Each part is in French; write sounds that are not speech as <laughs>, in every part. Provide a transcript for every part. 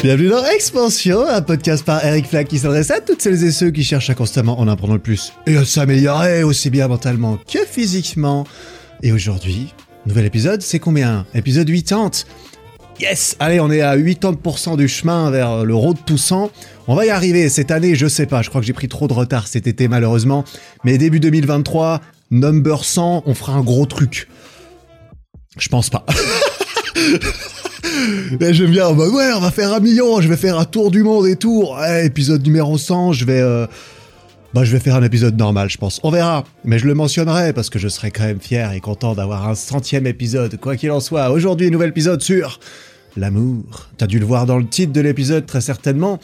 Bienvenue dans Expansion, un podcast par Eric Flack qui s'adresse à toutes celles et ceux qui cherchent à constamment en apprendre le plus et à s'améliorer aussi bien mentalement que physiquement. Et aujourd'hui, nouvel épisode, c'est combien? Épisode 80 Yes Allez, on est à 80% du chemin vers le road Toussaint. On va y arriver cette année, je sais pas, je crois que j'ai pris trop de retard cet été malheureusement. Mais début 2023, number 100, on fera un gros truc. Je pense pas. <laughs> J'aime bien, bah ouais, on va faire un million, je vais faire un tour du monde et tout. Épisode numéro 100, je vais... euh, Bah je vais faire un épisode normal, je pense. On verra. Mais je le mentionnerai parce que je serai quand même fier et content d'avoir un centième épisode. Quoi qu'il en soit, aujourd'hui, nouvel épisode sur l'amour. T'as dû le voir dans le titre de l'épisode très certainement.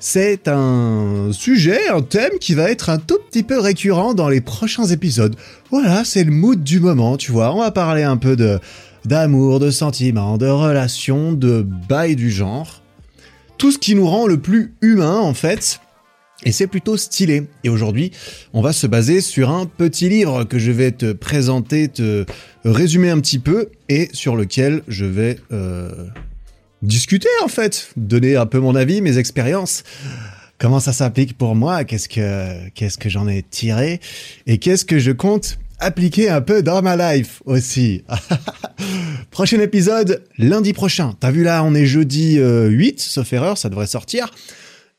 C'est un sujet, un thème qui va être un tout petit peu récurrent dans les prochains épisodes. Voilà, c'est le mood du moment, tu vois. On va parler un peu de d'amour, de sentiments, de relations, de bail du genre. Tout ce qui nous rend le plus humain, en fait. Et c'est plutôt stylé. Et aujourd'hui, on va se baser sur un petit livre que je vais te présenter, te résumer un petit peu, et sur lequel je vais euh, discuter en fait, donner un peu mon avis, mes expériences. Comment ça s'applique pour moi? Qu'est-ce que qu'est-ce que j'en ai tiré? Et qu'est-ce que je compte appliquer un peu dans ma life aussi. <laughs> Prochain épisode lundi prochain. T'as vu là, on est jeudi euh, 8, sauf erreur, ça devrait sortir.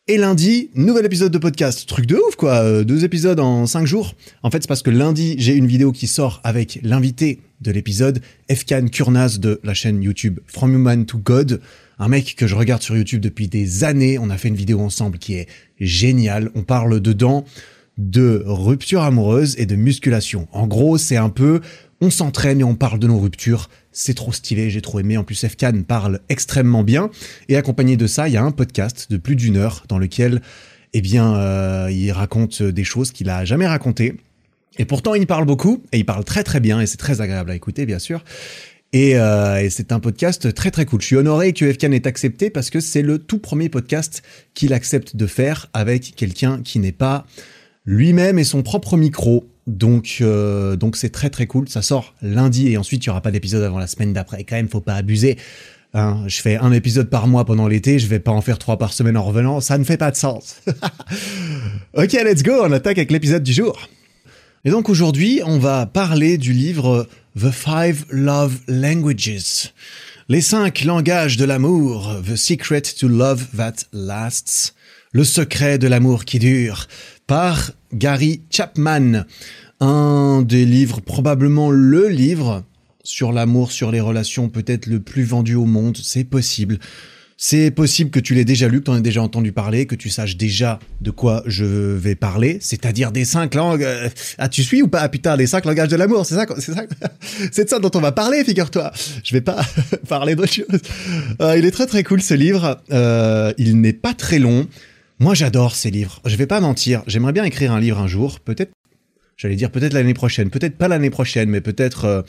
Et lundi, nouvel épisode de podcast. Truc de ouf, quoi. Euh, deux épisodes en cinq jours. En fait, c'est parce que lundi, j'ai une vidéo qui sort avec l'invité de l'épisode, Efkan Kurnaz de la chaîne YouTube From Human to God. Un mec que je regarde sur YouTube depuis des années. On a fait une vidéo ensemble qui est géniale. On parle dedans de rupture amoureuse et de musculation. En gros, c'est un peu, on s'entraîne et on parle de nos ruptures. C'est trop stylé, j'ai trop aimé. En plus, Efkan parle extrêmement bien. Et accompagné de ça, il y a un podcast de plus d'une heure dans lequel, eh bien, euh, il raconte des choses qu'il a jamais racontées. Et pourtant, il parle beaucoup et il parle très très bien et c'est très agréable à écouter, bien sûr. Et, euh, et c'est un podcast très très cool. Je suis honoré que Efkan ait accepté parce que c'est le tout premier podcast qu'il accepte de faire avec quelqu'un qui n'est pas lui-même et son propre micro. Donc, euh, donc c'est très très cool. Ça sort lundi et ensuite il y aura pas d'épisode avant la semaine d'après. Quand même, faut pas abuser. Hein, je fais un épisode par mois pendant l'été. Je vais pas en faire trois par semaine en revenant. Ça ne fait pas de sens. <laughs> ok, let's go. On attaque avec l'épisode du jour. Et donc aujourd'hui, on va parler du livre The Five Love Languages. Les cinq langages de l'amour. The Secret to Love That Lasts. Le secret de l'amour qui dure par Gary Chapman, un des livres, probablement le livre sur l'amour, sur les relations, peut-être le plus vendu au monde, c'est possible. C'est possible que tu l'aies déjà lu, que tu en aies déjà entendu parler, que tu saches déjà de quoi je vais parler, c'est-à-dire des cinq langues. euh, Ah, tu suis ou pas Putain, les cinq langages de l'amour, c'est ça, c'est ça, <laughs> c'est de ça dont on va parler, figure-toi. Je vais pas <laughs> parler d'autre chose. Euh, il est très très cool ce livre. Euh, il n'est pas très long. Moi, j'adore ces livres. Je vais pas mentir. J'aimerais bien écrire un livre un jour. Peut-être, j'allais dire peut-être l'année prochaine. Peut-être pas l'année prochaine, mais peut-être, euh,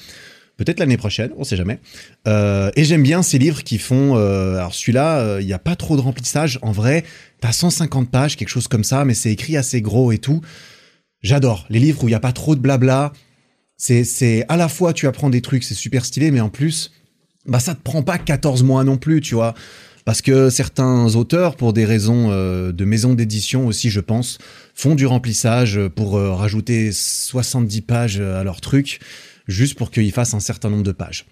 peut-être l'année prochaine. On sait jamais. Euh, et j'aime bien ces livres qui font. euh, alors celui-là, il n'y a pas trop de remplissage. En vrai, t'as 150 pages, quelque chose comme ça, mais c'est écrit assez gros et tout. J'adore les livres où il n'y a pas trop de blabla. C'est, c'est à la fois tu apprends des trucs, c'est super stylé, mais en plus, bah ça te prend pas 14 mois non plus, tu vois. Parce que certains auteurs, pour des raisons euh, de maison d'édition aussi, je pense, font du remplissage pour euh, rajouter 70 pages à leur truc, juste pour qu'ils fassent un certain nombre de pages.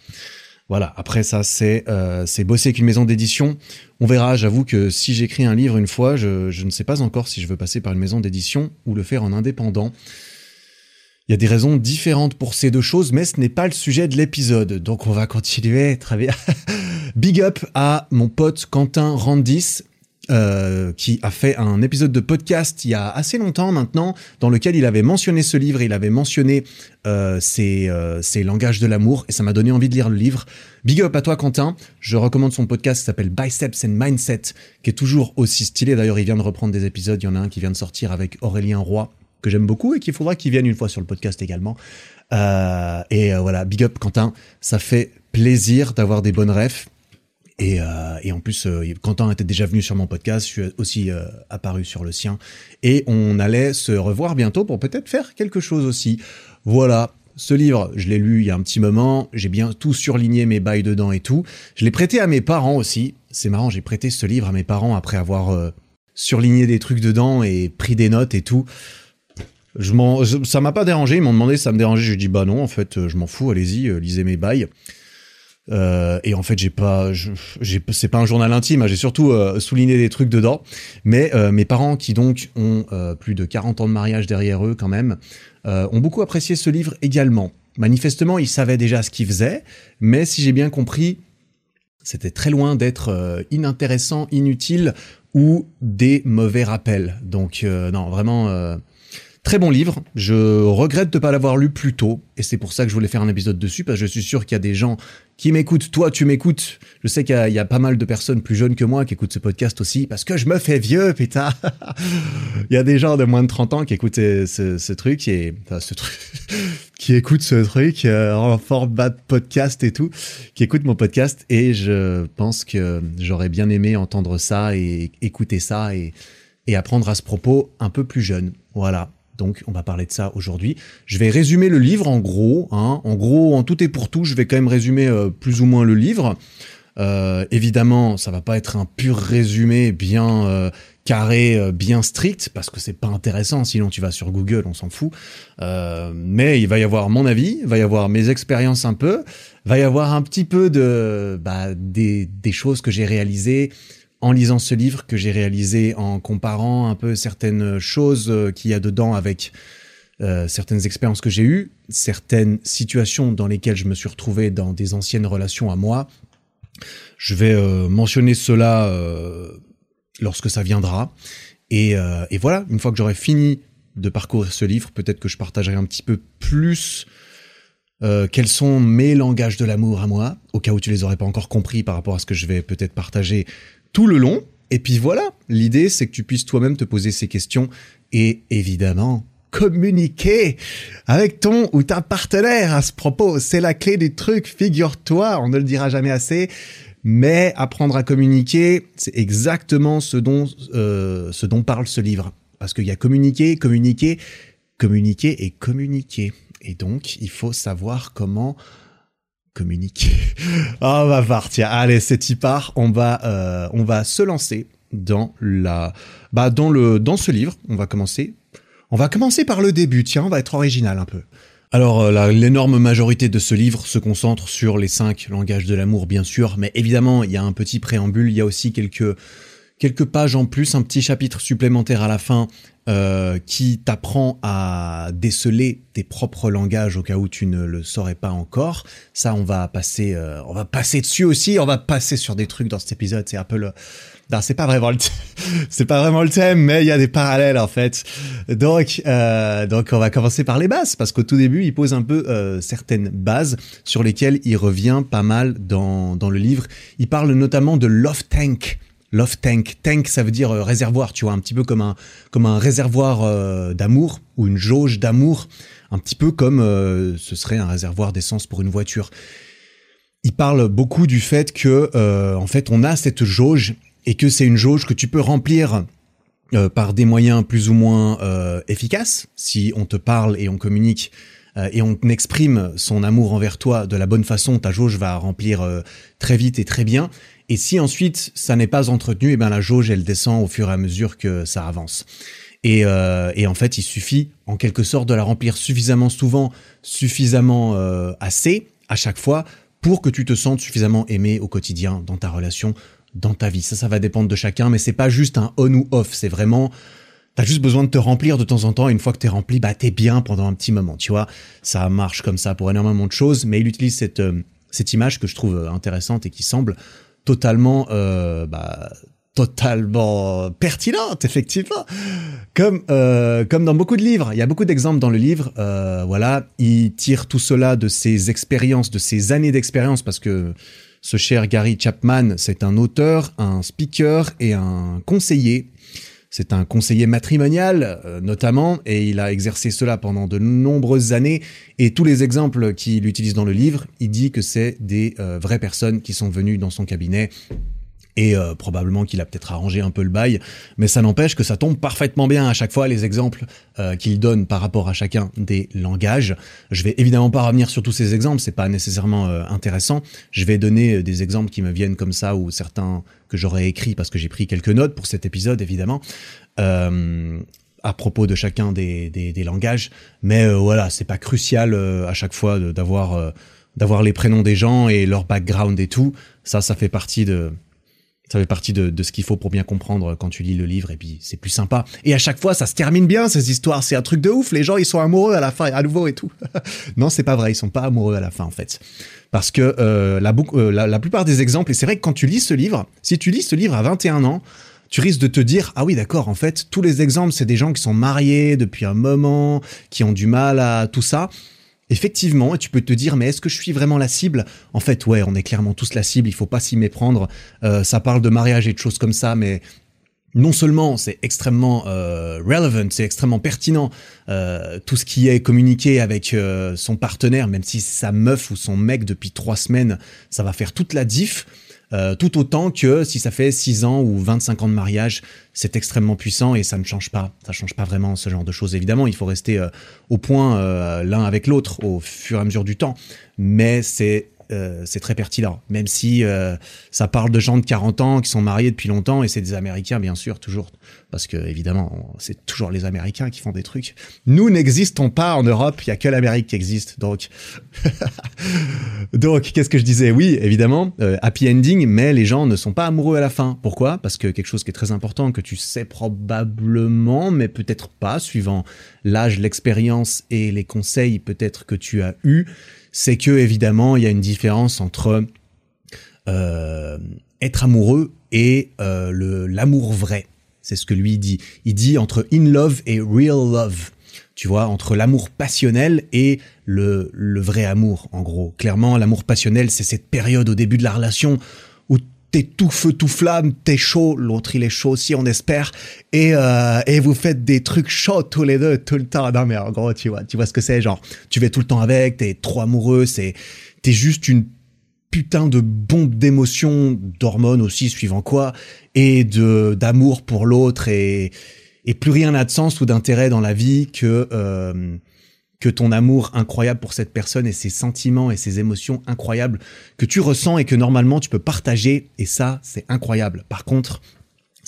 Voilà, après ça, c'est euh, bosser avec maison d'édition. On verra, j'avoue que si j'écris un livre une fois, je ne sais pas encore si je veux passer par une maison d'édition ou le faire en indépendant. Il y a des raisons différentes pour ces deux choses, mais ce n'est pas le sujet de l'épisode. Donc on va continuer. <laughs> Big up à mon pote Quentin Randis, euh, qui a fait un épisode de podcast il y a assez longtemps maintenant, dans lequel il avait mentionné ce livre, il avait mentionné euh, ses, euh, ses langages de l'amour, et ça m'a donné envie de lire le livre. Big up à toi Quentin, je recommande son podcast qui s'appelle Biceps and Mindset, qui est toujours aussi stylé, d'ailleurs il vient de reprendre des épisodes, il y en a un qui vient de sortir avec Aurélien Roy, que j'aime beaucoup et qu'il faudra qu'il vienne une fois sur le podcast également. Euh, et euh, voilà, big up Quentin, ça fait plaisir d'avoir des bonnes refs. Et, euh, et en plus, Quentin était déjà venu sur mon podcast, je suis aussi apparu sur le sien. Et on allait se revoir bientôt pour peut-être faire quelque chose aussi. Voilà, ce livre, je l'ai lu il y a un petit moment, j'ai bien tout surligné mes bails dedans et tout. Je l'ai prêté à mes parents aussi. C'est marrant, j'ai prêté ce livre à mes parents après avoir surligné des trucs dedans et pris des notes et tout. Je m'en, ça m'a pas dérangé, ils m'ont demandé si ça me dérangeait, j'ai dit bah non, en fait, je m'en fous, allez-y, lisez mes bails. Euh, et en fait, j'ai pas, c'est pas un journal intime. Hein, j'ai surtout euh, souligné des trucs dedans. Mais euh, mes parents, qui donc ont plus de 40 ans de mariage derrière eux, quand même, ont beaucoup apprécié ce livre également. Manifestement, ils savaient déjà ce qu'ils faisaient, mais si j'ai bien compris, c'était très loin d'être inintéressant, inutile ou des mauvais rappels. Donc non, vraiment Très bon livre. Je regrette de ne pas l'avoir lu plus tôt. Et c'est pour ça que je voulais faire un épisode dessus, parce que je suis sûr qu'il y a des gens qui m'écoutent. Toi, tu m'écoutes. Je sais qu'il y, a pas mal de personnes plus jeunes que moi qui écoutent ce podcast aussi, parce que je me fais vieux, putain. <laughs> Il y a des gens de moins de 30 ans qui écoutent ce, truc, et, ce truc, <laughs> qui écoutent ce truc euh, en format podcast et tout, qui écoutent mon podcast. Et je pense que j'aurais bien aimé entendre ça et écouter ça et apprendre à ce propos un peu plus jeune. Voilà. Donc, on va parler de ça aujourd'hui. Je vais résumer le livre en gros. Hein. En gros, en tout et pour tout, je vais quand même résumer euh, plus ou moins le livre. Euh, évidemment, ça va pas être un pur résumé bien euh, carré, bien strict, parce que c'est pas intéressant. Sinon, tu vas sur Google, on s'en fout. mais il va y avoir mon avis, il va y avoir mes expériences un peu, va y avoir un petit peu de bah, des, des choses que j'ai réalisées, en lisant ce livre que j'ai réalisé en comparant un peu certaines choses euh, qu'il y a dedans avec euh, certaines expériences que j'ai eues, certaines situations dans lesquelles je me suis retrouvé dans des anciennes relations à moi. Je vais euh, mentionner cela lorsque ça viendra. Et, voilà, une fois que j'aurai fini de parcourir ce livre, peut-être que je partagerai un petit peu plus quels sont mes langages de l'amour à moi, au cas où tu les aurais pas encore compris par rapport à ce que je vais peut-être partager tout le long. Et puis voilà, l'idée c'est que tu puisses toi-même te poser ces questions et évidemment communiquer avec ton ou ta partenaire à ce propos. C'est la clé du truc, figure-toi, on ne le dira jamais assez. Mais apprendre à communiquer, c'est exactement ce dont, euh, ce dont parle ce livre. Parce qu'il y a communiquer, communiquer, communiquer et communiquer. Et donc, il faut savoir comment communiquer. <laughs> Ah, on va partir. Allez, c'est y part. On va, euh, on va se lancer dans la, bah, dans le, dans ce livre. On va commencer. On va commencer par le début. Tiens, on va être original un peu. Alors, euh, l'énorme majorité de ce livre se concentre sur les cinq langages de l'amour, bien sûr, mais évidemment, il y a un petit préambule, il y a aussi quelques quelques pages en plus, un petit chapitre supplémentaire à la fin euh, qui t'apprend à déceler tes propres langages au cas où tu ne le saurais pas encore. Ça, on va passer, euh, on va passer dessus aussi. On va passer sur des trucs dans cet épisode. C'est un peu le, non, c'est pas vraiment le, <laughs> c'est pas vraiment le thème, mais il y a des parallèles en fait. Donc, euh, donc on va commencer par les bases parce qu'au tout début, il pose un peu euh, certaines bases sur lesquelles il revient pas mal dans dans le livre. Il parle notamment de love tank. Love tank. Tank, ça veut dire euh, réservoir, tu vois, un petit peu comme un, comme un réservoir euh, d'amour ou une jauge d'amour, un petit peu comme euh, ce serait un réservoir d'essence pour une voiture. Il parle beaucoup du fait que, en fait, on a cette jauge et que c'est une jauge que tu peux remplir par des moyens plus ou moins efficaces. Si on te parle et on communique et on exprime son amour envers toi de la bonne façon, ta jauge va remplir très vite et très bien. Et si ensuite ça n'est pas entretenu, et eh bien la jauge elle descend au fur et à mesure que ça avance. Et, euh, et en fait, il suffit en quelque sorte de la remplir suffisamment souvent, suffisamment euh, assez à chaque fois pour que tu te sentes suffisamment aimé au quotidien dans ta relation, dans ta vie. Ça, ça va dépendre de chacun, mais c'est pas juste un on ou off. C'est vraiment T'as juste besoin de te remplir de temps en temps. Et une fois que t'es rempli, bah t'es bien pendant un petit moment. Tu vois, ça marche comme ça pour énormément de choses. Mais il utilise cette euh, cette image que je trouve intéressante et qui semble totalement, euh, bah, totalement pertinente, effectivement. Comme, euh, comme dans beaucoup de livres. Il y a beaucoup d'exemples dans le livre. Euh, voilà, il tire tout cela de ses expériences, de ses années d'expérience, parce que ce cher Gary Chapman, c'est un auteur, un speaker et un conseiller. C'est un conseiller matrimonial, euh, notamment, et il a exercé cela pendant de nombreuses années. Et tous les exemples qu'il utilise dans le livre, il dit que c'est des euh, vraies personnes qui sont venues dans son cabinet et euh, probablement qu'il a peut-être arrangé un peu le bail, mais ça n'empêche que ça tombe parfaitement bien à chaque fois les exemples euh, qu'il donne par rapport à chacun des langages. Je vais évidemment pas revenir sur tous ces exemples, c'est pas nécessairement euh, intéressant. Je vais donner des exemples qui me viennent comme ça ou certains que j'aurais écrits parce que j'ai pris quelques notes pour cet épisode évidemment. à propos de chacun des, des, langages, mais voilà, c'est pas crucial à chaque fois d'avoir d'avoir les prénoms des gens et leur background et tout. Ça, ça fait partie de, ça fait partie de, de ce qu'il faut pour bien comprendre quand tu lis le livre et puis c'est plus sympa. Et à chaque fois, ça se termine bien ces histoires. C'est un truc de ouf. Les gens, ils sont amoureux à la fin à nouveau et tout. <laughs> non, c'est pas vrai. Ils sont pas amoureux à la fin en fait, parce que euh, la, euh, la, la plupart des exemples. Et c'est vrai que quand tu lis ce livre, si tu lis ce livre à 21 ans, tu risques de te dire ah oui d'accord en fait tous les exemples c'est des gens qui sont mariés depuis un moment, qui ont du mal à tout ça effectivement, et tu peux te dire, mais est-ce que je suis vraiment la cible? En fait, ouais, on est clairement tous la cible, il faut pas s'y méprendre. Euh, ça parle de mariage et de choses comme ça, mais non seulement c'est extrêmement euh, relevant, c'est extrêmement pertinent, euh, tout ce qui est communiqué avec euh, son partenaire, même si c'est sa meuf ou son mec depuis trois semaines, ça va faire toute la diff. Euh, tout autant que si ça fait 6 ans ou 25 ans de mariage, c'est extrêmement puissant et ça ne change pas. Ça change pas vraiment ce genre de choses. Évidemment, il faut rester euh, au point euh, l'un avec l'autre au fur et à mesure du temps, mais c'est euh, c'est très pertinent. Même si euh, ça parle de gens de 40 ans qui sont mariés depuis longtemps et c'est des Américains, bien sûr, toujours. Parce que, évidemment, c'est toujours les Américains qui font des trucs. Nous n'existons pas en Europe, il y a que l'Amérique qui existe. Donc, <laughs> donc qu'est-ce que je disais? Oui, évidemment, euh, happy ending, mais les gens ne sont pas amoureux à la fin. Pourquoi? Parce que quelque chose qui est très important, que tu sais probablement, mais peut-être pas, suivant l'âge, l'expérience et les conseils peut-être que tu as eus, c'est que évidemment il y a une différence entre euh, être amoureux et euh, l'amour vrai. C'est ce que lui dit. Il dit entre in love et real love. Tu vois, entre l'amour passionnel et le, le vrai amour, en gros. Clairement, l'amour passionnel, c'est cette période au début de la relation t'es tout feu, tout flamme, t'es chaud, l'autre il est chaud aussi, on espère, et, euh, et vous faites des trucs chauds tous les deux, tout le temps. Non mais en gros, tu vois, tu vois ce que c'est, genre, tu vas tout le temps avec, t'es trop amoureux, c'est, t'es juste une putain de bombe d'émotions, d'hormones aussi, suivant quoi, et de d'amour pour l'autre, et, et plus rien n'a de sens ou d'intérêt dans la vie que euh, que ton amour incroyable pour cette personne et ses sentiments et ses émotions incroyables que tu ressens et que normalement tu peux partager et ça c'est incroyable. Par contre,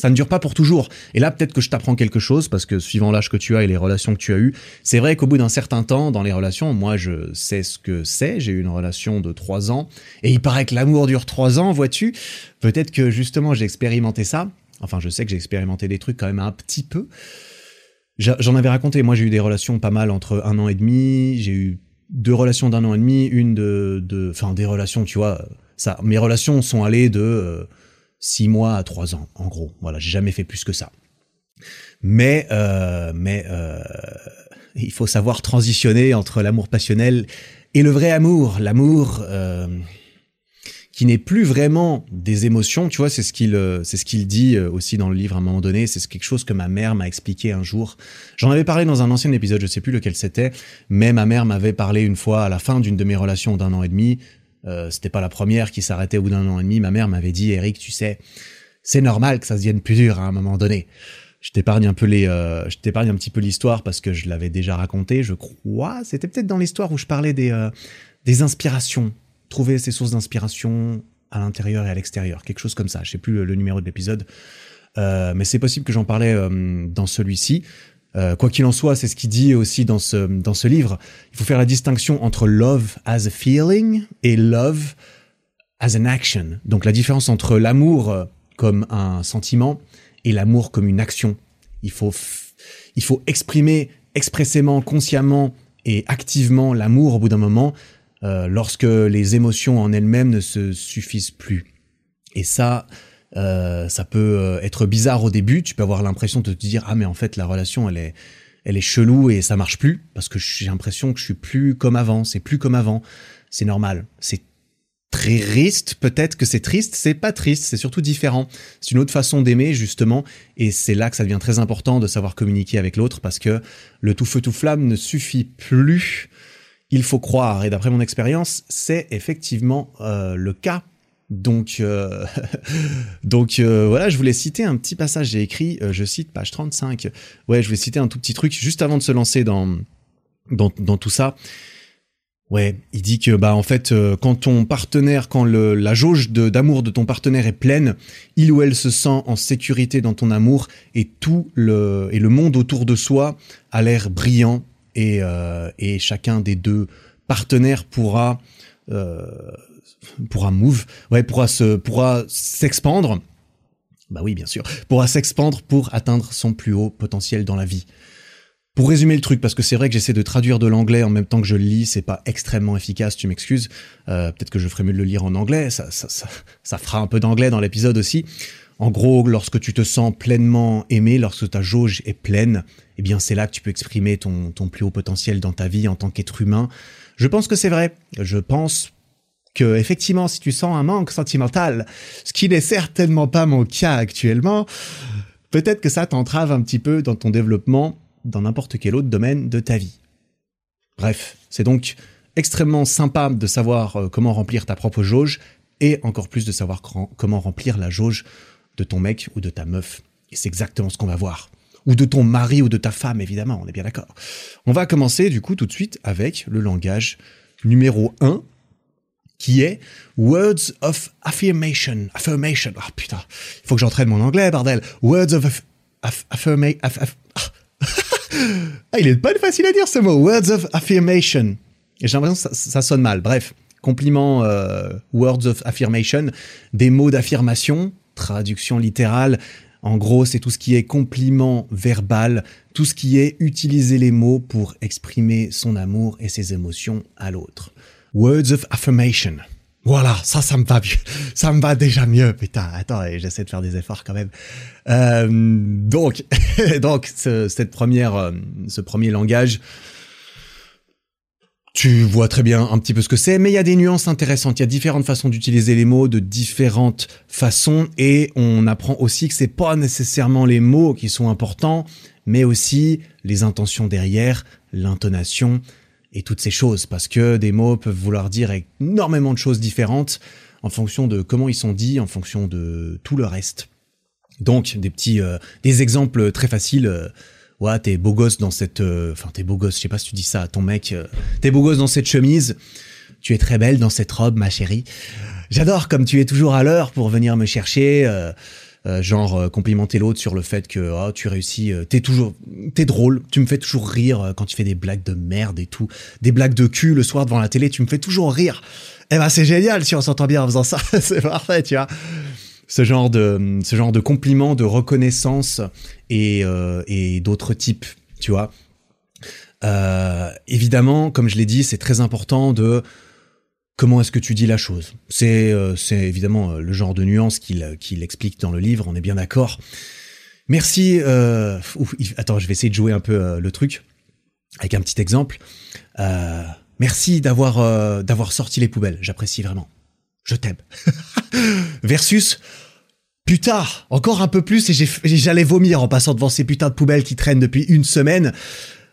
ça ne dure pas pour toujours. Et là, peut-être que je t'apprends quelque chose, parce que suivant l'âge que tu as et les relations que tu as eues, c'est vrai qu'au bout d'un certain temps, dans les relations, moi, je sais ce que c'est. J'ai eu une relation de trois ans, et il paraît que l'amour dure trois ans, vois-tu? Peut-être que justement, j'ai expérimenté ça. Enfin, je sais que j'ai expérimenté des trucs quand même un petit peu. J'en avais raconté, moi j'ai eu des relations pas mal entre un an et demi, j'ai eu deux relations d'un an et demi, une de, de, enfin des relations, tu vois, ça, mes relations sont allées de euh, six mois à trois ans, en gros. Voilà, j'ai jamais fait plus que ça. Mais, euh, mais euh, il faut savoir transitionner entre l'amour passionnel et le vrai amour, l'amour euh, qui n'est plus vraiment des émotions, tu vois, c'est ce qu'il euh, c'est ce qu'il dit euh, aussi dans le livre à un moment donné, c'est quelque chose que ma mère m'a expliqué un jour. J'en avais parlé dans un ancien épisode, je sais plus lequel c'était, mais ma mère m'avait parlé une fois à la fin d'une de mes relations d'un an et demi, euh, c'était pas la première qui s'arrêtait au bout d'un an et demi, ma mère m'avait dit Eric, tu sais, c'est normal que ça se vienne plus dur à un moment donné. Je t'épargne un peu les, euh, je t'épargne un petit peu l'histoire parce que je l'avais déjà raconté, je crois. C'était peut-être dans l'histoire où je parlais des, des inspirations trouver ses sources d'inspiration à l'intérieur et à l'extérieur, quelque chose comme ça. Je sais plus le, numéro de l'épisode, euh, mais c'est possible que j'en parlais euh, dans celui-ci. Euh, quoi qu'il en soit, c'est ce qu'il dit aussi dans ce dans ce livre. Il faut faire la distinction entre love as a feeling et love as an action. Donc la différence entre l'amour comme un sentiment et l'amour comme une action. Il faut il faut exprimer expressément, consciemment et activement l'amour au bout d'un moment euh, lorsque les émotions en elles-mêmes ne se suffisent plus. Et ça, euh, ça peut euh, être bizarre au début. Tu peux avoir l'impression de te dire ah mais en fait la relation elle est elle est chelou et ça marche plus parce que j'ai l'impression que je suis plus comme avant. C'est plus comme avant. C'est normal. C'est triste, peut-être que c'est triste, c'est pas triste, c'est surtout différent. C'est une autre façon d'aimer justement, et c'est là que ça devient très important de savoir communiquer avec l'autre parce que le tout feu tout flamme ne suffit plus il faut croire, et d'après mon expérience, c'est effectivement euh, le cas. Donc, euh, <laughs> donc euh, voilà, je voulais citer un petit passage. J'ai écrit, je cite page 35. Ouais, je voulais citer un tout petit truc juste avant de se lancer dans, dans, tout ça. Ouais, il dit que bah en fait quand ton partenaire, quand la jauge d'amour de, ton partenaire est pleine, il ou elle se sent en sécurité dans ton amour et tout le et le monde autour de soi a l'air brillant et et chacun des deux partenaires pourra pourra move, ouais, pourra se, pourra s'expandre. Bah oui, bien sûr, pourra s'expandre pour atteindre son plus haut potentiel dans la vie. Pour résumer le truc, parce que c'est vrai que j'essaie de traduire de l'anglais en même temps que je le lis, c'est pas extrêmement efficace, tu m'excuses. Euh, peut-être que je ferais mieux de le lire en anglais, ça, ça, ça fera un peu d'anglais dans l'épisode aussi. En gros, lorsque tu te sens pleinement aimé, lorsque ta jauge est pleine, eh bien c'est là que tu peux exprimer ton, plus haut potentiel dans ta vie en tant qu'être humain. Je pense que c'est vrai. Je pense que effectivement, si tu sens un manque sentimental, ce qui n'est certainement pas mon cas actuellement, peut-être que ça t'entrave un petit peu dans ton développement dans n'importe quel autre domaine de ta vie. Bref, c'est donc extrêmement sympa de savoir euh, comment remplir ta propre jauge et encore plus de savoir comment remplir la jauge de ton mec ou de ta meuf. Et c'est exactement ce qu'on va voir. Ou de ton mari ou de ta femme, évidemment, on est bien d'accord. On va commencer du coup tout de suite avec le langage numéro 1 qui est Words of Affirmation. Affirmation. Ah putain, il faut que j'entraîne mon anglais, bordel. Words of Affirmation. <laughs> ah, il est pas facile à dire ce mot. Words of Affirmation. Et j'ai l'impression que ça, sonne mal. Bref, compliment euh, Words of Affirmation, des mots d'affirmation, traduction littérale. En gros, c'est tout ce qui est compliment verbal, tout ce qui est utiliser les mots pour exprimer son amour et ses émotions à l'autre. Words of Affirmation. Voilà, ça, ça me va mieux. <laughs> Ça me va déjà mieux. Putain, attends, j'essaie de faire des efforts quand même. Euh, donc, <laughs> donc, ce, cette première, euh, ce premier langage, tu vois très bien un petit peu ce que c'est, mais il y a des nuances intéressantes. Il y a différentes façons d'utiliser les mots de différentes façons, et on apprend aussi que c'est pas nécessairement les mots qui sont importants, mais aussi les intentions derrière, l'intonation, et toutes ces choses, parce que des mots peuvent vouloir dire énormément de choses différentes en fonction de comment ils sont dits, en fonction de tout le reste. Donc des petits, euh, des exemples très faciles. Euh, ouais, t'es beau gosse dans cette, euh, enfin t'es beau gosse, je sais pas si tu dis ça à ton mec. t'es beau gosse dans cette chemise. Tu es très belle dans cette robe, ma chérie. J'adore comme tu es toujours à l'heure pour venir me chercher. Euh, genre euh, complimenter l'autre sur le fait que oh, tu réussis, euh, t'es toujours, t'es drôle, tu me fais toujours rire quand tu fais des blagues de merde et tout, des blagues de cul le soir devant la télé, tu me fais toujours rire. Eh ben c'est génial si on s'entend bien en faisant ça, <laughs> c'est parfait, tu vois. Ce genre de, ce genre de compliments, de reconnaissance et, et d'autres types, tu vois. évidemment, comme je l'ai dit, c'est très important de comment est-ce que tu dis la chose? C'est euh, c'est évidemment euh, le genre de nuance qu'il qu'il explique dans le livre, on est bien d'accord. Merci. Euh, attends, je vais essayer de jouer un peu le truc avec un petit exemple. merci d'avoir d'avoir sorti les poubelles, j'apprécie vraiment. Je t'aime. <laughs> Versus putain, encore un peu plus et j'allais vomir en passant devant ces putains de poubelles qui traînent depuis une semaine.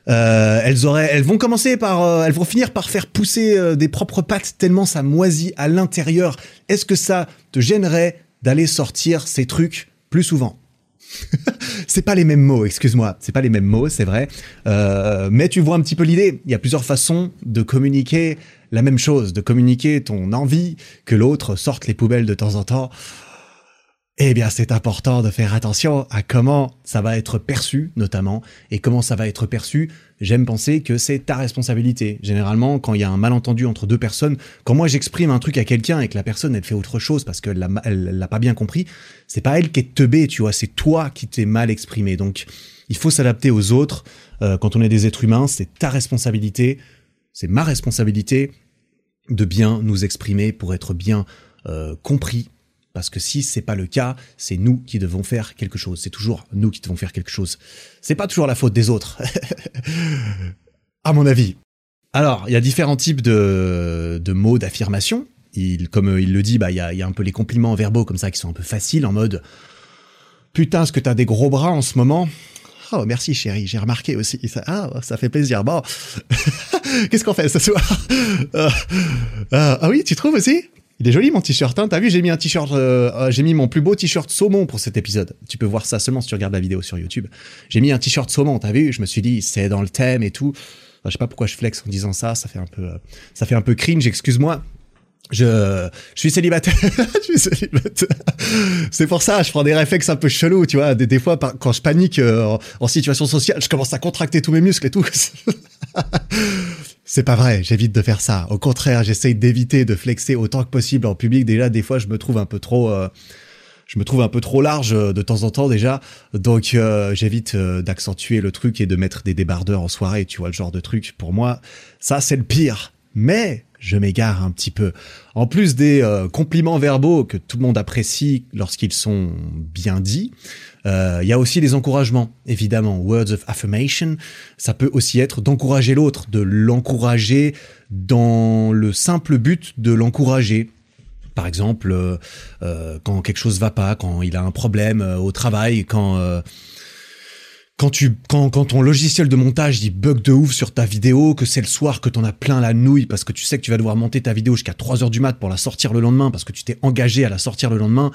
Euh, elles auraient, elles vont commencer par, euh, elles vont finir par faire pousser euh, des propres pattes tellement ça moisit à l'intérieur. Est-ce que ça te gênerait d'aller sortir ces trucs plus souvent? <laughs> C'est pas les mêmes mots, excuse-moi, c'est pas les mêmes mots, c'est vrai. mais tu vois un petit peu l'idée. Il y a plusieurs façons de communiquer la même chose, de communiquer ton envie que l'autre sorte les poubelles de temps en temps eh bien, c'est important de faire attention à comment ça va être perçu, notamment, et comment ça va être perçu. J'aime penser que c'est ta responsabilité. Généralement, quand il y a un malentendu entre deux personnes, quand moi j'exprime un truc à quelqu'un et que la personne elle fait autre chose parce qu'elle l'a, l'a pas bien compris, c'est pas elle qui est teubée, tu vois, c'est toi qui t'es mal exprimé. Donc, il faut s'adapter aux autres. Euh, quand on est des êtres humains, c'est ta responsabilité, c'est ma responsabilité de bien nous exprimer pour être bien euh, compris parce que si c'est pas le cas, c'est nous qui devons faire quelque chose. C'est toujours nous qui devons faire quelque chose. C'est pas toujours la faute des autres. <laughs> à mon avis. Alors, il y a différents types de, mots d'affirmation. Il, comme il le dit, bah, il y a, y a un peu les compliments verbaux comme ça qui sont un peu faciles en mode Putain, est-ce que t'as des gros bras en ce moment? Oh, merci chérie, j'ai remarqué aussi. Ça, ah, ça fait plaisir. Bon, <laughs> qu'est-ce qu'on fait ce soir? Euh, euh, Ah oui, tu trouves aussi? Il est joli mon t-shirt, hein. T'as vu, j'ai mis un t-shirt, euh, j'ai mis mon plus beau t-shirt saumon pour cet épisode. Tu peux voir ça seulement si tu regardes la vidéo sur YouTube. J'ai mis un t-shirt saumon, t'as vu? Je me suis dit, c'est dans le thème et tout. je sais pas pourquoi je flex en disant ça, ça fait un peu, ça fait un peu cringe, excuse-moi. Je, je suis célibataire. <laughs> je suis célibataire. C'est pour ça, je prends des réflexes un peu chelous, tu vois. Des, fois, quand je panique en, en situation sociale, je commence à contracter tous mes muscles et tout. <laughs> C'est pas vrai, j'évite de faire ça. Au contraire, j'essaye d'éviter de flexer autant que possible en public. Déjà, des fois, je me trouve un peu trop, euh, je me trouve un peu trop large euh, de temps en temps déjà. Donc, euh, j'évite d'accentuer le truc et de mettre des débardeurs en soirée. Tu vois le genre de truc. Pour moi, ça c'est le pire. Mais je m'égare un petit peu. En plus des compliments verbaux que tout le monde apprécie lorsqu'ils sont bien dits, euh, il y a aussi les encouragements, évidemment, words of affirmation. Ça peut aussi être d'encourager l'autre, de l'encourager dans le simple but de l'encourager. Par exemple, euh, euh, quand quelque chose va pas, quand il a un problème au travail, quand quand tu quand, quand ton logiciel de montage dit bug de ouf sur ta vidéo, que c'est le soir que t'en as plein la nouille parce que tu sais que tu vas devoir monter ta vidéo jusqu'à 3 heures du mat pour la sortir le lendemain parce que tu t'es engagé à la sortir le lendemain,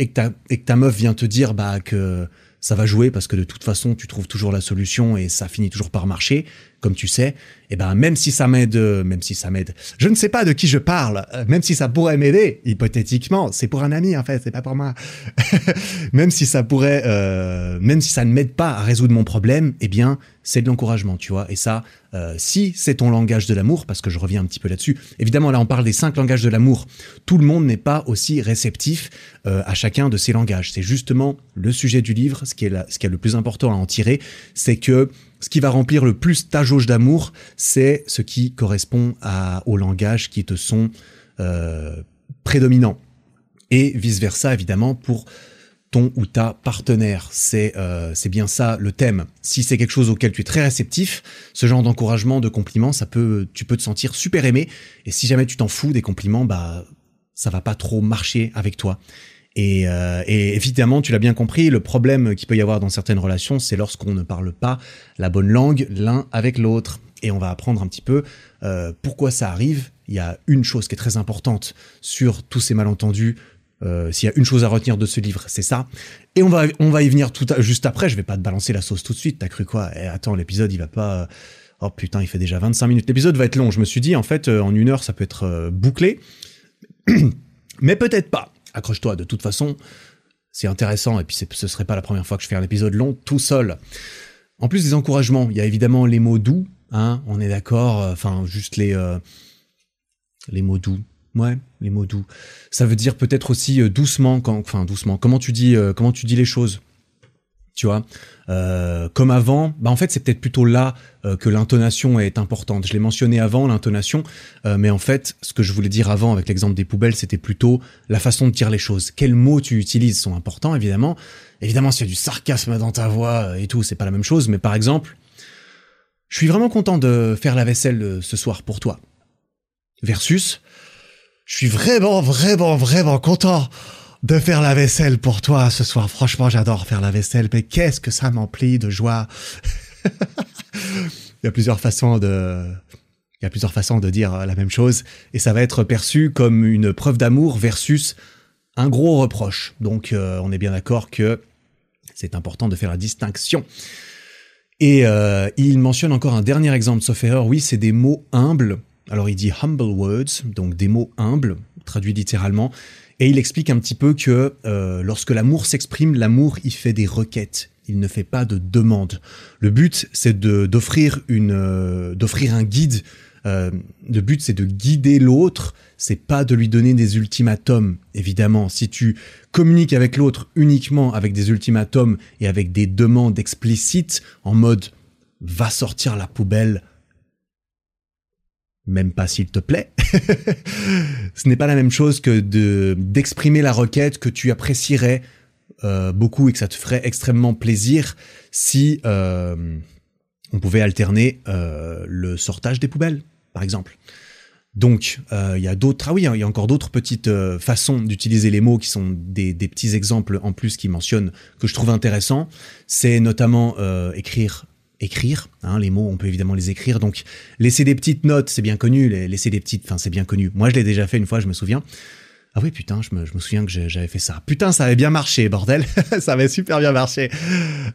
et que ta, et que ta meuf vient te dire bah que ça va jouer parce que de toute façon tu trouves toujours la solution et ça finit toujours par marcher, comme tu sais, eh ben même si ça m'aide, même si ça m'aide, je ne sais pas de qui je parle, euh, même si ça pourrait m'aider hypothétiquement, c'est pour un ami en fait, c'est pas pour moi. <laughs> même si ça pourrait, euh, même si ça ne m'aide pas à résoudre mon problème, eh bien c'est de l'encouragement, tu vois. Et ça, euh, si c'est ton langage de l'amour, parce que je reviens un petit peu là-dessus. Évidemment, là, on parle des cinq langages de l'amour. Tout le monde n'est pas aussi réceptif euh, à chacun de ces langages. C'est justement le sujet du livre. Ce qui est le plus important à en tirer, c'est que ce qui va remplir le plus ta jauge d'amour, c'est ce qui correspond à, aux langages qui te sont euh, prédominants. Et vice versa, évidemment, pour ton ou ta partenaire. C'est euh, c'est bien ça le thème. Si c'est quelque chose auquel tu es très réceptif, ce genre d'encouragement, de compliments, ça peut, tu peux te sentir super aimé. Et si jamais tu t'en fous des compliments, bah ça va pas trop marcher avec toi. Et, euh, et évidemment, tu l'as bien compris, le problème qu'il peut y avoir dans certaines relations, c'est lorsqu'on ne parle pas la bonne langue l'un avec l'autre. Et on va apprendre un petit peu euh, pourquoi ça arrive. Il y a une chose qui est très importante sur tous ces malentendus euh, s'il y a une chose à retenir de ce livre, c'est ça. Et on va, on va y venir tout juste après. Je vais pas te balancer la sauce tout de suite. T'as cru quoi? Eh, Attends, l'épisode, il va pas. Euh, oh putain, il fait déjà 25 minutes. L'épisode va être long. Je me suis dit, en fait, euh, en une heure, ça peut être bouclé. <clears throat> Mais peut-être pas. Accroche-toi. De toute façon, c'est intéressant. Et puis, ce serait pas la première fois que je fais un épisode long tout seul. En plus des encouragements, il y a évidemment les mots doux. Hein, on est d'accord. Enfin, juste les les mots doux. Ouais, les mots doux. Ça veut dire peut-être aussi euh, doucement, enfin doucement. Comment tu dis, euh, comment tu dis les choses? Tu vois, euh, comme avant. Bah en fait, c'est peut-être plutôt là que l'intonation est importante. Je l'ai mentionné avant l'intonation, mais en fait, ce que je voulais dire avant avec l'exemple des poubelles, c'était plutôt la façon de dire les choses. Quels mots tu utilises sont importants, évidemment. Évidemment, s'il y a du sarcasme dans ta voix et tout, c'est pas la même chose. Mais par exemple, je suis vraiment content de faire la vaisselle ce soir pour toi. Versus, je suis vraiment, vraiment, vraiment content de faire la vaisselle pour toi ce soir. Franchement, j'adore faire la vaisselle, mais qu'est-ce que ça m'emplit de joie. <laughs> Il y a plusieurs façons de, il y a plusieurs façons de dire la même chose, et ça va être perçu comme une preuve d'amour versus un gros reproche. Donc, euh, on est bien d'accord que c'est important de faire la distinction. Et euh, il mentionne encore un dernier exemple, sauf erreur. Oui, c'est des mots humbles alors il dit humble words, donc des mots humbles, traduit littéralement, et il explique un petit peu que euh, lorsque l'amour s'exprime, l'amour il fait des requêtes, il ne fait pas de demandes. Le but c'est d'offrir une euh, d'offrir un guide. Euh, le but c'est de guider l'autre, c'est pas de lui donner des ultimatums. Évidemment, si tu communiques avec l'autre uniquement avec des ultimatums et avec des demandes explicites en mode va sortir la poubelle même pas s'il te plaît. <laughs> Ce n'est pas la même chose que de d'exprimer la requête que tu apprécierais euh, beaucoup et que ça te ferait extrêmement plaisir si euh, on pouvait alterner euh, le sortage des poubelles, par exemple. Donc, il y a d'autres. Ah oui, il y a encore d'autres petites façons d'utiliser les mots qui sont des, des, petits exemples en plus qui mentionnent que je trouve intéressant. C'est notamment écrire écrire. Hein, les mots, on peut évidemment les écrire. Donc, laisser des petites notes, c'est bien connu. Laisser des petites, enfin, c'est bien connu. Moi, je l'ai déjà fait une fois, je me souviens. Ah oui, putain, je me, souviens que j'avais fait ça. Putain, ça avait bien marché, bordel. <laughs> ça avait super bien marché.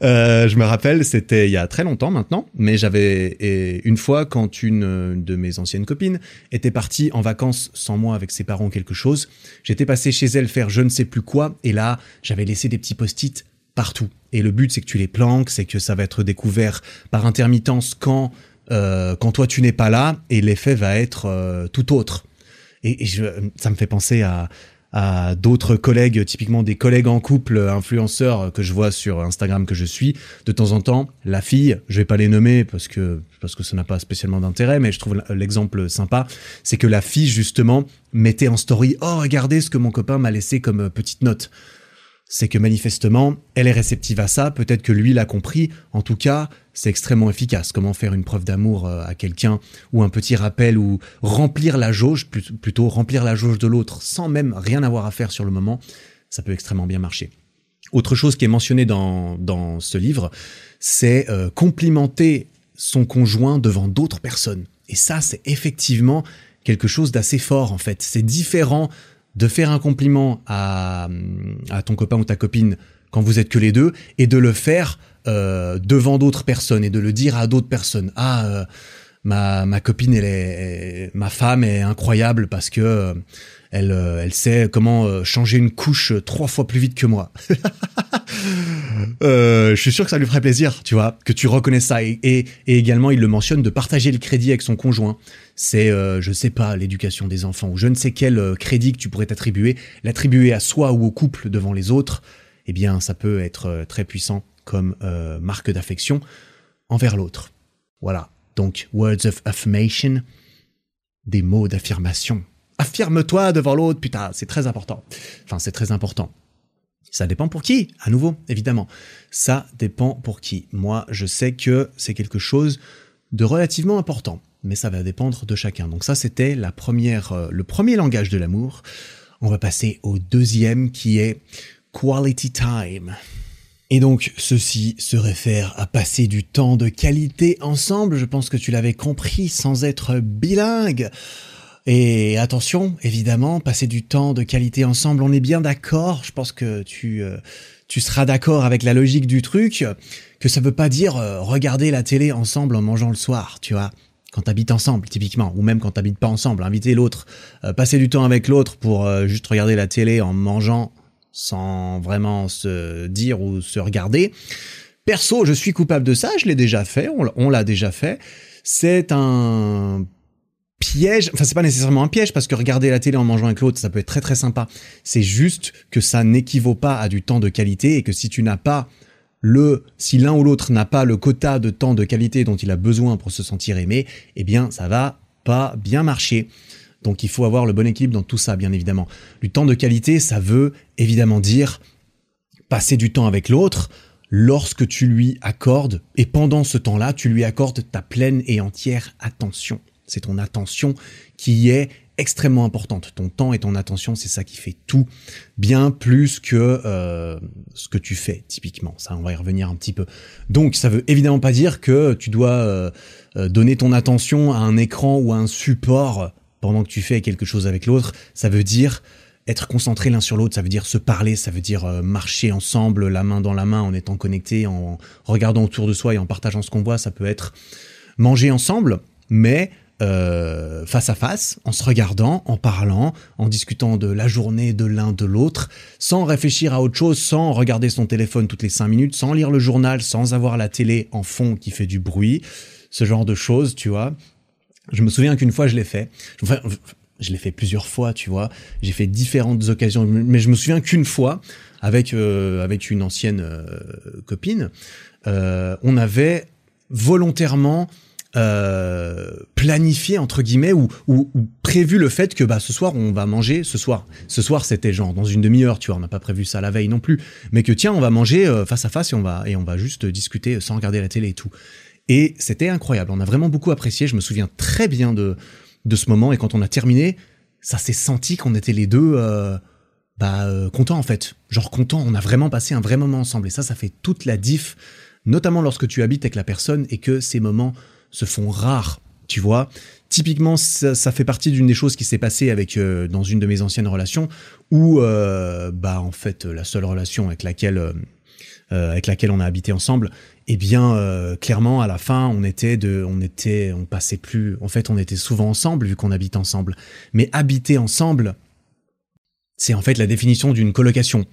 Euh, je me rappelle, c'était il y a très longtemps maintenant, mais j'avais une fois quand une de mes anciennes copines était partie en vacances sans moi avec ses parents quelque chose, j'étais passé chez elle faire je ne sais plus quoi, et là, j'avais laissé des petits post-it Et le but, c'est que tu les planques, c'est que ça va être découvert par intermittence quand euh, quand toi tu n'es pas là, et l'effet va être euh, tout autre. Et, ça me fait penser à, à d'autres collègues, typiquement des collègues en couple, influenceurs que je vois sur Instagram que je suis. De temps en temps, la fille, je vais pas les nommer parce que parce que ça n'a pas spécialement d'intérêt, mais je trouve l'exemple sympa, c'est que la fille justement mettait en story, oh regardez ce que mon copain m'a laissé comme petite note c'est que manifestement, elle est réceptive à ça, peut-être que lui l'a compris, en tout cas, c'est extrêmement efficace. Comment faire une preuve d'amour euh, à quelqu'un, ou un petit rappel, ou remplir la jauge, plutôt remplir la jauge de l'autre, sans même rien avoir à faire sur le moment, ça peut extrêmement bien marcher. Autre chose qui est mentionnée dans, dans ce livre, c'est euh, complimenter son conjoint devant d'autres personnes. Et ça, c'est effectivement quelque chose d'assez fort en fait. C'est différent de faire un compliment à, ton copain ou ta copine quand vous êtes que les deux et de le faire euh, devant d'autres personnes et de le dire à d'autres personnes. Ah, euh, ma, ma copine, est, ma femme est incroyable parce que euh, elle, elle sait comment changer une couche trois fois plus vite que moi. <laughs> je suis sûr que ça lui ferait plaisir, tu vois, que tu reconnais ça. Et, également, il le mentionne de partager le crédit avec son conjoint. C'est, je sais pas, l'éducation des enfants ou je ne sais quel crédit que tu pourrais t'attribuer, l'attribuer à soi ou au couple devant les autres. Eh bien, ça peut être très puissant comme euh, marque d'affection envers l'autre. Voilà. Donc, words of affirmation, des mots d'affirmation. Affirme-toi devant l'autre, putain, c'est très important. Enfin, c'est très important. Ça dépend pour qui, à nouveau, évidemment. Ça dépend pour qui. Moi, je sais que c'est quelque chose de relativement important, mais ça va dépendre de chacun. Donc ça, c'était la première, euh, le premier langage de l'amour. On va passer au deuxième qui est quality time. Et donc, ceci se réfère à passer du temps de qualité ensemble. Je pense que tu l'avais compris sans être bilingue. Et attention, évidemment, passer du temps de qualité ensemble, on est bien d'accord. Je pense que tu, euh, tu seras d'accord avec la logique du truc, que ça veut pas dire euh, regarder la télé ensemble en mangeant le soir, tu vois. Quand t'habites ensemble, typiquement, ou même quand t'habites pas ensemble, inviter l'autre, euh, passer du temps avec l'autre pour juste regarder la télé en mangeant sans vraiment se dire ou se regarder. Perso, je suis coupable de ça, je l'ai déjà fait, on l'a déjà fait. C'est un piège, enfin c'est pas nécessairement un piège parce que regarder la télé en mangeant avec l'autre, ça peut être très très sympa. C'est juste que ça n'équivaut pas à du temps de qualité et que si tu n'as pas le, si l'un ou l'autre n'a pas le quota de temps de qualité dont il a besoin pour se sentir aimé, eh bien ça va pas bien marcher. Donc il faut avoir le bon équilibre dans tout ça, bien évidemment. Du temps de qualité, ça veut évidemment dire passer du temps avec l'autre lorsque tu lui accordes, et pendant ce temps-là, tu lui accordes ta pleine et entière attention. C'est ton attention qui est extrêmement importante. Ton temps et ton attention, c'est ça qui fait tout, bien plus que euh, ce que tu fais typiquement. Ça, on va y revenir un petit peu. Donc, ça veut évidemment pas dire que tu dois euh, euh, donner ton attention à un écran ou à un support pendant que tu fais quelque chose avec l'autre, ça veut dire être concentré l'un sur l'autre, ça veut dire se parler, ça veut dire marcher ensemble, la main dans la main, en étant connecté, en regardant autour de soi et en partageant ce qu'on voit. Ça peut être manger ensemble, mais euh, face à face, en se regardant, en parlant, en discutant de la journée de l'un de l'autre, sans réfléchir à autre chose, sans regarder son téléphone toutes les cinq minutes, sans lire le journal, sans avoir la télé en fond qui fait du bruit, ce genre de choses, tu vois. Je me souviens qu'une fois je l'ai fait. Enfin, je l'ai fait plusieurs fois, tu vois. J'ai fait différentes occasions, mais je me souviens qu'une fois, avec euh, avec une ancienne euh, copine, on avait volontairement euh, planifié entre guillemets ou, prévu le fait que bah ce soir on va manger ce soir ce soir c'était genre dans une demi-heure tu vois on n'a pas prévu ça la veille non plus mais que tiens on va manger face à face et on va et on va juste discuter sans regarder la télé et tout et c'était incroyable. On a vraiment beaucoup apprécié. Je me souviens très bien de, de ce moment. Et quand on a terminé, ça s'est senti qu'on était les deux euh, bah, euh, contents en fait. Genre contents. On a vraiment passé un vrai moment ensemble. Et ça, ça fait toute la diff, notamment lorsque tu habites avec la personne et que ces moments se font rares. Tu vois, Typiquement, ça, fait partie d'une des choses qui s'est passée avec euh, dans une de mes anciennes relations, où euh, bah en fait la seule relation avec laquelle euh, avec laquelle on a habité ensemble, eh bien clairement à la fin on était de, on était, on passait plus, en fait on était souvent ensemble vu qu'on habite ensemble, mais habiter ensemble, c'est en fait la définition d'une colocation.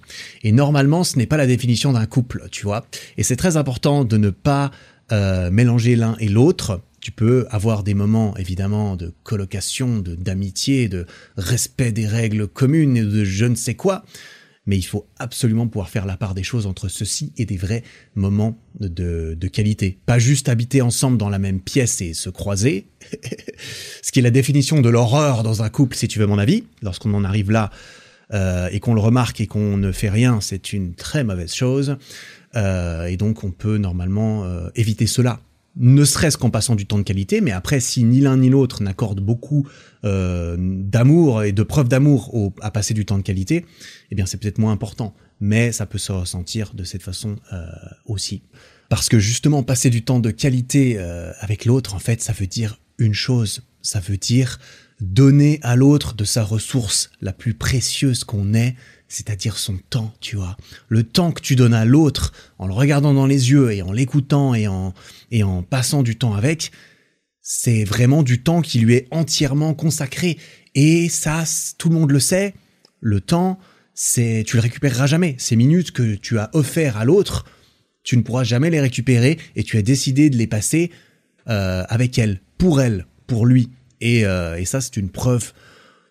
Et normalement, ce n'est pas la définition d'un couple, tu vois. Et c'est très important de ne pas euh, mélanger l'un et l'autre. Tu peux avoir des moments, évidemment, de colocation, de d'amitié, de respect des règles communes et de je ne sais quoi. Mais il faut absolument pouvoir faire la part des choses entre ceci et des vrais moments de, de qualité. Pas juste habiter ensemble dans la même pièce et se croiser. <laughs> Ce qui est la définition de l'horreur dans un couple, si tu veux mon avis. Lorsqu'on en arrive là, euh, et qu'on le remarque et qu'on ne fait rien, c'est une très mauvaise chose. Euh, et donc on peut normalement euh, éviter cela. Ne serait-ce qu'en passant du temps de qualité, mais après, si ni l'un ni l'autre n'accorde beaucoup d'amour et de preuves d'amour à passer du temps de qualité, eh bien c'est peut-être moins important. Mais ça peut se ressentir de cette façon aussi. Parce que justement, passer du temps de qualité avec l'autre, en fait, ça veut dire une chose. Ça veut dire donner à l'autre de sa ressource la plus précieuse qu'on ait, c'est-à-dire son temps, tu vois. Le temps que tu donnes à l'autre en le regardant dans les yeux et en l'écoutant et en, et en passant du temps avec, c'est vraiment du temps qui lui est entièrement consacré. Et ça, tout le monde le sait, le temps, c'est, tu le récupéreras jamais. Ces minutes que tu as offert à l'autre, tu ne pourras jamais les récupérer et tu as décidé de les passer euh, avec elle, pour elle, pour lui. Euh, et, ça, c'est une preuve,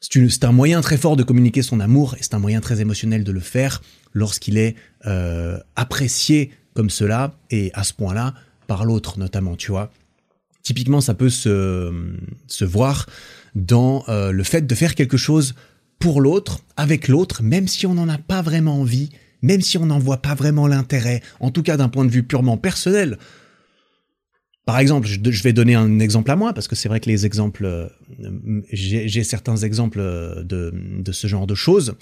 c'est un moyen très fort de communiquer son amour, et c'est un moyen très émotionnel de le faire lorsqu'il est euh, apprécié comme cela, et à ce point-là, par l'autre notamment, tu vois. Typiquement, ça peut se, voir dans euh, le fait de faire quelque chose pour l'autre, avec l'autre, même si on n'en a pas vraiment envie, même si on n'en voit pas vraiment l'intérêt, en tout cas d'un point de vue purement personnel. Par exemple, je, vais donner un exemple à moi parce que c'est vrai que les exemples, euh, j'ai certains exemples euh, de, de, ce genre de choses.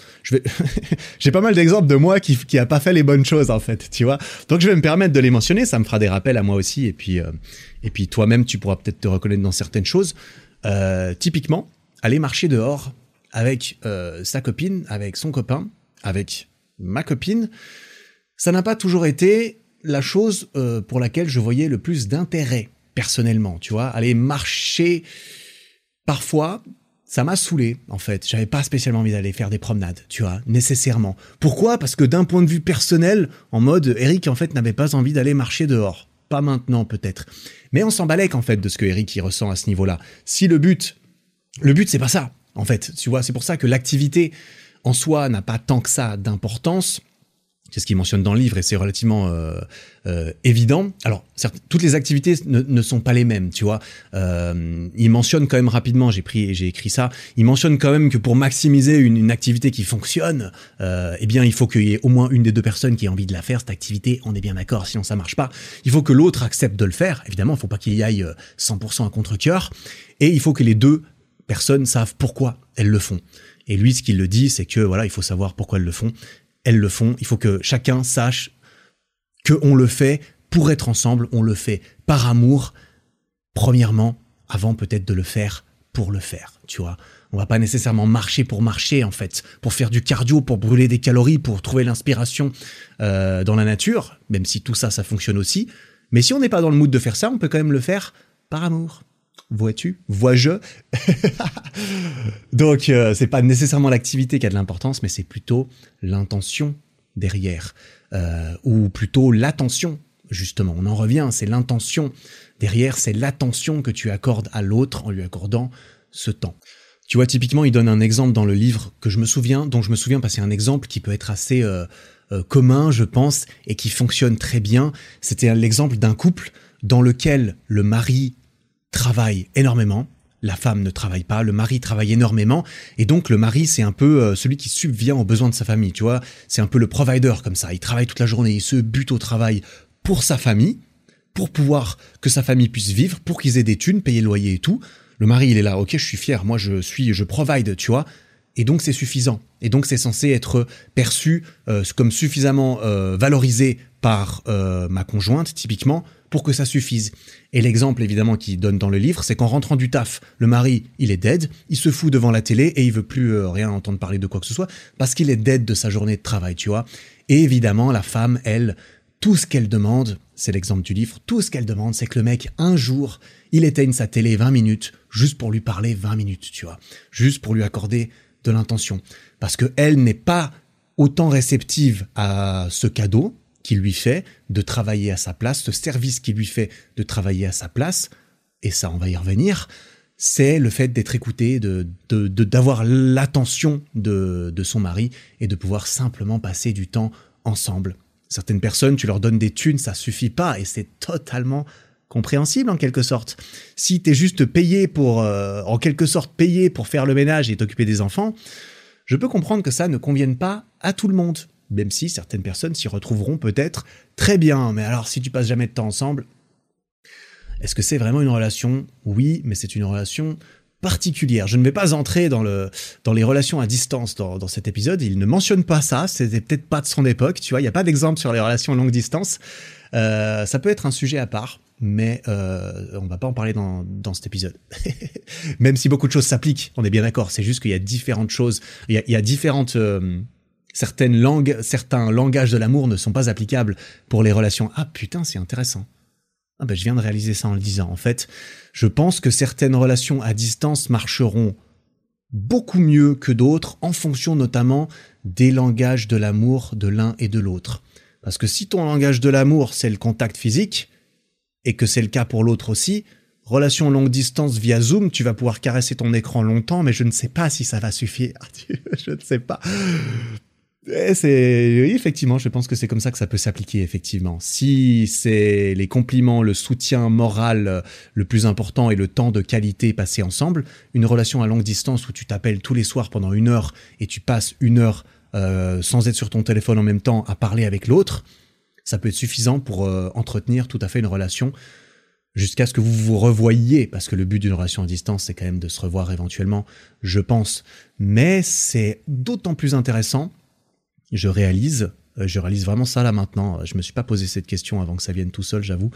<laughs> J'ai pas mal d'exemples de moi qui qui a pas fait les bonnes choses en fait, tu vois. Donc je vais me permettre de les mentionner, ça me fera des rappels à moi aussi et puis euh, et puis toi-même tu pourras peut-être te reconnaître dans certaines choses. typiquement, aller marcher dehors avec sa copine, avec son copain, avec ma copine, ça n'a pas toujours été la chose euh, pour laquelle je voyais le plus d'intérêt personnellement, tu vois, aller marcher parfois ça m'a saoulé en fait. J'avais pas spécialement envie d'aller faire des promenades, tu vois, nécessairement. Pourquoi? Parce que d'un point de vue personnel, en mode Eric en fait n'avait pas envie d'aller marcher dehors. Pas maintenant peut-être. Mais on s'en en fait de ce que Eric y ressent à ce niveau-là. Si le but le but c'est pas ça en fait, tu vois, c'est pour ça que l'activité en soi n'a pas tant que ça d'importance c'est ce qu'il mentionne dans le livre et c'est relativement euh, euh, évident. Alors, certes, toutes les activités ne, ne, sont pas les mêmes, tu vois. Euh, il mentionne quand même rapidement, j'ai pris, j'ai écrit ça. Il mentionne quand même que pour maximiser une, activité qui fonctionne, eh bien, il faut qu'il y ait au moins une des deux personnes qui ait envie de la faire cette activité. On est bien d'accord, sinon ça marche pas. Il faut que l'autre accepte de le faire. Évidemment, il faut pas qu'il y aille 100% euh, à contre-cœur. Et il faut que les deux personnes savent pourquoi elles le font. Et lui, ce qu'il le dit, c'est que voilà, il faut savoir pourquoi elles le font elles le font. Il faut que chacun sache que on le fait pour être ensemble, on le fait par amour, premièrement, avant peut-être de le faire pour le faire, tu vois. On va pas nécessairement marcher pour marcher, en fait, pour faire du cardio, pour brûler des calories, pour trouver l'inspiration euh, dans la nature, même si tout ça, ça fonctionne aussi. Mais si on n'est pas dans le mood de faire ça, on peut quand même le faire par amour. Vois-tu? Vois-je? <laughs> Donc, euh, c'est pas nécessairement l'activité qui a de l'importance, mais c'est plutôt l'intention derrière, euh, ou plutôt l'attention. Justement, on en revient, c'est l'intention derrière, c'est l'attention que tu accordes à l'autre en lui accordant ce temps. Tu vois, typiquement, il donne un exemple dans le livre que je me souviens, dont je me souviens parce que c'est un exemple qui peut être assez euh, commun, je pense, et qui fonctionne très bien. C'était l'exemple d'un couple dans lequel le mari travaille énormément, la femme ne travaille pas, le mari travaille énormément, et donc le mari c'est un peu euh, celui qui subvient aux besoins de sa famille, tu vois, c'est un peu le provider comme ça, il travaille toute la journée, il se bute au travail pour sa famille, pour pouvoir que sa famille puisse vivre, pour qu'ils aient des thunes, payer le loyer et tout. Le mari il est là, ok je suis fier, moi je suis, je provide, tu vois, et donc c'est suffisant. Et donc c'est censé être perçu euh, comme suffisamment euh, valorisé par ma conjointe typiquement pour que ça suffise. Et l'exemple évidemment qu'il donne dans le livre, c'est qu'en rentrant du taf, le mari, il est dead, il se fout devant la télé et il veut plus euh, rien entendre parler de quoi que ce soit parce qu'il est dead de sa journée de travail, tu vois. Et évidemment, la femme, elle, tout ce qu'elle demande, c'est l'exemple du livre, tout ce qu'elle demande, c'est que le mec, un jour, il éteigne sa télé 20 minutes, juste pour lui parler 20 minutes, tu vois. Juste pour lui accorder de l'intention. Parce que elle n'est pas autant réceptive à ce cadeau qu'il lui fait de travailler à sa place, ce service qu'il lui fait de travailler à sa place, et ça, on va y revenir, c'est le fait d'être écouté, de d'avoir l'attention de, de son mari et de pouvoir simplement passer du temps ensemble. Certaines personnes, tu leur donnes des thunes, ça suffit pas, et c'est totalement compréhensible en quelque sorte. Si tu es juste payé pour, euh, en quelque sorte payé pour faire le ménage et t'occuper des enfants, je peux comprendre que ça ne convienne pas à tout le monde, même si certaines personnes s'y retrouveront peut-être très bien. Mais alors, si tu passes jamais de temps ensemble, est-ce que c'est vraiment une relation? Oui, mais c'est une relation particulière. Je ne vais pas entrer dans, le, dans les relations à distance dans, dans cet épisode. Il ne mentionne pas ça. C'était peut-être pas de son époque. Tu vois, il n'y a pas d'exemple sur les relations longue distance. Euh, ça peut être un sujet à part, mais euh, on va pas en parler dans, dans cet épisode. <laughs> Même si beaucoup de choses s'appliquent, on est bien d'accord. C'est juste qu'il y a différentes choses. Il y a, il y a différentes euh, certaines langues, certains langages de l'amour ne sont pas applicables pour les relations. Ah putain, c'est intéressant. Ah ben, je viens de réaliser ça en le disant. En fait, je pense que certaines relations à distance marcheront beaucoup mieux que d'autres en fonction notamment des langages de l'amour de l'un et de l'autre. Parce que si ton langage de l'amour, c'est le contact physique, et que c'est le cas pour l'autre aussi, relation longue distance via Zoom, tu vas pouvoir caresser ton écran longtemps, mais je ne sais pas si ça va suffire. <laughs> je ne sais pas. C'est oui, effectivement, je pense que c'est comme ça que ça peut s'appliquer effectivement. Si c'est les compliments, le soutien moral euh, le plus important et le temps de qualité passé ensemble, une relation à longue distance où tu t'appelles tous les soirs pendant une heure et tu passes une heure euh, sans être sur ton téléphone en même temps à parler avec l'autre, ça peut être suffisant pour euh, entretenir tout à fait une relation jusqu'à ce que vous vous revoyiez, parce que le but d'une relation à distance, c'est quand même de se revoir éventuellement, je pense. Mais c'est d'autant plus intéressant je réalise, euh, je réalise vraiment ça là maintenant, je me suis pas posé cette question avant que ça vienne tout seul, j'avoue,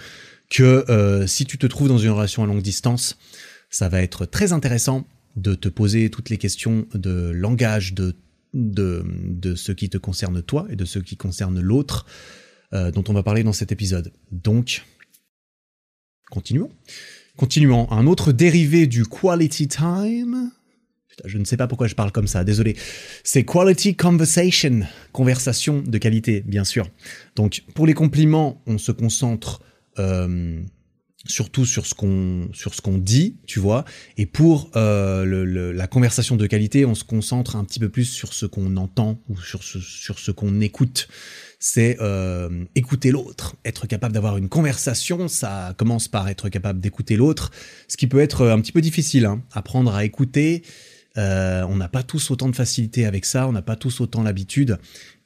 que euh, si tu te trouves dans une relation à longue distance, ça va être très intéressant de te poser toutes les questions de langage, de, de, de ce qui te concerne toi et de ce qui concerne l'autre, euh, dont on va parler dans cet épisode. Donc, continuons. Continuons. Un autre dérivé du quality time, je ne sais pas pourquoi je parle comme ça, désolé. C'est quality conversation, conversation de qualité, bien sûr. Donc, pour les compliments, on se concentre euh, surtout sur ce qu'on sur dit, tu vois. Et pour euh, la conversation de qualité, on se concentre un petit peu plus sur ce qu'on entend ou sur ce, sur ce qu'on écoute. C'est euh, écouter l'autre, être capable d'avoir une conversation. Ça commence par être capable d'écouter l'autre, ce qui peut être un petit peu difficile. Hein. Apprendre à écouter, euh, on n'a pas tous autant de facilité avec ça, on n'a pas tous autant l'habitude.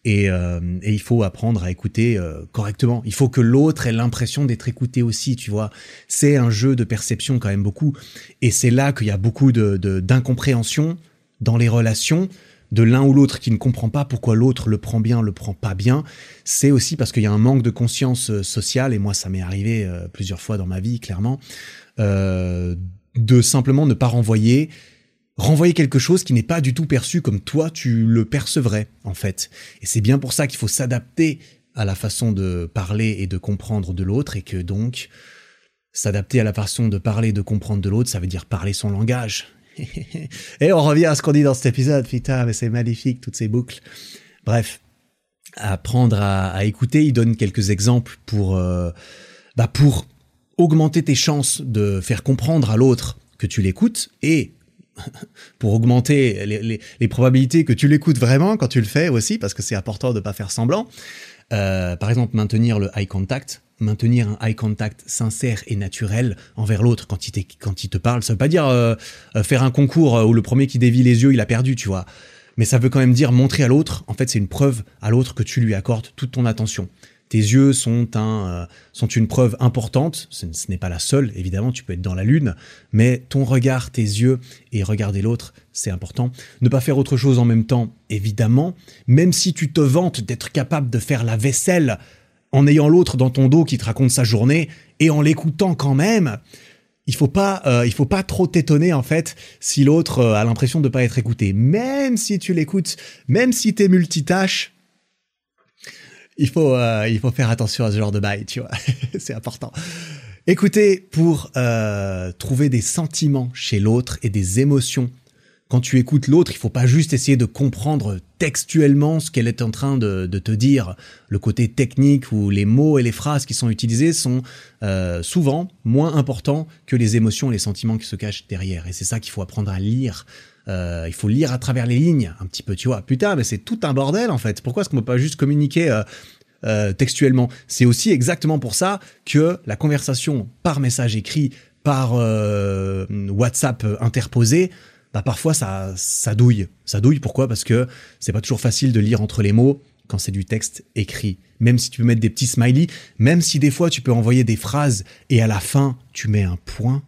Et, euh, il faut apprendre à écouter euh, correctement. Il faut que l'autre ait l'impression d'être écouté aussi, tu vois. C'est un jeu de perception quand même beaucoup. Et c'est là qu'il y a beaucoup de, d'incompréhension dans les relations de l'un ou l'autre qui ne comprend pas pourquoi l'autre le prend bien, le prend pas bien. C'est aussi parce qu'il y a un manque de conscience sociale, et moi ça m'est arrivé plusieurs fois dans ma vie, clairement, de simplement ne pas renvoyer renvoyer quelque chose qui n'est pas du tout perçu comme toi tu le percevrais en fait. Et c'est bien pour ça qu'il faut s'adapter à la façon de parler et de comprendre de l'autre et que donc s'adapter à la façon de parler et de comprendre de l'autre, ça veut dire parler son langage. <laughs> et on revient à ce qu'on dit dans cet épisode, putain, mais c'est magnifique toutes ces boucles. Bref, apprendre à, écouter, il donne quelques exemples pour euh, bah pour augmenter tes chances de faire comprendre à l'autre que tu l'écoutes et <laughs> pour augmenter les, probabilités que tu l'écoutes vraiment quand tu le fais aussi, parce que c'est important de pas faire semblant. Euh, par exemple, maintenir le eye contact, maintenir un eye contact sincère et naturel envers l'autre quand il, te parle. Ça veut pas dire euh, euh, faire un concours où le premier qui dévie les yeux, il a perdu, tu vois. Mais ça veut quand même dire montrer à l'autre, en fait, c'est une preuve à l'autre que tu lui accordes toute ton attention. Tes yeux euh, sont une preuve importante, ce, n'est pas la seule, évidemment, tu peux être dans la lune, mais ton regard, tes yeux et regarder l'autre, c'est important. Ne pas faire autre chose en même temps, évidemment, même si tu te vantes d'être capable de faire la vaisselle en ayant l'autre dans ton dos qui te raconte sa journée, Et en l'écoutant quand même, il faut pas, euh, il faut pas trop t'étonner en fait si l'autre euh, a l'impression de pas être écouté. Même si tu l'écoutes, même si t'es multitâche, il faut, euh, il faut faire attention à ce genre de bail, tu vois. <laughs> C'est important. Écoutez pour trouver des sentiments chez l'autre et des émotions quand tu écoutes l'autre, il faut pas juste essayer de comprendre textuellement ce qu'elle est en train de, te dire. Le côté technique ou les mots et les phrases qui sont utilisés sont euh, souvent moins importants que les émotions et les sentiments qui se cachent derrière. Et c'est ça qu'il faut apprendre à lire. Euh, il faut lire à travers les lignes, un petit peu, tu vois. Putain, mais c'est tout un bordel en fait. Pourquoi est-ce qu'on peut pas juste communiquer euh, textuellement? C'est aussi exactement pour ça que la conversation par message écrit, par WhatsApp interposé, bah parfois ça, ça douille. Ça douille pourquoi? Parce que c'est pas toujours facile de lire entre les mots quand c'est du texte écrit. Même si tu peux mettre des petits smileys, même si des fois tu peux envoyer des phrases et à la fin tu mets un point.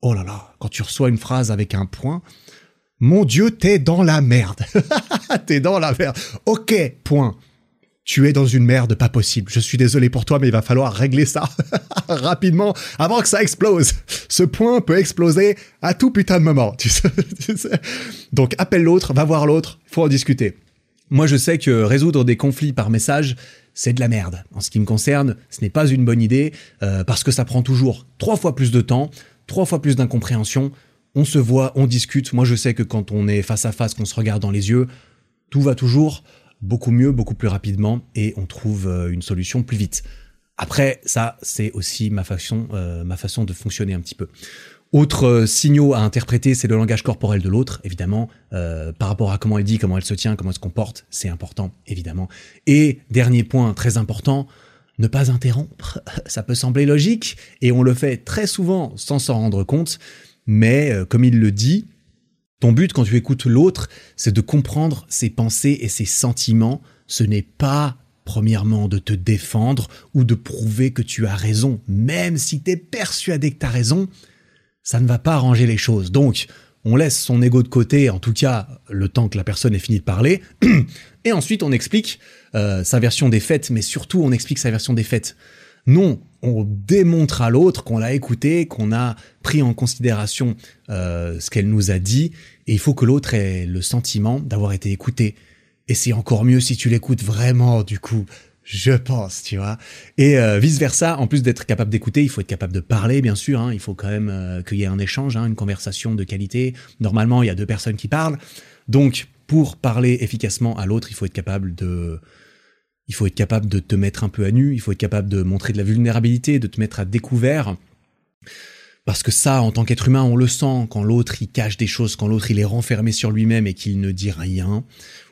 Oh là là, quand tu reçois une phrase avec un point, mon Dieu, t'es dans la merde. <laughs> t'es dans la merde. Ok, point tu es dans une merde pas possible. Je suis désolé pour toi, mais il va falloir régler ça <laughs> rapidement avant que ça explose. Ce point peut exploser à tout putain de moment. <laughs> Donc appelle l'autre, va voir l'autre, faut en discuter. Moi, je sais que résoudre des conflits par message, c'est de la merde. En ce qui me concerne, ce n'est pas une bonne idée euh, parce que ça prend toujours trois fois plus de temps, trois fois plus d'incompréhension. On se voit, on discute. Moi, je sais que quand on est face à face, qu'on se regarde dans les yeux, tout va toujours beaucoup mieux, beaucoup plus rapidement et on trouve euh, une solution plus vite. Après, ça, c'est aussi ma façon, euh, ma façon de fonctionner un petit peu. Autre euh, signaux à interpréter, c'est le langage corporel de l'autre, évidemment, par rapport à comment elle dit, comment elle se tient, comment elle se comporte, c'est important, évidemment. Et dernier point très important, ne pas interrompre. <laughs> Ça peut sembler logique, et on le fait très souvent sans s'en rendre compte, mais comme il le dit, ton but quand tu écoutes l'autre, c'est de comprendre ses pensées et ses sentiments. Ce n'est pas, premièrement, de te défendre ou de prouver que tu as raison. Même si tu es persuadé que tu as raison, ça ne va pas arranger les choses. Donc, on laisse son ego de côté, en tout cas le temps que la personne ait fini de parler, <clears throat> et ensuite on explique euh, sa version des faits, mais surtout on explique sa version des faits. Non, on démontre à l'autre qu'on l'a écouté, qu'on a pris en considération euh, ce qu'elle nous a dit, et il faut que l'autre ait le sentiment d'avoir été écouté. Et c'est encore mieux si tu l'écoutes vraiment, du coup, je pense, tu vois. Et euh, vice versa, en plus d'être capable d'écouter, il faut être capable de parler, bien sûr. Hein. il faut quand même euh, qu'il y ait un échange, hein, une conversation de qualité. Normalement, il y a deux personnes qui parlent, donc pour parler efficacement à l'autre, il faut être capable de il faut être capable de te mettre un peu à nu, il faut être capable de montrer de la vulnérabilité, de te mettre à découvert. Parce que ça, en tant qu'être humain, on le sent quand l'autre il cache des choses, quand l'autre il est renfermé sur lui-même et qu'il ne dit rien,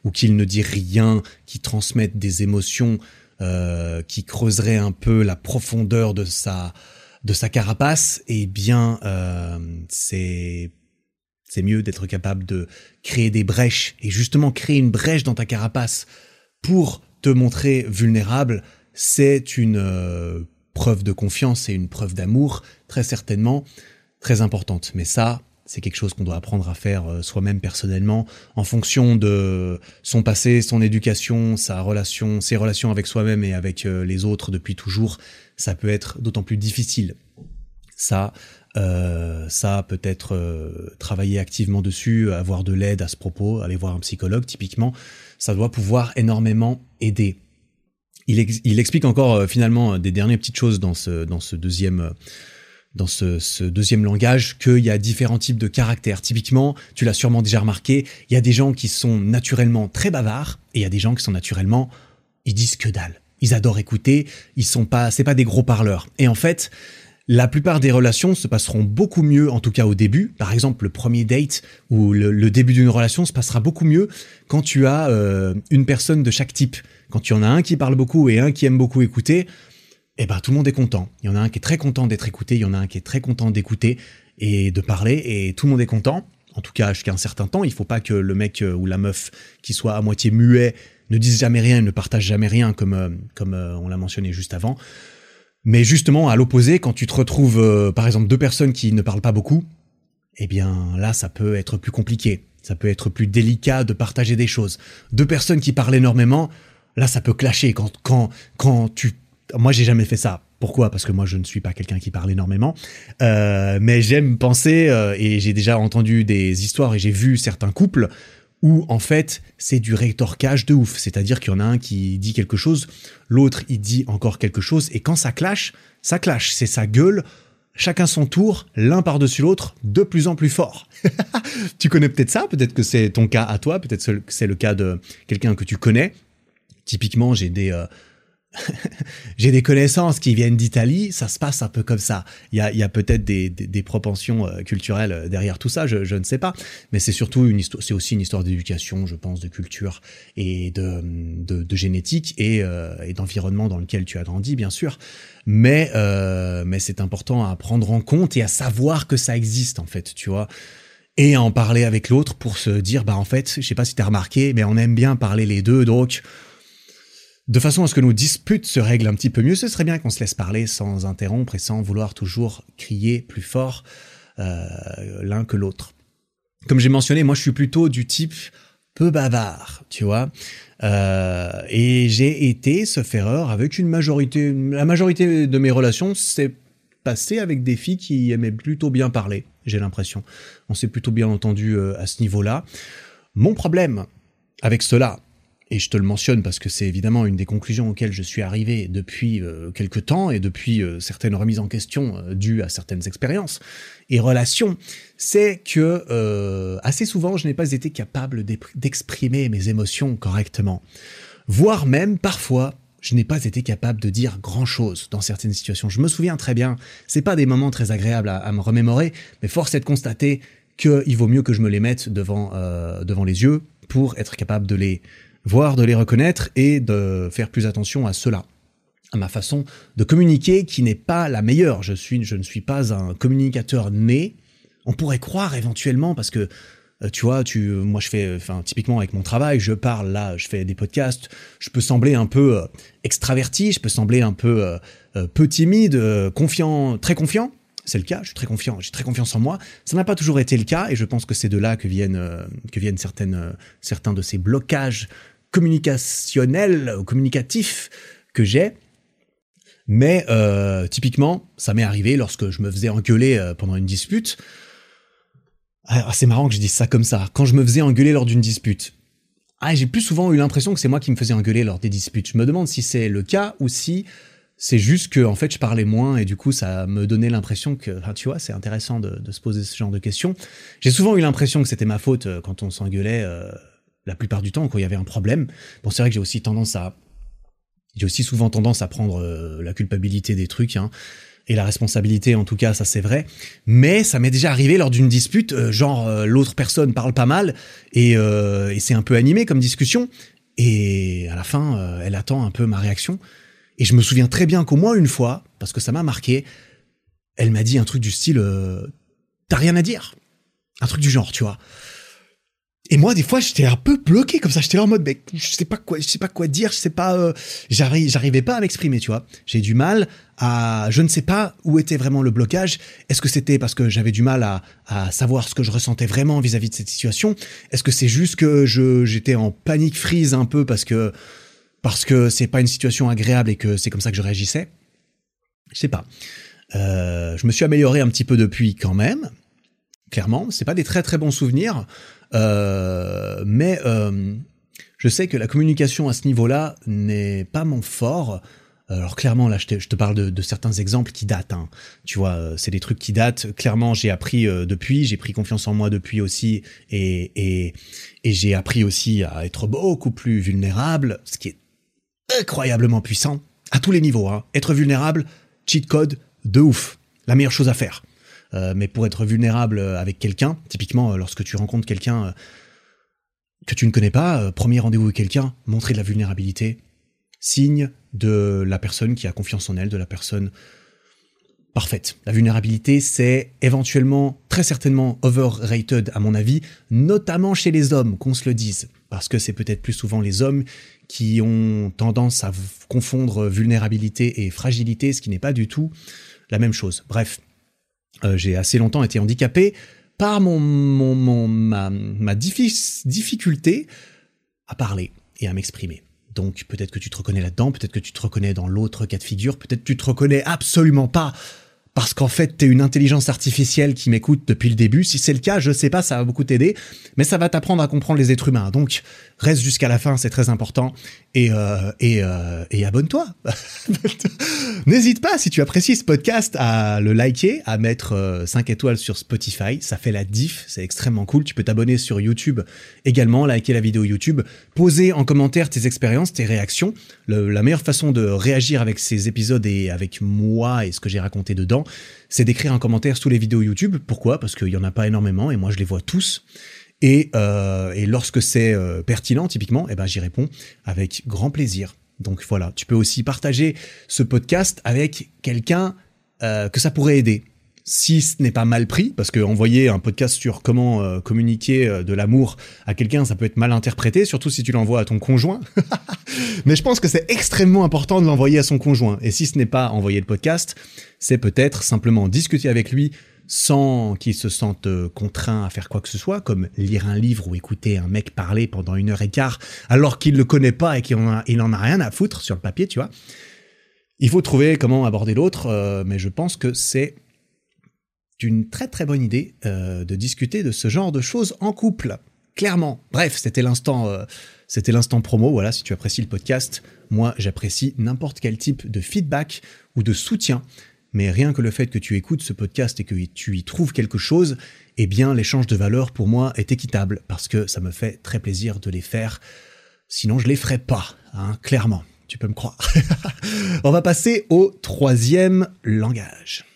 ou qu'il ne dit rien qui transmette des émotions euh, qui creuseraient un peu la profondeur de sa de sa carapace. Eh bien, euh, c'est c'est mieux d'être capable de créer des brèches et justement créer une brèche dans ta carapace pour montrer vulnérable, c'est une euh, preuve de confiance et une preuve d'amour, très certainement, très importante. Mais ça, c'est quelque chose qu'on doit apprendre à faire euh, soi-même personnellement, en fonction de son passé, son éducation, sa relation, ses relations avec soi-même et avec euh, les autres depuis toujours. Ça peut être d'autant plus difficile. Ça, euh, ça peut-être euh, travailler activement dessus, avoir de l'aide à ce propos, aller voir un psychologue typiquement, ça doit pouvoir énormément aider. Il, explique encore euh, finalement des dernières petites choses dans ce, dans ce deuxième dans ce, ce, deuxième langage qu'il y a différents types de caractères. Typiquement, tu l'as sûrement déjà remarqué, il y a des gens qui sont naturellement très bavards et il y a des gens qui sont naturellement ils disent que dalle. Ils adorent écouter, ils sont pas c'est pas des gros parleurs. Et en fait, la plupart des relations se passeront beaucoup mieux, en tout cas au début. Par exemple, le premier date ou le, début d'une relation se passera beaucoup mieux quand tu as euh, une personne de chaque type. Quand tu en as un qui parle beaucoup et un qui aime beaucoup écouter, eh ben tout le monde est content. Il y en a un qui est très content d'être écouté, il y en a un qui est très content d'écouter et de parler, et tout le monde est content. En tout cas, jusqu'à un certain temps, il faut pas que le mec euh, ou la meuf qui soit à moitié muet ne dise jamais rien, ne partage jamais rien, comme euh, comme on l'a mentionné juste avant. Mais justement, à l'opposé, quand tu te retrouves, euh, par exemple, deux personnes qui ne parlent pas beaucoup, eh bien là, ça peut être plus compliqué. Ça peut être plus délicat de partager des choses. Deux personnes qui parlent énormément, là, ça peut clasher quand, quand, quand tu... Moi, j'ai jamais fait ça. Pourquoi? Parce que moi, je ne suis pas quelqu'un qui parle énormément. Euh, mais j'aime penser, euh, et j'ai déjà entendu des histoires et j'ai vu certains couples où, en fait, c'est du rétorquage de ouf. C'est-à-dire qu'il y en a un qui dit quelque chose, l'autre, il dit encore quelque chose, et quand ça clash, ça clash. C'est sa gueule, chacun son tour, l'un par-dessus l'autre, de plus en plus fort. <laughs> tu connais peut-être ça, peut-être que c'est ton cas à toi, peut-être que c'est le cas de quelqu'un que tu connais. Typiquement, j'ai des... Euh, <laughs> j'ai des connaissances qui viennent d'Italie, ça se passe un peu comme ça. Il y a, peut-être des, propensions euh, culturelles euh, derrière tout ça, je, ne sais pas, mais c'est surtout une histoire, c'est aussi une histoire d'éducation, je pense, de culture et de, génétique et, euh, et d'environnement dans lequel tu as grandi, bien sûr. Mais, c'est important à prendre en compte et à savoir que ça existe en fait, tu vois et à en parler avec l'autre pour se dire bah en fait je sais pas si t'as remarqué mais on aime bien parler les deux donc de façon à ce que nos disputes se règlent un petit peu mieux, ce serait bien qu'on se laisse parler sans interrompre et sans vouloir toujours crier plus fort euh, l'un que l'autre. Comme j'ai mentionné, moi je suis plutôt du type peu bavard, tu vois. Euh, et j'ai été ce ferreur avec une majorité, la majorité de mes relations s'est passé avec des filles qui aimaient plutôt bien parler, j'ai l'impression. On s'est plutôt bien entendu euh, à ce niveau-là. Mon problème avec cela, et je te le mentionne parce que c'est évidemment une des conclusions auxquelles je suis arrivé depuis euh, quelque temps et depuis euh, certaines remises en question euh, dues à certaines expériences et relations, c'est que euh, assez souvent je n'ai pas été capable d'exprimer mes émotions correctement, voire même parfois je n'ai pas été capable de dire grand chose dans certaines situations. Je me souviens très bien, c'est pas des moments très agréables à, me remémorer, mais force est de constater qu'il vaut mieux que je me les mette devant devant les yeux pour être capable de les voire de les reconnaître et de faire plus attention à cela à ma façon de communiquer qui n'est pas la meilleure. Je suis, je ne suis pas un communicateur né. On pourrait croire éventuellement parce que euh, tu vois, tu, moi je fais, enfin typiquement avec mon travail, je parle là, je fais des podcasts, je peux sembler un peu euh, extraverti, je peux sembler un peu euh, peu timide, confiant, très confiant. C'est le cas, je suis très confiant, j'ai très confiance en moi. Ça n'a pas toujours été le cas et je pense que c'est de là que viennent que viennent certaines certains de ces blocages communicationnel ou communicatif que j'ai. Mais euh, typiquement, ça m'est arrivé lorsque je me faisais engueuler euh, pendant une dispute. Ah, c'est marrant que je dise ça comme ça. Quand je me faisais engueuler lors d'une dispute, ah, j'ai plus souvent eu l'impression que c'est moi qui me faisais engueuler lors des disputes. Je me demande si c'est le cas ou si c'est juste que en fait je parlais moins et du coup ça me donnait l'impression que, enfin, tu vois, c'est intéressant de, se poser ce genre de questions. J'ai souvent eu l'impression que c'était ma faute euh, quand on s'engueulait. La plupart du temps quand il y avait un problème. Bon, c'est vrai que j'ai aussi tendance à, j'ai aussi souvent tendance à prendre euh, la culpabilité des trucs, hein, et la responsabilité en tout cas, ça c'est vrai. Mais ça m'est déjà arrivé lors d'une dispute, euh, genre euh, l'autre personne parle pas mal et, et c'est un peu animé comme discussion, et à la fin, elle attend un peu ma réaction. Et je me souviens très bien qu'au moins une fois, parce que ça m'a marqué, elle m'a dit un truc du style, t'as rien à dire, un truc du genre, tu vois. Et moi, des fois, j'étais un peu bloqué comme ça. J'étais en mode, mais je sais pas quoi, je sais pas quoi dire, je sais pas, euh, j'arrivais pas à m'exprimer, tu vois. J'ai du mal à, je ne sais pas où était vraiment le blocage. Est-ce que c'était parce que j'avais du mal à, savoir ce que je ressentais vraiment vis-à-vis -vis de cette situation? Est-ce que c'est juste que je, j'étais en panique freeze un peu parce que, parce que c'est pas une situation agréable et que c'est comme ça que je réagissais? Je sais pas. Euh, je me suis amélioré un petit peu depuis quand même. Clairement, c'est pas des très très bons souvenirs. Euh, mais euh, je sais que la communication à ce niveau-là n'est pas mon fort. Alors clairement, là, je te, parle de, certains exemples qui datent. Hein. Tu vois, euh, c'est des trucs qui datent. Clairement, j'ai appris depuis, j'ai pris confiance en moi depuis aussi, et j'ai appris aussi à être beaucoup plus vulnérable, ce qui est incroyablement puissant à tous les niveaux. Hein. Être vulnérable, cheat code de ouf, la meilleure chose à faire. Euh, mais pour être vulnérable avec quelqu'un, typiquement euh, lorsque tu rencontres quelqu'un euh, que tu ne connais pas, premier rendez-vous avec quelqu'un, montrer de la vulnérabilité, signe de la personne qui a confiance en elle, de la personne parfaite. La vulnérabilité, c'est éventuellement, très certainement overrated à mon avis, notamment chez les hommes, qu'on se le dise, parce que c'est peut-être plus souvent les hommes qui ont tendance à confondre vulnérabilité et fragilité, ce qui n'est pas du tout la même chose. Bref, euh, j'ai assez longtemps été handicapé par mon, mon, mon ma, ma difficulté à parler et à m'exprimer. Donc peut-être que tu te reconnais là-dedans, peut-être que tu te reconnais dans l'autre cas de figure, peut-être que tu te reconnais absolument pas parce qu'en fait, t'es une intelligence artificielle qui m'écoute depuis le début. Si c'est le cas, je sais pas, ça va beaucoup t'aider, mais ça va t'apprendre à comprendre les êtres humains. Donc, reste jusqu'à la fin, c'est très important. Et, euh, et, euh, et abonne-toi. <laughs> N'hésite pas, si tu apprécies ce podcast, à le liker, à mettre 5 euh, étoiles sur Spotify. Ça fait la diff, c'est extrêmement cool. Tu peux t'abonner sur YouTube également, liker la vidéo YouTube, poser en commentaire tes expériences, tes réactions. la meilleure façon de réagir avec ces épisodes et avec moi et ce que j'ai raconté dedans, c'est d'écrire un commentaire sous les vidéos YouTube. Pourquoi? Parce qu'il y en a pas énormément et moi je les vois tous. Et, euh, et lorsque c'est euh, pertinent, typiquement, eh ben j'y réponds avec grand plaisir. Donc voilà, tu peux aussi partager ce podcast avec quelqu'un euh, que ça pourrait aider. Si ce n'est pas mal pris, parce que envoyer un podcast sur comment euh, communiquer euh, de l'amour à quelqu'un, ça peut être mal interprété, surtout si tu l'envoies à ton conjoint. <laughs> Mais je pense que c'est extrêmement important de l'envoyer à son conjoint. Et si ce n'est pas envoyer le podcast, c'est peut-être simplement discuter avec lui sans qu'il se sente euh, contraint à faire quoi que ce soit, comme lire un livre ou écouter un mec parler pendant une heure et quart alors qu'il ne le connaît pas et qu'il en, a, en a rien à foutre sur le papier, tu vois. Il faut trouver comment aborder l'autre, mais je pense que c'est une très très bonne idée euh, de discuter de ce genre de choses en couple. Clairement. Bref, c'était l'instant, c'était l'instant promo. Voilà, si tu apprécies le podcast, moi j'apprécie n'importe quel type de feedback ou de soutien mais rien que le fait que tu écoutes ce podcast et que tu y trouves quelque chose, eh bien l'échange de valeur pour moi est équitable parce que ça me fait très plaisir de les faire. Sinon je les ferais pas, hein, clairement. Tu peux me croire. <laughs> on va passer au troisième langage.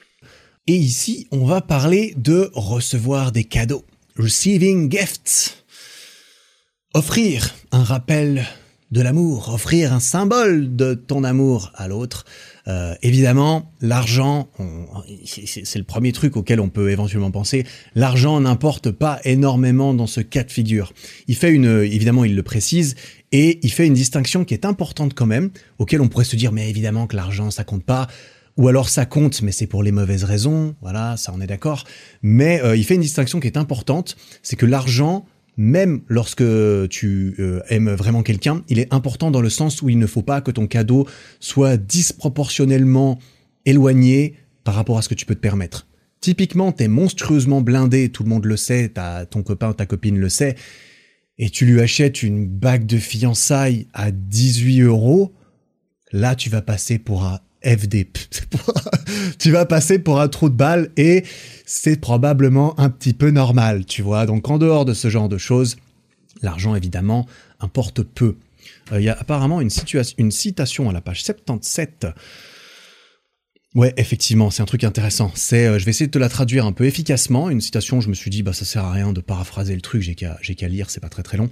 Et ici, on va parler de recevoir des cadeaux. Receiving gifts. Offrir un rappel de l'amour, offrir un symbole de ton amour à l'autre. Euh, évidemment, l'argent, c'est le premier truc auquel on peut éventuellement penser. L'argent n'importe pas énormément dans ce cas de figure. Il fait une, évidemment, il le précise, et il fait une distinction qui est importante quand même, auquel on pourrait se dire, mais évidemment que l'argent, ça compte pas. Ou alors ça compte, mais c'est pour les mauvaises raisons. Voilà, ça on est d'accord. Mais euh, il fait une distinction qui est importante, c'est que l'argent même lorsque tu euh, aimes vraiment quelqu'un, il est important dans le sens où il ne faut pas que ton cadeau soit disproportionnellement éloigné par rapport à ce que tu peux te permettre. Typiquement, t'es monstrueusement blindé, tout le monde le sait, ton copain ta copine le sait, et tu lui achètes une bague de fiançailles à 18 euros, là tu vas passer pour un FD. <laughs> tu vas passer pour un trou de balle et c'est probablement un petit peu normal, tu vois. Donc en dehors de ce genre de choses, l'argent évidemment importe peu. Euh, il y a apparemment une, une citation à la page 77. Ouais, effectivement, c'est un truc intéressant. C'est, euh, je vais essayer de te la traduire un peu efficacement. Une citation, je me suis dit, bah ça sert à rien de paraphraser le truc, j'ai qu'à, j'ai qu'à lire, c'est pas très très long.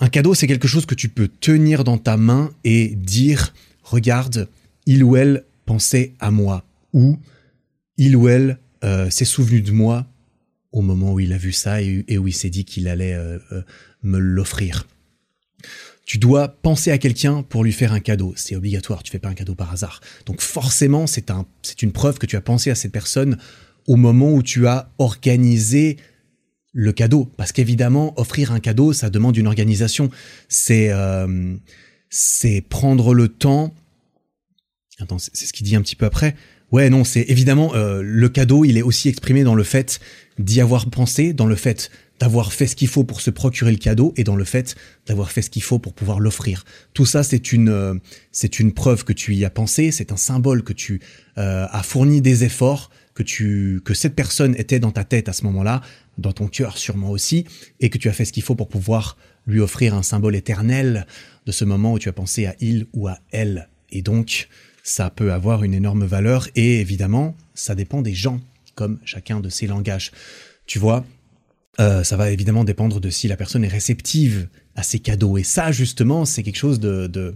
Un cadeau, c'est quelque chose que tu peux tenir dans ta main et dire, regarde, il ou elle pensait à moi, ou il ou elle euh, s'est souvenu de moi au moment où il a vu ça et, où il s'est dit qu'il allait euh, euh, me l'offrir. Tu dois penser à quelqu'un pour lui faire un cadeau. C'est obligatoire, tu fais pas un cadeau par hasard. Donc forcément, c'est un, une preuve que tu as pensé à cette personne au moment où tu as organisé le cadeau. Parce qu'évidemment, offrir un cadeau, ça demande une organisation. C'est prendre le temps Attends, c'est ce qu'il dit un petit peu après. Ouais, non, c'est évidemment euh, le cadeau, il est aussi exprimé dans le fait d'y avoir pensé, dans le fait d'avoir fait ce qu'il faut pour se procurer le cadeau et dans le fait d'avoir fait ce qu'il faut pour pouvoir l'offrir. Tout ça, c'est une euh, c'est une preuve que tu y as pensé, c'est un symbole que tu euh, as fourni des efforts, que tu que cette personne était dans ta tête à ce moment-là, dans ton cœur sûrement aussi, et que tu as fait ce qu'il faut pour pouvoir lui offrir un symbole éternel de ce moment où tu as pensé à il ou à elle. Et donc, ça peut avoir une énorme valeur et évidemment, ça dépend des gens, comme chacun de ces langages. Tu vois, euh, ça va évidemment dépendre de si la personne est réceptive à ces cadeaux. Et ça, justement, c'est quelque chose de,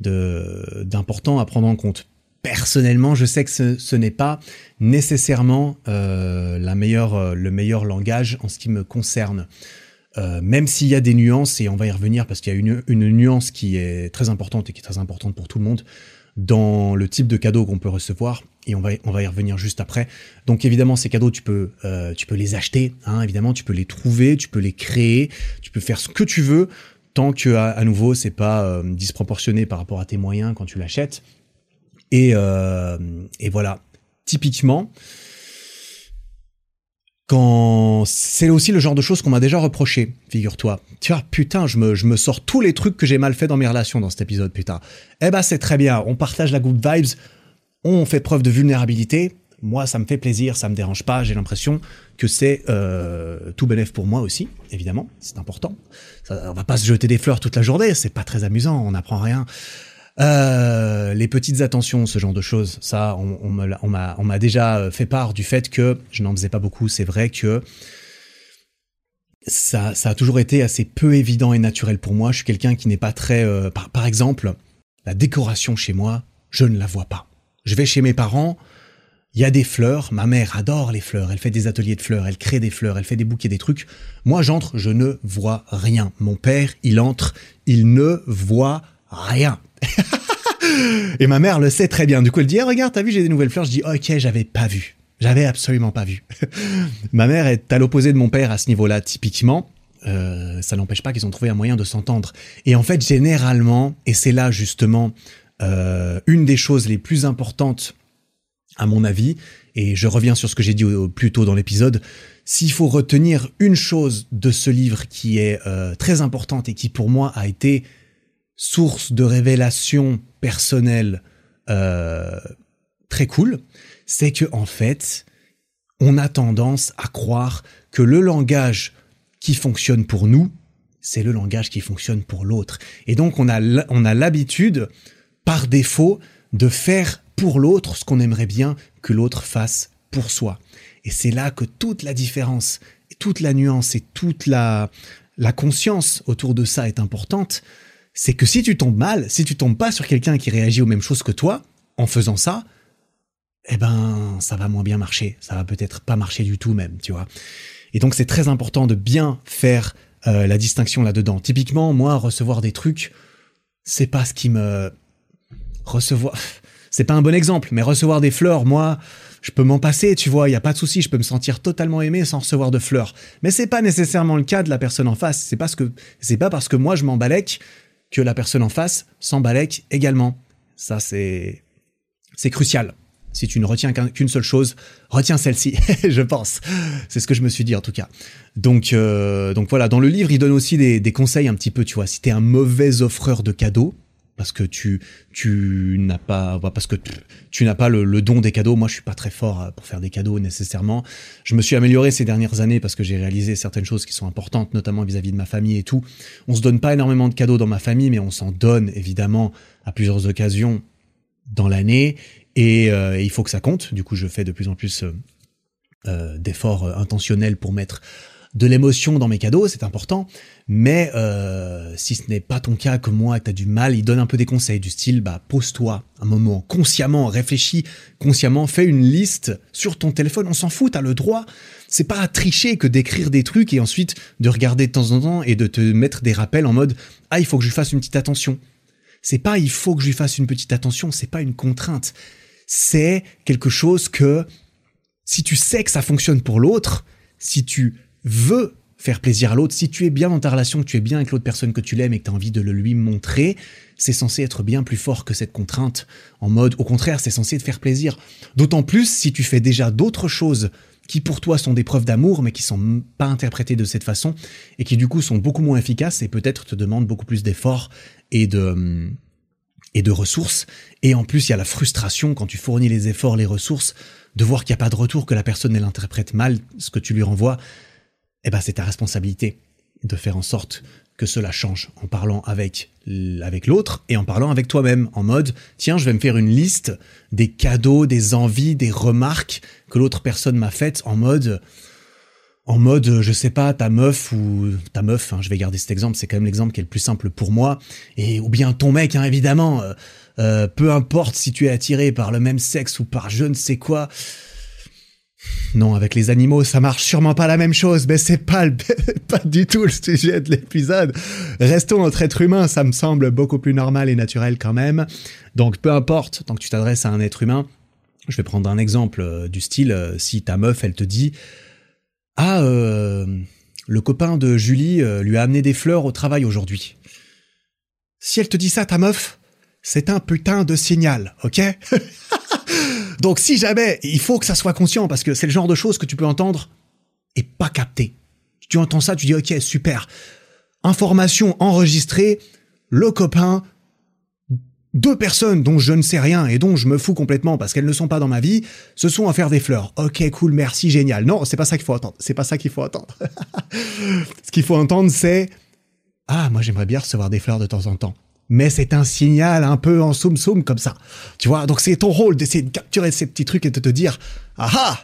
d'important à prendre en compte. Personnellement, je sais que ce, n'est pas nécessairement euh, la meilleure, euh, le meilleur langage en ce qui me concerne. même s'il y a des nuances, et on va y revenir parce qu'il y a une, une nuance qui est très importante et qui est très importante pour tout le monde, dans le type de cadeaux qu'on peut recevoir et on va on va y revenir juste après. Donc évidemment ces cadeaux tu peux euh, tu peux les acheter hein, évidemment tu peux les trouver, tu peux les créer, tu peux faire ce que tu veux tant que à, nouveau c'est pas euh, disproportionné par rapport à tes moyens quand tu l'achètes. Et, euh, et voilà, typiquement, quand c'est aussi le genre de choses qu'on m'a déjà reproché, figure-toi. Tu vois, putain, je me, je me sors tous les trucs que j'ai mal fait dans mes relations dans cet épisode, putain. Eh ben, c'est très bien, on partage la good vibes, on fait preuve de vulnérabilité. Moi, ça me fait plaisir, ça me dérange pas. J'ai l'impression que c'est euh, tout bénéf pour moi aussi, évidemment. C'est important. Ça, on va pas se jeter des fleurs toute la journée, c'est pas très amusant, on n'apprend rien. Euh, les petites attentions, ce genre de choses, ça, on, m'a déjà fait part du fait que je n'en faisais pas beaucoup. C'est vrai que ça, ça a toujours été assez peu évident et naturel pour moi. Je suis quelqu'un qui n'est pas très... Euh, par, par exemple, la décoration chez moi, je ne la vois pas. Je vais chez mes parents, il y a des fleurs, ma mère adore les fleurs, elle fait des ateliers de fleurs, elle crée des fleurs, elle fait des bouquets, des trucs. Moi j'entre, je ne vois rien. Mon père, il entre, il ne voit rien. <laughs> et ma mère le sait très bien. Du coup, elle dit, ah, regarde, t'as vu, j'ai des nouvelles fleurs. Je dis, ok, j'avais pas vu. J'avais absolument pas vu. <laughs> ma mère est à l'opposé de mon père à ce niveau-là, typiquement. Euh, ça n'empêche pas qu'ils ont trouvé un moyen de s'entendre. Et en fait, généralement, et c'est là justement euh, une des choses les plus importantes, à mon avis, et je reviens sur ce que j'ai dit plus tôt dans l'épisode, s'il faut retenir une chose de ce livre qui est euh, très importante et qui pour moi a été source de révélation personnelle euh, très cool, c'est que en fait, on a tendance à croire que le langage qui fonctionne pour nous, c'est le langage qui fonctionne pour l'autre. Et donc on a l'habitude par défaut de faire pour l'autre ce qu'on aimerait bien que l'autre fasse pour soi. Et c'est là que toute la différence, toute la nuance et toute la la conscience autour de ça est importante c'est que si tu tombes mal, si tu tombes pas sur quelqu'un qui réagit aux mêmes choses que toi, en faisant ça, eh ben, ça va moins bien marcher. Ça va peut-être pas marcher du tout même, tu vois. Et donc, c'est très important de bien faire euh, la distinction là-dedans. Typiquement, moi, recevoir des trucs, c'est pas ce qui me... Recevoir... <laughs> C'est pas un bon exemple, mais recevoir des fleurs, moi, je peux m'en passer, tu vois, il y a pas de souci, je peux me sentir totalement aimé sans recevoir de fleurs. Mais c'est pas nécessairement le cas de la personne en face. C'est parce que c'est pas parce que moi je m'embalèque que la personne en face s'embalèque également. Ça, c'est, c'est crucial. Si tu ne retiens qu'une seule chose, retiens celle-ci, <laughs> je pense. C'est ce que je me suis dit en tout cas. Donc, euh, donc voilà, dans le livre, il donne aussi des, des conseils un petit peu, tu vois. Si t'es un mauvais offreur de cadeaux, parce que tu tu n'as pas parce que tu n'as pas le, don des cadeaux. Moi, je suis pas très fort euh, pour faire des cadeaux nécessairement. Je me suis amélioré ces dernières années parce que j'ai réalisé certaines choses qui sont importantes, notamment vis-à-vis de ma famille et tout. On se donne pas énormément de cadeaux dans ma famille, mais on s'en donne évidemment à plusieurs occasions dans l'année et, euh, il faut que ça compte. Du coup, je fais de plus en plus euh, d'efforts intentionnels pour mettre de l'émotion dans mes cadeaux, c'est important. Mais euh, si ce n'est pas ton cas, que moi, que t'as du mal, il donne un peu des conseils du style, bah pose-toi un moment consciemment, réfléchis consciemment, fais une liste sur ton téléphone. On s'en fout, t'as le droit. C'est pas à tricher que d'écrire des trucs et ensuite de regarder de temps en temps et de te mettre des rappels en mode ah il faut que je lui fasse une petite attention. C'est pas il faut que je lui fasse une petite attention, c'est pas une contrainte. C'est quelque chose que si tu sais que ça fonctionne pour l'autre, si tu veux faire plaisir à l'autre, si tu es bien dans ta relation, que tu es bien avec l'autre personne que tu l'aimes et que tu as envie de le lui montrer, c'est censé être bien plus fort que cette contrainte. En mode, au contraire, c'est censé te faire plaisir. D'autant plus si tu fais déjà d'autres choses qui pour toi sont des preuves d'amour, mais qui sont pas interprétées de cette façon, et qui du coup sont beaucoup moins efficaces et peut-être te demandent beaucoup plus d'efforts et de, et de ressources. Et en plus, il y a la frustration quand tu fournis les efforts, les ressources, de voir qu'il n'y a pas de retour, que la personne elle interprète mal ce que tu lui renvoies eh ben c'est ta responsabilité de faire en sorte que cela change en parlant avec l'autre et en parlant avec toi-même en mode tiens je vais me faire une liste des cadeaux des envies des remarques que l'autre personne m'a faites en mode en mode je sais pas ta meuf ou ta meuf hein, je vais garder cet exemple c'est quand même l'exemple qui est le plus simple pour moi ou bien ton mec hein, évidemment euh, euh, peu importe si tu es attiré par le même sexe ou par je ne sais quoi non, avec les animaux, ça marche sûrement pas la même chose, mais c'est pas, <laughs> pas du tout le sujet de l'épisode. Restons entre êtres humains, ça me semble beaucoup plus normal et naturel quand même. Donc peu importe, tant que tu t'adresses à un être humain, je vais prendre un exemple euh, du style, euh, si ta meuf, elle te dit « Ah, euh, le copain de Julie lui a amené des fleurs au travail aujourd'hui. » Si elle te dit ça, ta meuf, c'est un putain de signal, ok? <laughs> Donc si jamais, il faut que ça soit conscient, parce que c'est le genre de choses que tu peux entendre et pas capter. Tu entends ça, tu dis ok, super. Information enregistrée, le copain, deux personnes dont je ne sais rien et dont je me fous complètement parce qu'elles ne sont pas dans ma vie, se sont à faire des fleurs. Ok, cool, merci, génial. Non, c'est pas ça qu'il faut attendre. C'est pas ça qu'il faut attendre. <laughs> Ce qu'il faut entendre, c'est ah, moi j'aimerais bien recevoir des fleurs de temps en temps. Mais c'est un signal un peu en soum soum comme ça. Tu vois, donc c'est ton rôle d'essayer de capturer ces petits trucs et de te dire ah ah,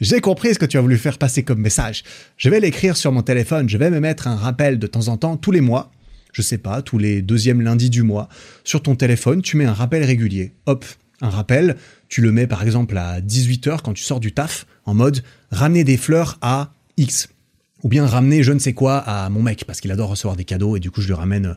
j'ai compris ce que tu as voulu faire passer comme message. Je vais l'écrire sur mon téléphone. Je vais me mettre un rappel de temps en temps tous les mois je sais pas, tous les deuxièmes lundis du mois, sur ton téléphone, tu mets un rappel régulier. Hop, un rappel, tu le mets par exemple à 18h quand tu sors du taf, en mode ramener des fleurs à X. Ou bien ramener je ne sais quoi à mon mec, parce qu'il adore recevoir des cadeaux, et du coup je lui ramène...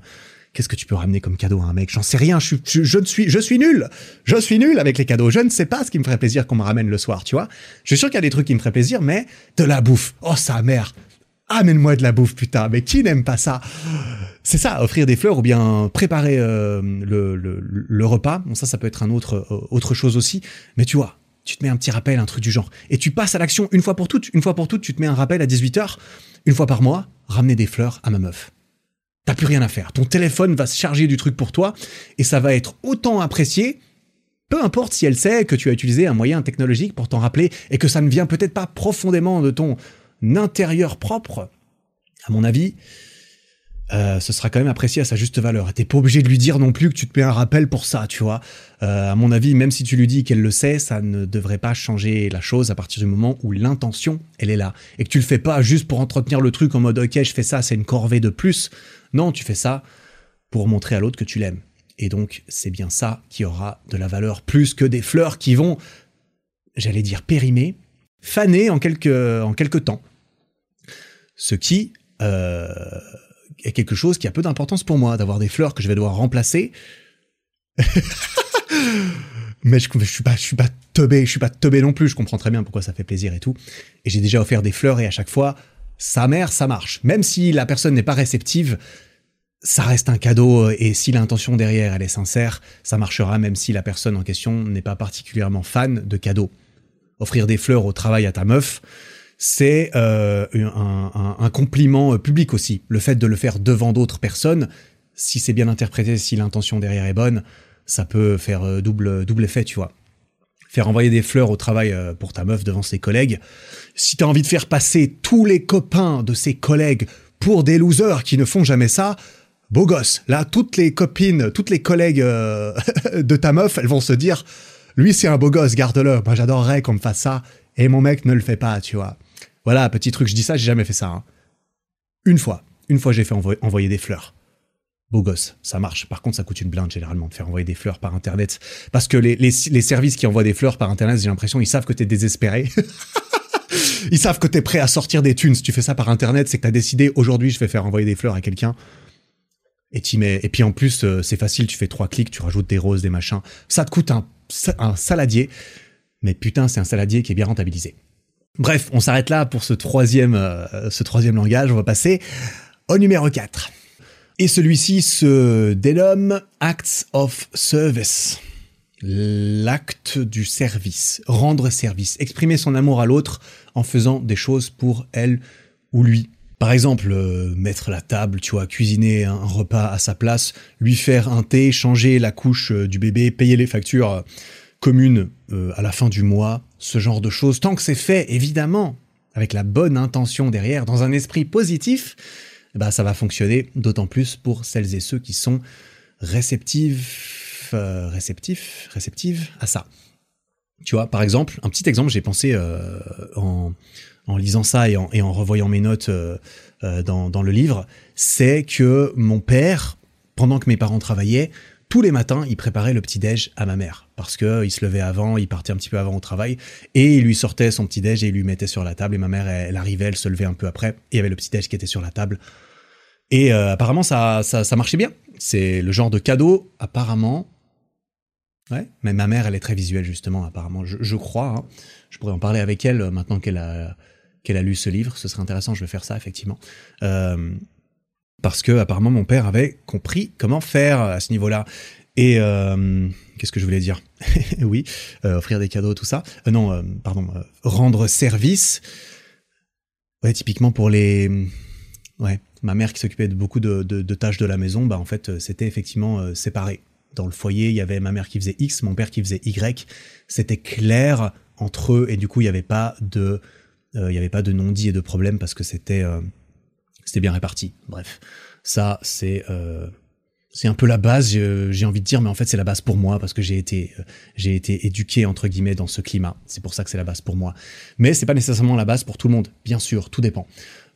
Qu'est-ce que tu peux ramener comme cadeau à un mec? J'en sais rien, je, je, ne suis, je suis nul Je suis nul avec les cadeaux, je ne sais pas ce qui me ferait plaisir qu'on me ramène le soir, tu vois? Je suis sûr qu'il y a des trucs qui me feraient plaisir, mais de la bouffe, oh sa mère Amène-moi de la bouffe, putain, mais qui n'aime pas ça? C'est ça, offrir des fleurs ou bien préparer euh, le, repas. Bon, ça, ça peut être un autre, euh, autre chose aussi. Mais tu vois, tu te mets un petit rappel, un truc du genre. Et tu passes à l'action une fois pour toutes. Une fois pour toutes, tu te mets un rappel à 18h, une fois par mois, ramener des fleurs à ma meuf. T'as plus rien à faire. Ton téléphone va se charger du truc pour toi et ça va être autant apprécié peu importe si elle sait que tu as utilisé un moyen technologique pour t'en rappeler et que ça ne vient peut-être pas profondément de ton intérieur propre, à mon avis, euh, ce sera quand même apprécié à sa juste valeur. T'es pas obligé de lui dire non plus que tu te mets un rappel pour ça, tu vois. Euh, à mon avis, même si tu lui dis qu'elle le sait, ça ne devrait pas changer la chose à partir du moment où l'intention, elle est là. Et que tu le fais pas juste pour entretenir le truc en mode ok, je fais ça, c'est une corvée de plus. Non, tu fais ça pour montrer à l'autre que tu l'aimes. Et donc, c'est bien ça qui aura de la valeur plus que des fleurs qui vont, j'allais dire, périmer, faner en quelques, en temps. Ce qui, euh, est quelque chose qui a peu d'importance pour moi, d'avoir des fleurs que je vais devoir remplacer. <laughs> mais je, je suis pas, je suis pas teubé, je suis pas teubé non plus. Je comprends très bien pourquoi ça fait plaisir et tout. Et j'ai déjà offert des fleurs et à chaque fois, sa mère, ça marche. Même si la personne n'est pas réceptive, ça reste un cadeau et si l'intention derrière elle est sincère, ça marchera même si la personne en question n'est pas particulièrement fan de cadeaux. Offrir des fleurs au travail à ta meuf, c'est euh, un, compliment euh, public aussi. Le fait de le faire devant d'autres personnes, si c'est bien interprété, si l'intention derrière est bonne, ça peut faire euh, double, double effet, tu vois. Faire envoyer des fleurs au travail pour ta meuf devant ses collègues. Si t'as envie de faire passer tous les copains de ses collègues pour des losers qui ne font jamais ça, beau gosse. Là, toutes les copines, toutes les collègues <laughs> de ta meuf, elles vont se dire, lui c'est un beau gosse, garde-le. Moi j'adorerais qu'on me fasse ça. Et mon mec ne le fait pas, tu vois. Voilà, petit truc, je dis ça, j'ai jamais fait ça. Hein. Une fois, une fois j'ai fait envoyer des fleurs. Beau gosse, ça marche. Par contre, ça coûte une blinde généralement de faire envoyer des fleurs par Internet. Parce que les, services qui envoient des fleurs par Internet, j'ai l'impression, ils savent que t'es désespéré. <laughs> ils savent que t'es prêt à sortir des thunes. Si tu fais ça par Internet, c'est que t'as décidé, aujourd'hui, je vais faire envoyer des fleurs à quelqu'un. Et, mets... et puis en plus, euh, c'est facile, tu fais trois clics, tu rajoutes des roses, des machins. Ça te coûte un, un saladier. Mais putain, c'est un saladier qui est bien rentabilisé. Bref, on s'arrête là pour ce troisième, euh, ce troisième langage. On va passer au numéro 4. Et celui-ci se dénomme Acts of Service. L'acte du service. Rendre service. Exprimer son amour à l'autre en faisant des choses pour elle ou lui. Par exemple, euh, mettre la table, tu vois, cuisiner un repas à sa place, lui faire un thé, changer la couche euh, du bébé, payer les factures communes à la fin du mois, ce genre de choses, tant que c'est fait, évidemment, avec la bonne intention derrière, dans un esprit positif, bah, ça va fonctionner d'autant plus pour celles et ceux qui sont réceptifs, euh, réceptifs, réceptives à ça. Tu vois, par exemple, un petit exemple, j'ai pensé euh, en, lisant ça et en, revoyant mes notes euh, dans, dans le livre, c'est que mon père, pendant que mes parents travaillaient, tous les matins, il préparait le petit-déj à ma mère. Parce que il se levait avant, il partait un petit peu avant au travail, et il lui sortait son petit-déj et il lui mettait sur la table. Et ma mère, elle, arrivait, elle se levait un peu après, et il y avait le petit-déj qui était sur la table. Et euh, apparemment, ça, ça, marchait bien. C'est le genre de cadeau, apparemment. Ouais, mais ma mère, elle est très visuelle, justement, apparemment. Je, crois. Hein. Je pourrais en parler avec elle euh, maintenant qu'elle a, qu'elle a lu ce livre. Ce serait intéressant, je vais faire ça, effectivement. Euh, parce que apparemment mon père avait compris comment faire à ce niveau-là. Et qu'est-ce que je voulais dire? <laughs> Oui, offrir des cadeaux, tout ça. Non, pardon, rendre service. Ouais, typiquement pour les, ouais, ma mère qui s'occupait de beaucoup de, tâches de la maison, bah en fait c'était effectivement séparé. Dans le foyer, il y avait ma mère qui faisait X, mon père qui faisait Y. C'était clair entre eux et du coup il n'y avait pas de, il y avait pas de non-dit et de problème parce que c'était c'était bien réparti. Bref, ça c'est euh, c'est un peu la base, j'ai envie de dire, mais en fait c'est la base pour moi parce que j'ai été euh, j'ai été éduqué entre guillemets dans ce climat. C'est pour ça que c'est la base pour moi. Mais c'est pas nécessairement la base pour tout le monde. Bien sûr, tout dépend.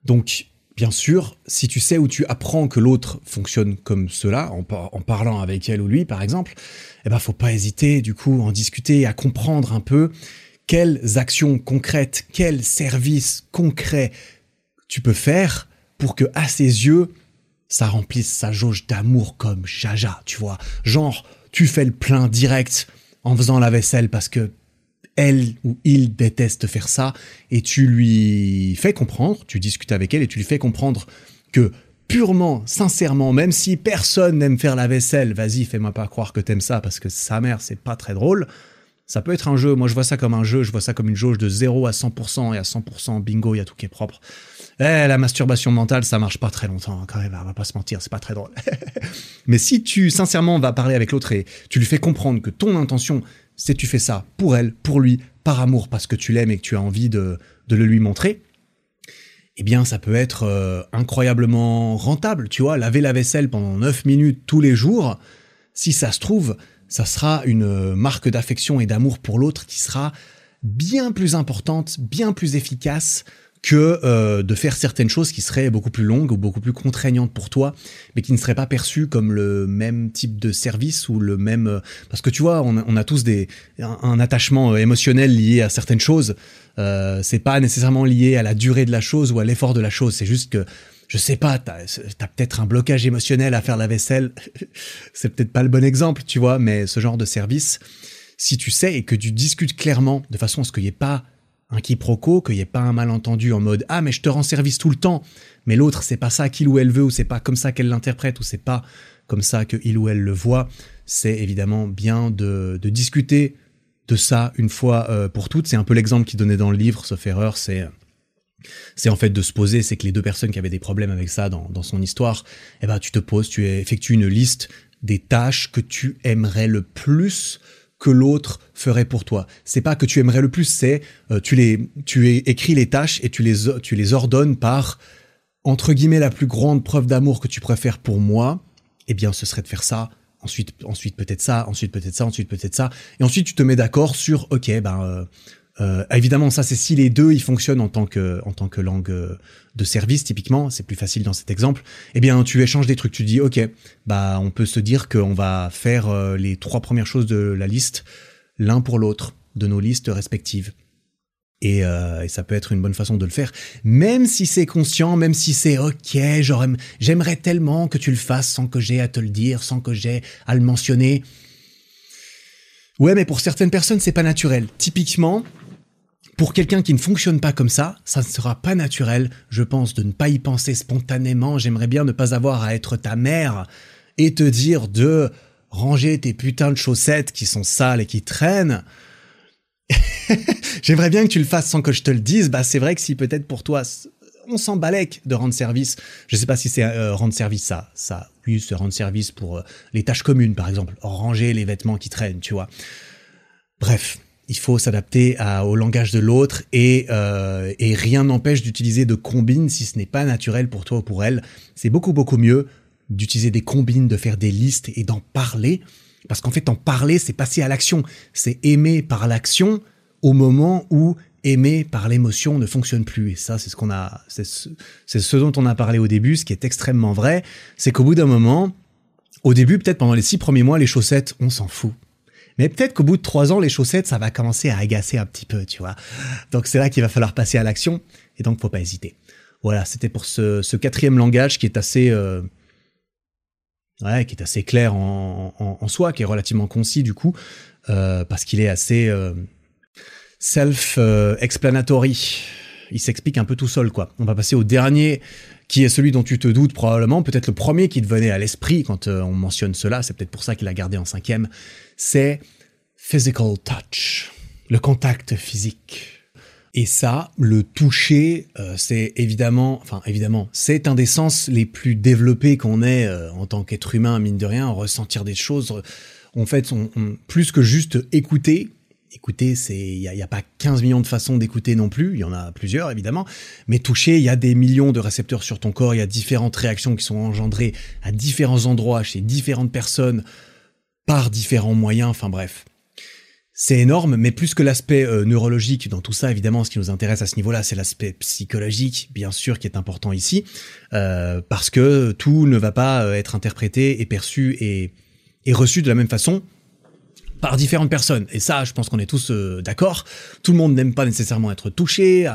Donc bien sûr, si tu sais où tu apprends que l'autre fonctionne comme cela, en, parlant avec elle ou lui par exemple, eh ben faut pas hésiter du coup en discuter, à comprendre un peu quelles actions concrètes, quels services concrets tu peux faire pour que à ses yeux, ça remplisse sa jauge d'amour comme Jaja, tu vois. Genre, tu fais le plein direct en faisant la vaisselle parce que elle ou il déteste faire ça et tu lui fais comprendre, tu discutes avec elle et tu lui fais comprendre que purement, sincèrement, même si personne n'aime faire la vaisselle, vas-y, fais-moi pas croire que t'aimes ça parce que sa mère, c'est pas très drôle. Ça peut être un jeu, moi je vois ça comme un jeu, je vois ça comme une jauge de 0 à 100% et à 100% bingo, il y a tout qui est propre. Eh, la masturbation mentale, ça marche pas très longtemps, hein, quand même, on va pas se mentir, c'est pas très drôle. <laughs> Mais si tu, sincèrement, vas parler avec l'autre et tu lui fais comprendre que ton intention, c'est tu fais ça pour elle, pour lui, par amour, parce que tu l'aimes et que tu as envie de, le lui montrer, eh bien, ça peut être euh, incroyablement rentable, tu vois, laver la vaisselle pendant 9 minutes tous les jours, si ça se trouve, ça sera une marque d'affection et d'amour pour l'autre qui sera bien plus importante, bien plus efficace que euh, de faire certaines choses qui seraient beaucoup plus longues ou beaucoup plus contraignantes pour toi, mais qui ne seraient pas perçues comme le même type de service ou le même... Euh, parce que tu vois, on, a tous des, un, attachement euh, émotionnel lié à certaines choses. Euh, c'est pas nécessairement lié à la durée de la chose ou à l'effort de la chose. C'est juste que, je sais pas, t'as as, peut-être un blocage émotionnel à faire la vaisselle. <laughs> c'est peut-être pas le bon exemple, tu vois, mais ce genre de service, si tu sais et que tu discutes clairement de façon à ce qu'il n'y ait pas un quiproquo, qu'il n'y ait pas un malentendu en mode ah mais je te rends service tout le temps, mais l'autre c'est pas ça qu'il ou elle veut ou c'est pas comme ça qu'elle l'interprète ou c'est pas comme ça que il ou elle le voit, c'est évidemment bien de, discuter de ça une fois euh, pour toutes. C'est un peu l'exemple qu'il donnait dans le livre, sauf erreur, c'est c'est en fait de se poser, c'est que les deux personnes qui avaient des problèmes avec ça dans, dans son histoire, eh ben tu te poses, tu effectues une liste des tâches que tu aimerais le plus que l'autre ferait pour toi. C'est pas que tu aimerais le plus, c'est euh, tu les tu écris les tâches et tu les tu les ordonnes par entre guillemets la plus grande preuve d'amour que tu préfères pour moi. Eh bien, ce serait de faire ça. Ensuite, ensuite peut-être ça, ensuite peut-être ça, ensuite peut-être ça, et ensuite tu te mets d'accord sur ok ben euh, euh, évidemment, ça c'est si les deux ils fonctionnent en tant que en tant que langue euh, de service typiquement, c'est plus facile dans cet exemple. Eh bien, tu échanges des trucs, tu dis ok, bah on peut se dire qu'on va faire euh, les trois premières choses de la liste l'un pour l'autre de nos listes respectives. Et, ça peut être une bonne façon de le faire, même si c'est conscient, même si c'est ok, j'aimerais tellement que tu le fasses sans que j'ai à te le dire, sans que j'ai à le mentionner. Ouais, mais pour certaines personnes, c'est pas naturel. Typiquement, pour quelqu'un qui ne fonctionne pas comme ça, ça ne sera pas naturel, je pense, de ne pas y penser spontanément. J'aimerais bien ne pas avoir à être ta mère et te dire de ranger tes putains de chaussettes qui sont sales et qui traînent. <laughs> J'aimerais bien que tu le fasses sans que je te le dise. Bah, c'est vrai que si peut-être pour toi, on s'en balèque de rendre service. Je sais pas si c'est euh, rendre service ça, ça. Oui, c'est rendre service pour euh, les tâches communes, par exemple, ranger les vêtements qui traînent, tu vois. Bref, il faut s'adapter au langage de l'autre et, euh, et rien n'empêche d'utiliser de combines si ce n'est pas naturel pour toi ou pour elle. C'est beaucoup beaucoup mieux d'utiliser des combines, de faire des listes et d'en parler. Parce qu'en fait, en parler, c'est passer à l'action. C'est aimer par l'action au moment où aimer par l'émotion ne fonctionne plus. Et ça, c'est ce, dont on a parlé au début, ce qui est extrêmement vrai. C'est qu'au bout d'un moment, au début, peut-être pendant les six premiers mois, les chaussettes, on s'en fout. Mais peut-être qu'au bout de trois ans, les chaussettes, ça va commencer à agacer un petit peu, tu vois. Donc c'est là qu'il va falloir passer à l'action, et donc faut pas hésiter. Voilà, c'était pour ce, quatrième langage qui est assez, euh, ouais, qui est assez clair en, soi, qui est relativement concis du coup, euh, parce qu'il est assez euh, self-explanatory. il s'explique un peu tout seul, quoi. On va passer au dernier, qui est celui dont tu te doutes probablement, peut-être le premier qui te venait à l'esprit quand euh, on mentionne cela, c'est peut-être pour ça qu'il a gardé en cinquième, c'est physical touch, le contact physique. Et ça, le toucher, euh, c'est évidemment, enfin évidemment, c'est un des sens les plus développés qu'on ait euh, en tant qu'être humain, mine de rien, ressentir des choses. En fait, plus que juste écouter, écouter, c'est il n'y a, a, pas 15 millions de façons d'écouter non plus, il y en a plusieurs évidemment, mais toucher, il y a des millions de récepteurs sur ton corps, il y a différentes réactions qui sont engendrées à différents endroits chez différentes personnes par différents moyens, enfin bref. C'est énorme, mais plus que l'aspect euh, neurologique dans tout ça, évidemment, ce qui nous intéresse à ce niveau-là, c'est l'aspect psychologique, bien sûr, qui est important ici, euh, parce que tout ne va pas euh, être interprété et perçu et, et reçu de la même façon par différentes personnes. Et ça, je pense qu'on est tous euh, d'accord. Tout le monde n'aime pas nécessairement être touché.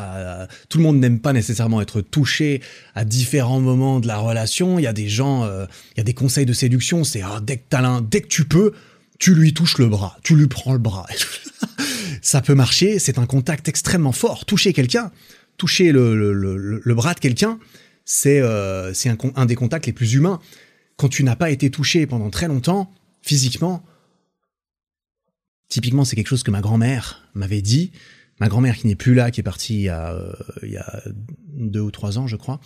Tout le monde n'aime pas nécessairement être touché à différents moments de la relation. Il y a des gens, euh, il y a des conseils de séduction. C'est ah, dès que t'as l'un, dès que tu peux, tu lui touches le bras, tu lui prends le bras. <laughs> ça peut marcher. C'est un contact extrêmement fort. Toucher quelqu'un, toucher le, le, le, bras de quelqu'un, c'est euh, un des contacts les plus humains. Quand tu n'as pas été touché pendant très longtemps, physiquement, Typiquement, c'est quelque chose que ma grand-mère m'avait dit. Ma grand-mère qui n'est plus là, qui est partie il y a, euh, deux ou trois ans, je crois.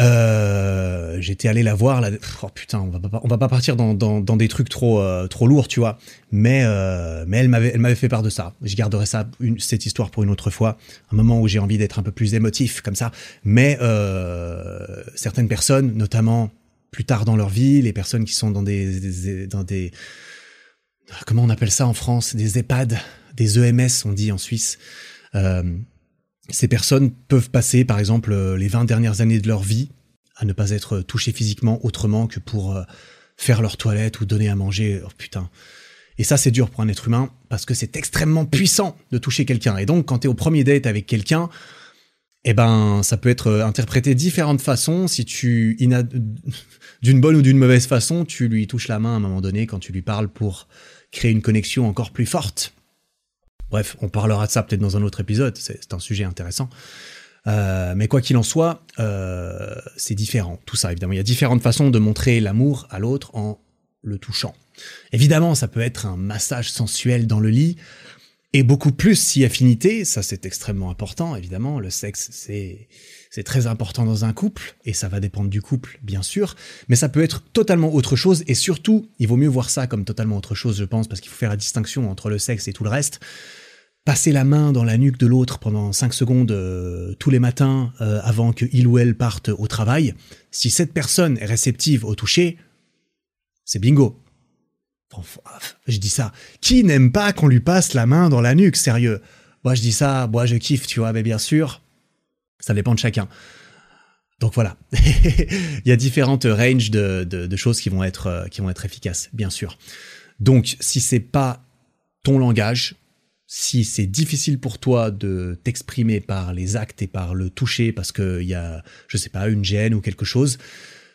Euh, j'étais allé la voir. Oh putain, on va pas, va pas partir dans, des trucs trop euh, trop lourds, tu vois. Mais mais elle m'avait elle m'avait fait part de ça. Je garderai ça cette histoire pour une autre fois, un moment où j'ai envie d'être un peu plus émotif comme ça. Mais certaines personnes, notamment plus tard dans leur vie, les personnes qui sont dans des dans des comment on appelle ça en France, des EHPAD, des EMS, on dit en Suisse. Euh, ces personnes peuvent passer, par exemple, euh, les 20 dernières années de leur vie à ne pas être touchées physiquement autrement que pour euh, faire leur toilette ou donner à manger. Oh putain. Et ça, c'est dur pour un être humain parce que c'est extrêmement puissant de toucher quelqu'un. Et donc, quand tu es au premier date avec quelqu'un, eh ben, ça peut être interprété de différentes façons. Si tu, <laughs> d'une bonne ou d'une mauvaise façon, tu lui touches la main à un moment donné quand tu lui parles pour créer une connexion encore plus forte. Bref, on parlera de ça peut-être dans un autre épisode, c'est un sujet intéressant. Euh, mais quoi qu'il en soit, euh, c'est différent, tout ça évidemment. Il y a différentes façons de montrer l'amour à l'autre en le touchant. Évidemment, ça peut être un massage sensuel dans le lit, et beaucoup plus si affinité, ça c'est extrêmement important, évidemment. Le sexe, c'est c'est très important dans un couple, et ça va dépendre du couple, bien sûr, mais ça peut être totalement autre chose, et surtout, il vaut mieux voir ça comme totalement autre chose, je pense, parce qu'il faut faire la distinction entre le sexe et tout le reste. Passer la main dans la nuque de l'autre pendant 5 secondes euh, tous les matins euh, avant que il ou elle parte au travail, si cette personne est réceptive au toucher, c'est bingo. Je dis ça. Qui n'aime pas qu'on lui passe la main dans la nuque, sérieux? Moi je dis ça, moi je kiffe, tu vois, mais bien sûr, ça dépend de chacun. Donc voilà, <laughs> il y a différentes ranges de, de, choses qui vont être euh, qui vont être efficaces, bien sûr. Donc si c'est pas ton langage, si c'est difficile pour toi de t'exprimer par les actes et par le toucher parce qu'il y a, je sais pas, une gêne ou quelque chose,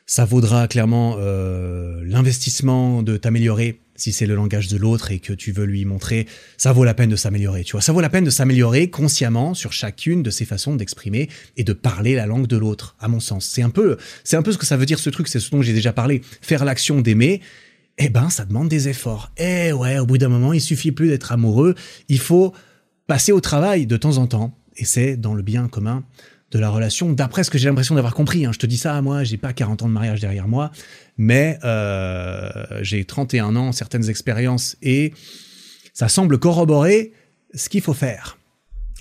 ça vaudra clairement euh, l'investissement de t'améliorer si c'est le langage de l'autre et que tu veux lui montrer, ça vaut la peine de s'améliorer. Tu vois, ça vaut la peine de s'améliorer consciemment sur chacune de ces façons d'exprimer et de parler la langue de l'autre. À mon sens, c'est un peu, c'est un peu ce que ça veut dire ce truc. C'est ce dont j'ai déjà parlé. Faire l'action d'aimer. Eh ben, ça demande des efforts. Eh ouais, au bout d'un moment, il suffit plus d'être amoureux. Il faut passer au travail de temps en temps. Et c'est dans le bien commun de la relation, d'après ce que j'ai l'impression d'avoir compris. Hein. Je te dis ça, moi, j'ai pas 40 ans de mariage derrière moi, mais euh, j'ai 31 ans, certaines expériences, et ça semble corroborer ce qu'il faut faire.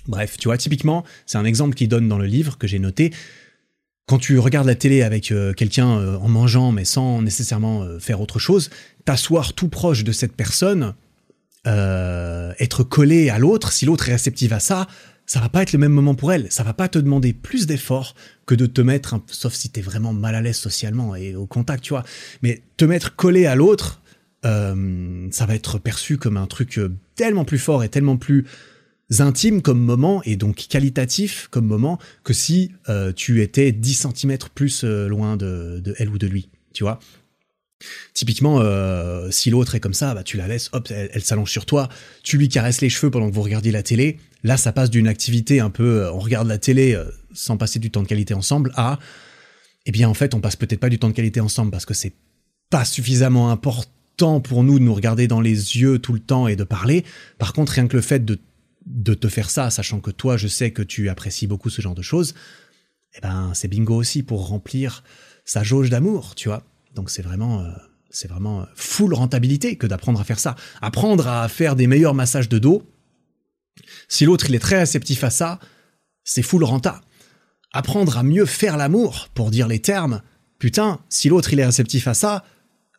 Bref, tu vois, typiquement, c'est un exemple qu'il donne dans le livre que j'ai noté. Quand tu regardes la télé avec euh, quelqu'un euh, en mangeant, mais sans nécessairement faire autre chose, t'asseoir tout proche de cette personne, être collé à l'autre, si l'autre est réceptif à ça, ça va pas être le même moment pour elle. Ça va pas te demander plus d'efforts que de te mettre, sauf si t'es vraiment mal à l'aise socialement et au contact, tu vois. Mais te mettre collé à l'autre, euh, ça va être perçu comme un truc euh, tellement plus fort et tellement plus intime comme moment et donc qualitatif comme moment que si euh, tu étais 10 cm plus loin de, de, elle ou de lui, tu vois. Typiquement, euh, si l'autre est comme ça, bah, tu la laisses, hop, elle, s'allonge sur toi, tu lui caresses les cheveux pendant que vous regardiez la télé. Là, ça passe d'une activité un peu, euh, on regarde la télé euh, sans passer du temps de qualité ensemble, à, eh bien, en fait, on passe peut-être pas du temps de qualité ensemble parce que c'est pas suffisamment important pour nous de nous regarder dans les yeux tout le temps et de parler. Par contre, rien que le fait de, de te faire ça, sachant que toi, je sais que tu apprécies beaucoup ce genre de choses, eh ben, c'est bingo aussi pour remplir sa jauge d'amour, tu vois. Donc c'est vraiment, euh, c'est vraiment full rentabilité que d'apprendre à faire ça. Apprendre à faire des meilleurs massages de dos. Si l'autre il est très réceptif à ça, c'est full renta. Apprendre à mieux faire l'amour, pour dire les termes. Putain, si l'autre il est réceptif à ça,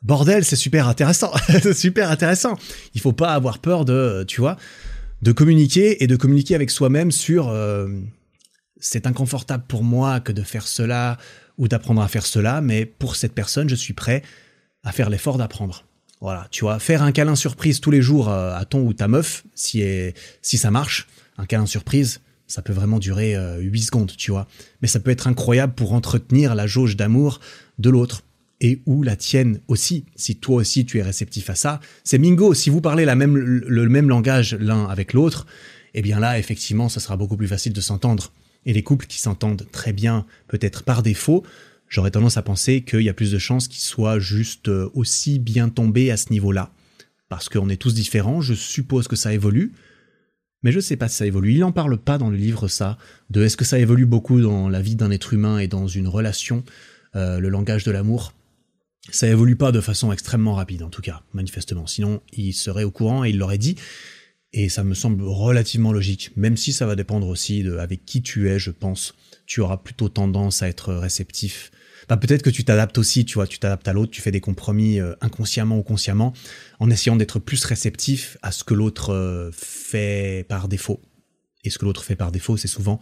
bordel, c'est super intéressant. <laughs> c'est super intéressant. Il faut pas avoir peur de, tu vois, de communiquer et de communiquer avec soi-même sur euh, c'est inconfortable pour moi que de faire cela ou d'apprendre à faire cela, mais pour cette personne, je suis prêt à faire l'effort d'apprendre. Voilà, tu vois, faire un câlin surprise tous les jours euh, à ton ou ta meuf, si, si ça marche, un câlin surprise, ça peut vraiment durer 8 euh, secondes, tu vois. Mais ça peut être incroyable pour entretenir la jauge d'amour de l'autre. Et ou la tienne aussi, si toi aussi tu es réceptif à ça. C'est mingo, si vous parlez la même, le même langage l'un avec l'autre, eh bien là, effectivement, ça sera beaucoup plus facile de s'entendre. Et les couples qui s'entendent très bien, peut-être par défaut, j'aurais tendance à penser qu'il y a plus de chances qu'ils soient juste euh, aussi bien tombés à ce niveau-là. Parce qu'on est tous différents, je suppose que ça évolue, mais je sais pas si ça évolue. Il n'en parle pas dans le livre, ça, de est-ce que ça évolue beaucoup dans la vie d'un être humain et dans une relation, euh, le langage de l'amour. Ça évolue pas de façon extrêmement rapide, en tout cas, manifestement. Sinon, il serait au courant et il l'aurait dit. Et ça me semble relativement logique, même si ça va dépendre aussi de avec qui tu es, je pense. Tu auras plutôt tendance à être réceptif. Bah, peut-être que tu t'adaptes aussi, tu vois, tu t'adaptes à l'autre, tu fais des compromis euh, inconsciemment ou consciemment, en essayant d'être plus réceptif à ce que l'autre euh, fait par défaut. Et ce que l'autre fait par défaut, c'est souvent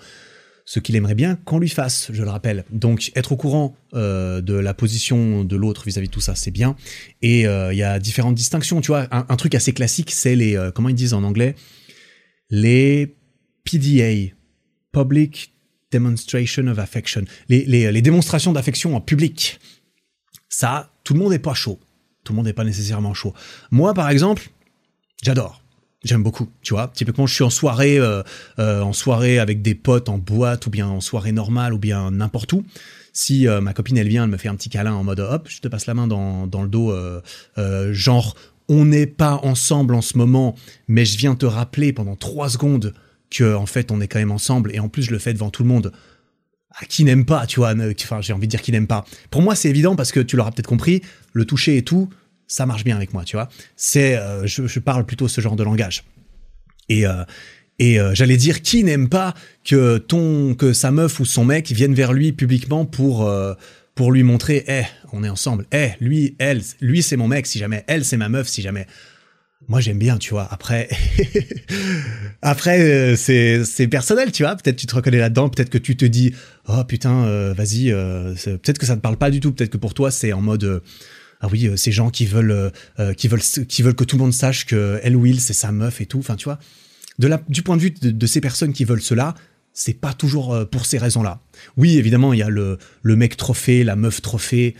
ce qu'il aimerait bien qu'on lui fasse, je le rappelle. Donc être au courant euh, de la position de l'autre vis-à-vis de tout ça, c'est bien. Et euh, il y a différentes distinctions, tu vois. Un, truc assez classique, c'est les, euh, comment ils disent en anglais, les PDA, Public Demonstration of Affection, les, démonstrations d'affection en public. Ça, tout le monde n'est pas chaud. Tout le monde n'est pas nécessairement chaud. Moi, par exemple, j'adore. J'aime beaucoup, tu vois. Typiquement, je suis en soirée, euh, euh, en soirée avec des potes, en boîte, ou bien en soirée normale, ou bien n'importe où. Si euh, ma copine, elle vient, elle me fait un petit câlin en mode hop, je te passe la main dans, dans le dos, genre on n'est pas ensemble en ce moment, mais je viens te rappeler pendant trois secondes que en fait on est quand même ensemble, et en plus je le fais devant tout le monde. À qui n'aime pas, tu vois. Enfin, j'ai envie de dire qui n'aime pas. Pour moi, c'est évident parce que tu l'auras peut-être compris, le toucher et tout, ça marche bien avec moi, tu vois. C'est, euh, je, parle plutôt ce genre de langage. Et euh, et euh, j'allais dire qui n'aime pas que ton que sa meuf ou son mec vienne vers lui publiquement pour pour lui montrer, eh, on est ensemble. Eh, lui, elle, lui c'est mon mec si jamais, elle c'est ma meuf si jamais. Moi j'aime bien, tu vois. Après, <laughs> après c'est c'est personnel, tu vois. Peut-être tu te reconnais là-dedans. Peut-être que tu te dis, oh putain, vas-y. peut-être que ça te parle pas du tout. Peut-être que pour toi c'est en mode ah oui, euh, ces gens qui veulent, euh, euh, qui veulent, qui veulent que tout le monde sache que Elle Will c'est sa meuf et tout. Enfin, tu vois, du point de vue de, ces personnes qui veulent cela, c'est pas toujours pour ces raisons-là. Oui, évidemment, il y a le, mec trophée, la meuf trophée.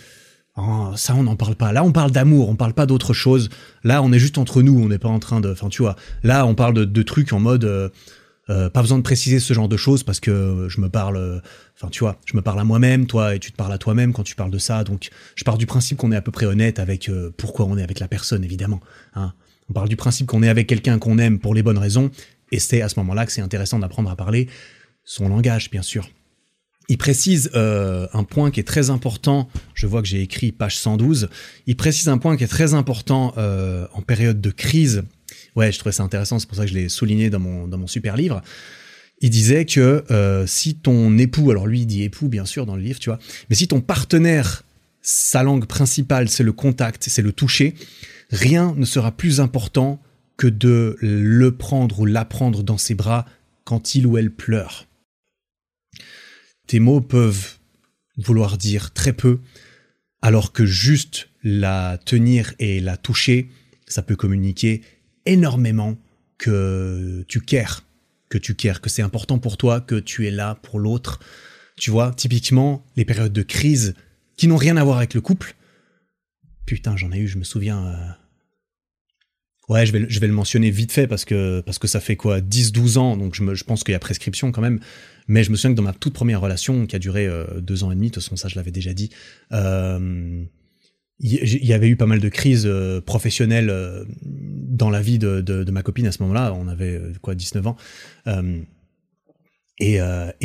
Oh, ça, on n'en parle pas. Là, on parle d'amour, on parle pas d'autre chose. Là, on est juste entre nous, on n'est pas en train de. Enfin, tu vois. Là, on parle de, trucs en mode. Pas besoin de préciser ce genre de choses parce que je me parle, enfin tu vois, je me parle à moi-même, toi et tu te parles à toi-même quand tu parles de ça. Donc je pars du principe qu'on est à peu près honnête avec euh, pourquoi on est avec la personne, évidemment. Hein. On parle du principe qu'on est avec quelqu'un qu'on aime pour les bonnes raisons, et c'est à ce moment-là que c'est intéressant d'apprendre à parler son langage, bien sûr. Il précise euh, un point qui est très important, je vois que j'ai écrit page 112, il précise un point qui est très important en période de crise Ouais, je trouvais ça intéressant, c'est pour ça que je l'ai souligné dans mon, dans mon super livre. Il disait que euh, si ton époux, alors lui il dit époux bien sûr dans le livre, tu vois, mais si ton partenaire, sa langue principale c'est le contact, c'est le toucher, rien ne sera plus important que de le prendre ou l'apprendre dans ses bras quand il ou elle pleure. Tes mots peuvent vouloir dire très peu, alors que juste la tenir et la toucher, ça peut communiquer énormément que tu cares, que tu cares, que c'est important pour toi, que tu es là pour l'autre. Tu vois, typiquement, les périodes de crise qui n'ont rien à voir avec le couple Putain, j'en ai eu, je me souviens. euh, Ouais, je vais, je vais le mentionner vite fait parce que, parce que ça fait quoi 10-12 ans, donc je, me, je pense qu'il y a prescription quand même. Mais je me souviens que dans ma toute première relation, qui a duré euh, deux ans et demi, de toute façon, ça je l'avais déjà dit, euh, il y, avait eu pas mal de crises euh, professionnelles euh, dans la vie de, de, ma copine à ce moment-là. On avait euh, quoi 19 ans. Et,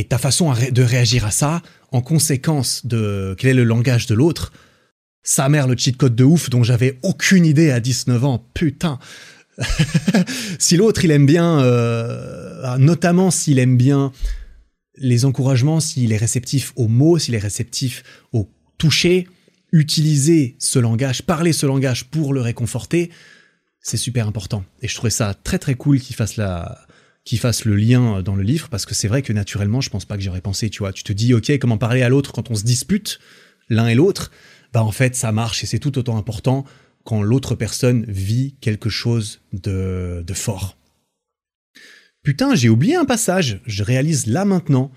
ta façon de réagir à ça, en conséquence de quel est le langage de l'autre, sa mère le cheat code de ouf dont j'avais aucune idée à 19 ans, putain. <laughs> si l'autre il aime bien, euh, notamment s'il aime bien les encouragements, s'il est réceptif aux mots, s'il est réceptif au toucher, utiliser ce langage, parler ce langage pour le réconforter, c'est super important. Et je trouvais ça très très cool qu'il fasse la, qu'il fasse le lien dans le livre parce que c'est vrai que naturellement, je pense pas que j'aurais pensé, tu vois. Tu te dis, ok, comment parler à l'autre quand on se dispute l'un et l'autre? Bah en fait, ça marche et c'est tout autant important quand l'autre personne vit quelque chose de, de fort. Putain, j'ai oublié un passage. Je réalise là maintenant.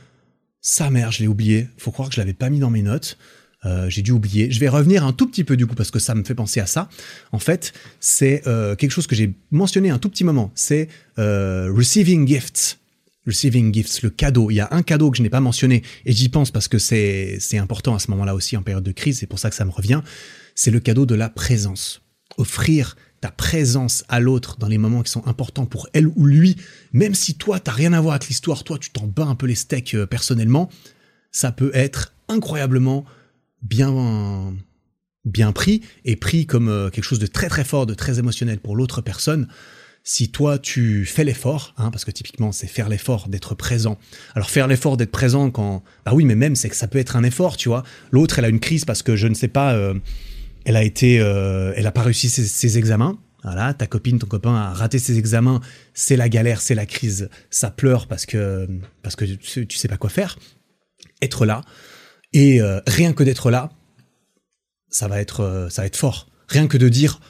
Sa mère, je l'ai oublié. Faut croire que je l'avais pas mis dans mes notes. Euh, j'ai dû oublier. Je vais revenir un tout petit peu du coup parce que ça me fait penser à ça. En fait, c'est euh, quelque chose que j'ai mentionné un tout petit moment. C'est euh, receiving gifts. Receiving gifts, le cadeau. Il y a un cadeau que je n'ai pas mentionné et j'y pense parce que c'est important à ce moment-là aussi en période de crise. C'est pour ça que ça me revient. C'est le cadeau de la présence. Offrir ta présence à l'autre dans les moments qui sont importants pour elle ou lui, même si toi t'as rien à voir avec l'histoire, toi tu t'en bats un peu les steaks personnellement, ça peut être incroyablement bien bien pris et pris comme euh, quelque chose de très très fort, de très émotionnel pour l'autre personne. Si toi tu fais l'effort, hein, parce que typiquement c'est faire l'effort d'être présent. Alors faire l'effort d'être présent quand, bah oui, mais même c'est que ça peut être un effort, tu vois. L'autre elle a une crise parce que je ne sais pas, euh, elle a été, euh, elle a pas réussi ses, ses examens. Voilà, ta copine, ton copain a raté ses examens, c'est la galère, c'est la crise, ça pleure parce que parce que tu, tu sais pas quoi faire. Être là, et euh, rien que d'être là, ça va être, euh, ça va être fort. Rien que de dire,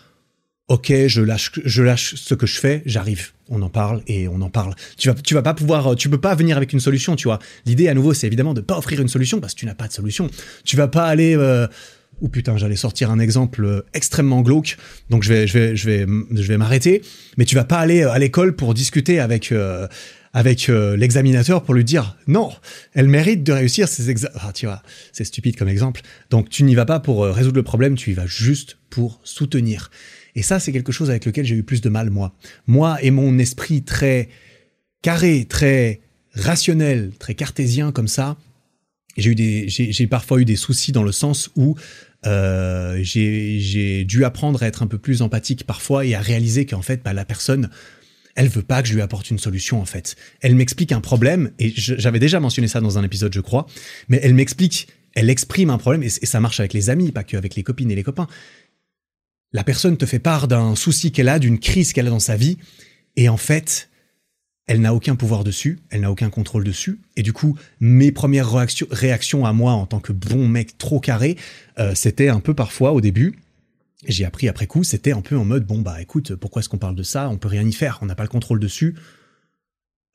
ok, je lâche, je lâche ce que je fais, j'arrive. On en parle et on en parle. Tu vas, tu vas pas pouvoir, euh, tu peux pas venir avec une solution, tu vois. L'idée à nouveau, c'est évidemment de pas offrir une solution parce que tu n'as pas de solution. Tu vas pas aller. Ou putain, j'allais sortir un exemple extrêmement glauque, donc je vais, je vais, je vais, je vais m'arrêter. Mais tu vas pas aller à l'école pour discuter avec. Avec euh, l'examinateur pour lui dire non, elle mérite de réussir ses examens. Ah, tu vois, c'est stupide comme exemple. Donc tu n'y vas pas pour euh, résoudre le problème, tu y vas juste pour soutenir. Et ça, c'est quelque chose avec lequel j'ai eu plus de mal, moi. Moi et mon esprit très carré, très rationnel, très cartésien comme ça, j'ai eu des, j'ai, parfois eu des soucis dans le sens où euh, j'ai, j'ai dû apprendre à être un peu plus empathique parfois et à réaliser qu'en fait, bah, la personne, elle veut pas que je lui apporte une solution en fait. Elle m'explique un problème et j'avais déjà mentionné ça dans un épisode, je crois, mais elle m'explique, elle exprime un problème et, ça marche avec les amis, pas qu'avec les copines et les copains. La personne te fait part d'un souci qu'elle a, d'une crise qu'elle a dans sa vie et en fait, elle n'a aucun pouvoir dessus, elle n'a aucun contrôle dessus, et du coup, mes premières réactions, réactions à moi en tant que bon mec trop carré, euh, c'était un peu parfois au début, j'ai appris après coup, c'était un peu en mode bon bah écoute, pourquoi est-ce qu'on parle de ça? On peut rien y faire, on n'a pas le contrôle dessus.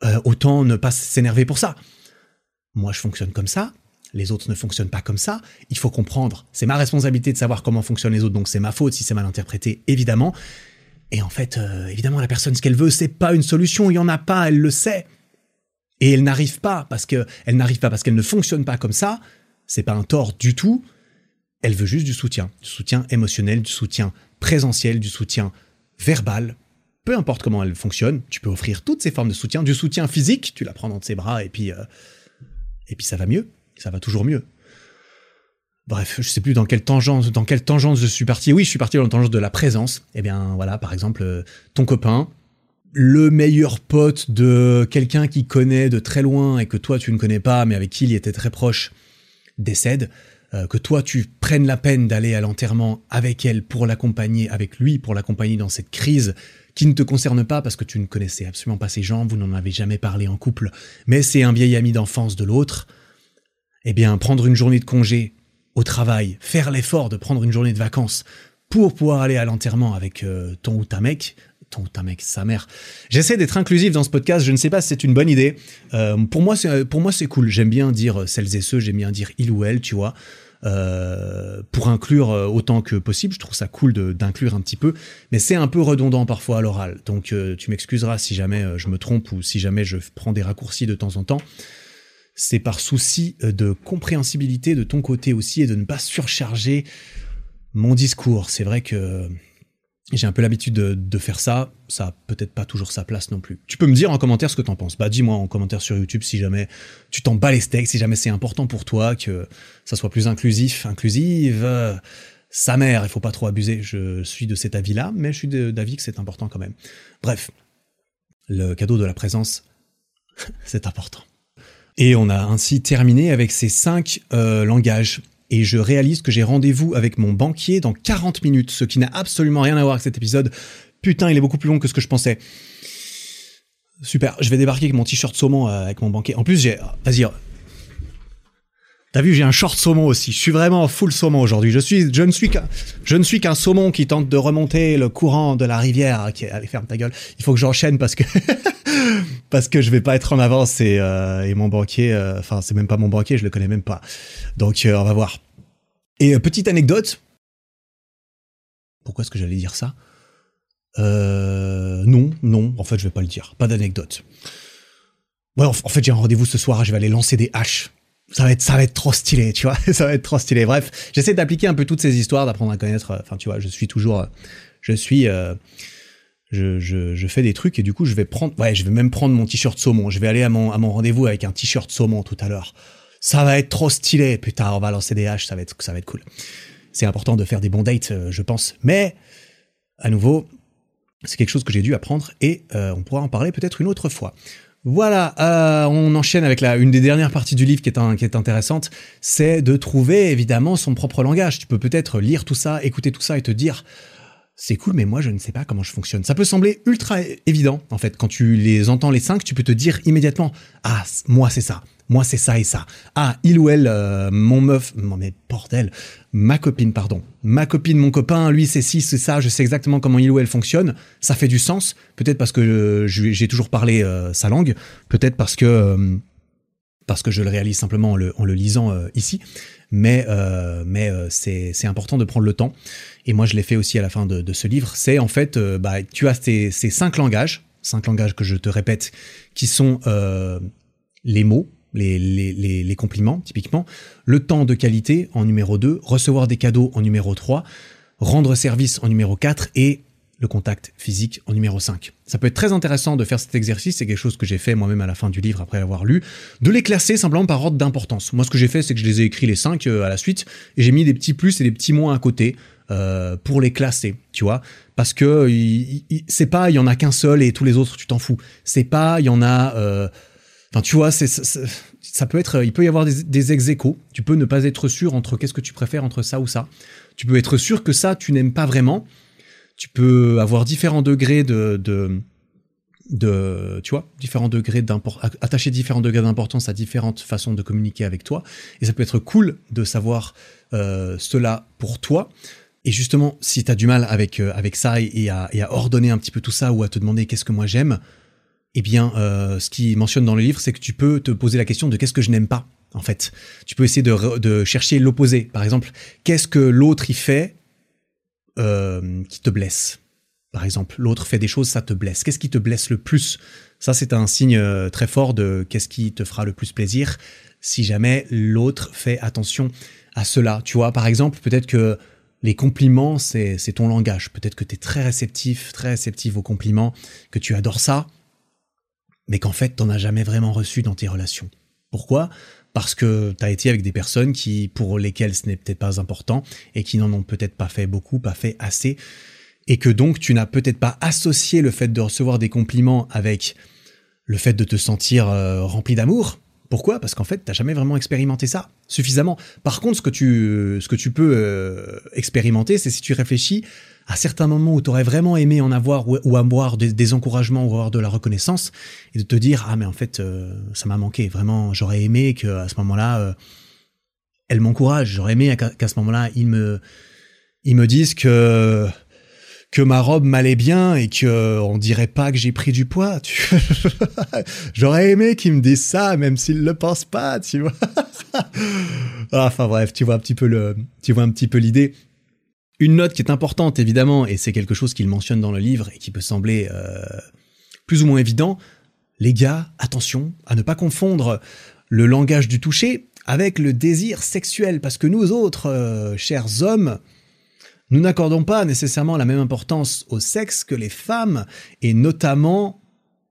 Euh, autant ne pas s'énerver pour ça. Moi, je fonctionne comme ça. Les autres ne fonctionnent pas comme ça. Il faut comprendre. C'est ma responsabilité de savoir comment fonctionnent les autres, donc c'est ma faute si c'est mal interprété, évidemment. Et en fait, euh, évidemment, la personne, ce qu'elle veut, c'est pas une solution. Il y en a pas, elle le sait. Et elle n'arrive pas parce que elle n'arrive pas parce qu'elle ne fonctionne pas comme ça. C'est pas un tort du tout. Elle veut juste du soutien, du soutien émotionnel, du soutien présentiel, du soutien verbal. Peu importe comment elle fonctionne, tu peux offrir toutes ces formes de soutien, du soutien physique, tu la prends dans ses bras et puis euh, et puis ça va mieux, ça va toujours mieux. Bref, je sais plus dans quelle tangente, dans quelle tangente je suis parti. Oui, je suis parti dans la tangente de la présence. Eh bien, voilà, par exemple, euh, ton copain, le meilleur pote de quelqu'un qui connaît de très loin et que toi tu ne connais pas, mais avec qui il était très proche, décède. Euh, que toi tu prennes la peine d'aller à l'enterrement avec elle pour l'accompagner, avec lui pour l'accompagner dans cette crise qui ne te concerne pas parce que tu ne connaissais absolument pas ses gens, vous n'en avez jamais parlé en couple, mais c'est un vieil ami d'enfance de l'autre. Eh bien, prendre une journée de congé au travail, faire l'effort de prendre une journée de vacances pour pouvoir aller à l'enterrement avec euh, ton ou ta mec, ton ta mec, sa mère. J'essaie d'être inclusif dans ce podcast. Je ne sais pas si c'est une bonne idée. Euh, pour moi, c'est pour moi c'est cool. J'aime bien dire celles et ceux. J'aime bien dire il ou elle, tu vois. euh, pour inclure euh, autant que possible. Je trouve ça cool d'inclure un petit peu, mais c'est un peu redondant parfois à l'oral. Donc euh, tu m'excuseras si jamais je me trompe ou si jamais je prends des raccourcis de temps en temps. C'est par souci de compréhensibilité de ton côté aussi et de ne pas surcharger mon discours. C'est vrai que j'ai un peu l'habitude de, faire ça, ça a peut-être pas toujours sa place non plus. Tu peux me dire en commentaire ce que t'en penses. Bah dis-moi en commentaire sur YouTube si jamais tu t'en bats les steaks, si jamais c'est important pour toi que ça soit plus inclusif, inclusive. Sa mère, il faut pas trop abuser. Je suis de cet avis-là, mais je suis d'avis que c'est important quand même. Bref, le cadeau de la présence, <laughs> c'est important. Et on a ainsi terminé avec ces cinq euh, langages et je réalise que j'ai rendez-vous avec mon banquier dans 40 minutes, ce qui n'a absolument rien à voir avec cet épisode. Putain, il est beaucoup plus long que ce que je pensais. Super, je vais débarquer avec mon t-shirt saumon euh, avec mon banquier. En plus, j'ai... Vas-y. T'as vu, j'ai un short saumon aussi. Je suis vraiment full saumon aujourd'hui. Je suis, je ne suis qu'un, je ne suis qu'un saumon qui tente de remonter le courant de la rivière. Qui, allez, ferme ta gueule. Il faut que j'enchaîne parce que, <laughs> parce que je vais pas être en avance et, euh, mon banquier, euh, enfin, c'est même pas mon banquier, je le connais même pas. Donc, on va voir. Et petite anecdote. Pourquoi est-ce que j'allais dire ça? Euh, Non, non, en fait, je vais pas le dire. Pas d'anecdote. Ouais, en, fait, j'ai un rendez-vous ce soir. Je vais aller lancer des haches. Ça va être, ça va être trop stylé, tu vois. <laughs> ça va être trop stylé. Bref, j'essaie d'appliquer un peu toutes ces histoires, d'apprendre à connaître. Enfin, tu vois, je suis toujours, je suis. Je, fais des trucs et du coup je vais prendre ouais je vais même prendre mon t-shirt saumon je vais aller à mon, à mon rendez-vous avec un t-shirt saumon tout à l'heure ça va être trop stylé, putain, on va lancer des haches, ça va être, ça va être cool. C'est important de faire des bons dates, euh, je pense. Mais, à nouveau, c'est quelque chose que j'ai dû apprendre et euh, on pourra en parler peut-être une autre fois. Voilà, euh, on enchaîne avec la, une des dernières parties du livre qui est, qui est intéressante, c'est de trouver évidemment son propre langage. Tu peux peut-être lire tout ça, écouter tout ça et te dire, c'est cool, mais moi je ne sais pas comment je fonctionne. Ça peut sembler ultra évident, en fait, quand tu les entends les cinq, tu peux te dire immédiatement, ah, moi c'est ça, moi c'est ça et ça. Ah, il ou elle, euh, mon meuf, non mais bordel, ma copine, pardon. Ma copine, mon copain, lui c'est ci, c'est ça, je sais exactement comment il ou elle fonctionne. Ça fait du sens. Peut-être parce que j'ai toujours parlé euh, sa langue. Peut-être parce que... Euh, parce que je le réalise simplement en le, lisant ici, mais, mais c'est important de prendre le temps. Et moi, je l'ai fait aussi à la fin de, ce livre. C'est en fait, bah, tu as ces, cinq langages, cinq langages que je te répète, qui sont les mots, les, les, les, compliments, typiquement, le temps de qualité en numéro 2, recevoir des cadeaux en numéro 3, rendre service en numéro 4 et le contact physique en numéro 5. Ça peut être très intéressant de faire cet exercice, c'est quelque chose que j'ai fait moi-même à la fin du livre après l'avoir lu, de les classer simplement par ordre d'importance. Moi ce que j'ai fait c'est que je les ai écrits les 5 euh, à la suite et j'ai mis des petits plus et des petits moins à côté euh, pour les classer, tu vois, parce que c'est pas il y en a qu'un seul et tous les autres tu t'en fous. C'est pas il y en a euh, Enfin, tu vois, c'est, ça, peut être, il peut y avoir des, des ex Tu peux ne pas être sûr entre qu'est-ce que tu préfères entre ça ou ça. Tu peux être sûr que ça, tu n'aimes pas vraiment. Tu peux avoir différents degrés de, de, de tu vois, différents degrés d'importance, attacher différents degrés d'importance à différentes façons de communiquer avec toi. Et ça peut être cool de savoir euh, cela pour toi. Et justement, si tu as du mal avec, euh, avec ça et à, ordonner un petit peu tout ça ou à te demander qu'est-ce que moi j'aime, eh bien, euh, ce qu'il mentionne dans le livre, c'est que tu peux te poser la question de qu'est-ce que je n'aime pas, en fait. Tu peux essayer de, chercher l'opposé. Par exemple, qu'est-ce que l'autre y fait euh, qui te blesse Par exemple, l'autre fait des choses, ça te blesse. Qu'est-ce qui te blesse le plus? Ça, c'est un signe euh, très fort de qu'est-ce qui te fera le plus plaisir si jamais l'autre fait attention à cela. Tu vois, par exemple, peut-être que les compliments, c'est ton langage. Peut-être que tu es très réceptif, très réceptif aux compliments, que tu adores ça mais qu'en fait, t'en as jamais vraiment reçu dans tes relations. Pourquoi? Parce que t'as été avec des personnes qui, pour lesquelles ce n'est peut-être pas important et qui n'en ont peut-être pas fait beaucoup, pas fait assez, et que donc tu n'as peut-être pas associé le fait de recevoir des compliments avec le fait de te sentir euh, rempli d'amour. Pourquoi? Parce qu'en fait, t'as jamais vraiment expérimenté ça suffisamment. Par contre, ce que tu, ce que tu peux euh, expérimenter, c'est si tu réfléchis à certains moments où tu aurais vraiment aimé en avoir ou, avoir des, encouragements ou avoir de la reconnaissance et de te dire ah mais en fait euh, ça m'a manqué vraiment j'aurais aimé que à ce moment-là euh, elle m'encourage j'aurais aimé qu'à ce moment-là ils me ils me disent que que ma robe m'allait bien et que on dirait pas que j'ai pris du poids. <laughs> J'aurais aimé qu'ils me disent ça, même s'ils le pensent pas, tu vois. <laughs> Ah, enfin bref, tu tu vois un petit peu l'idée. Une note qui est importante évidemment, et c'est quelque chose qu'il mentionne dans le livre et qui peut sembler euh, plus ou moins évident. Les gars, attention à ne pas confondre le langage du toucher avec le désir sexuel, parce que nous autres, euh, chers hommes, nous n'accordons pas nécessairement la même importance au sexe que les femmes, et notamment,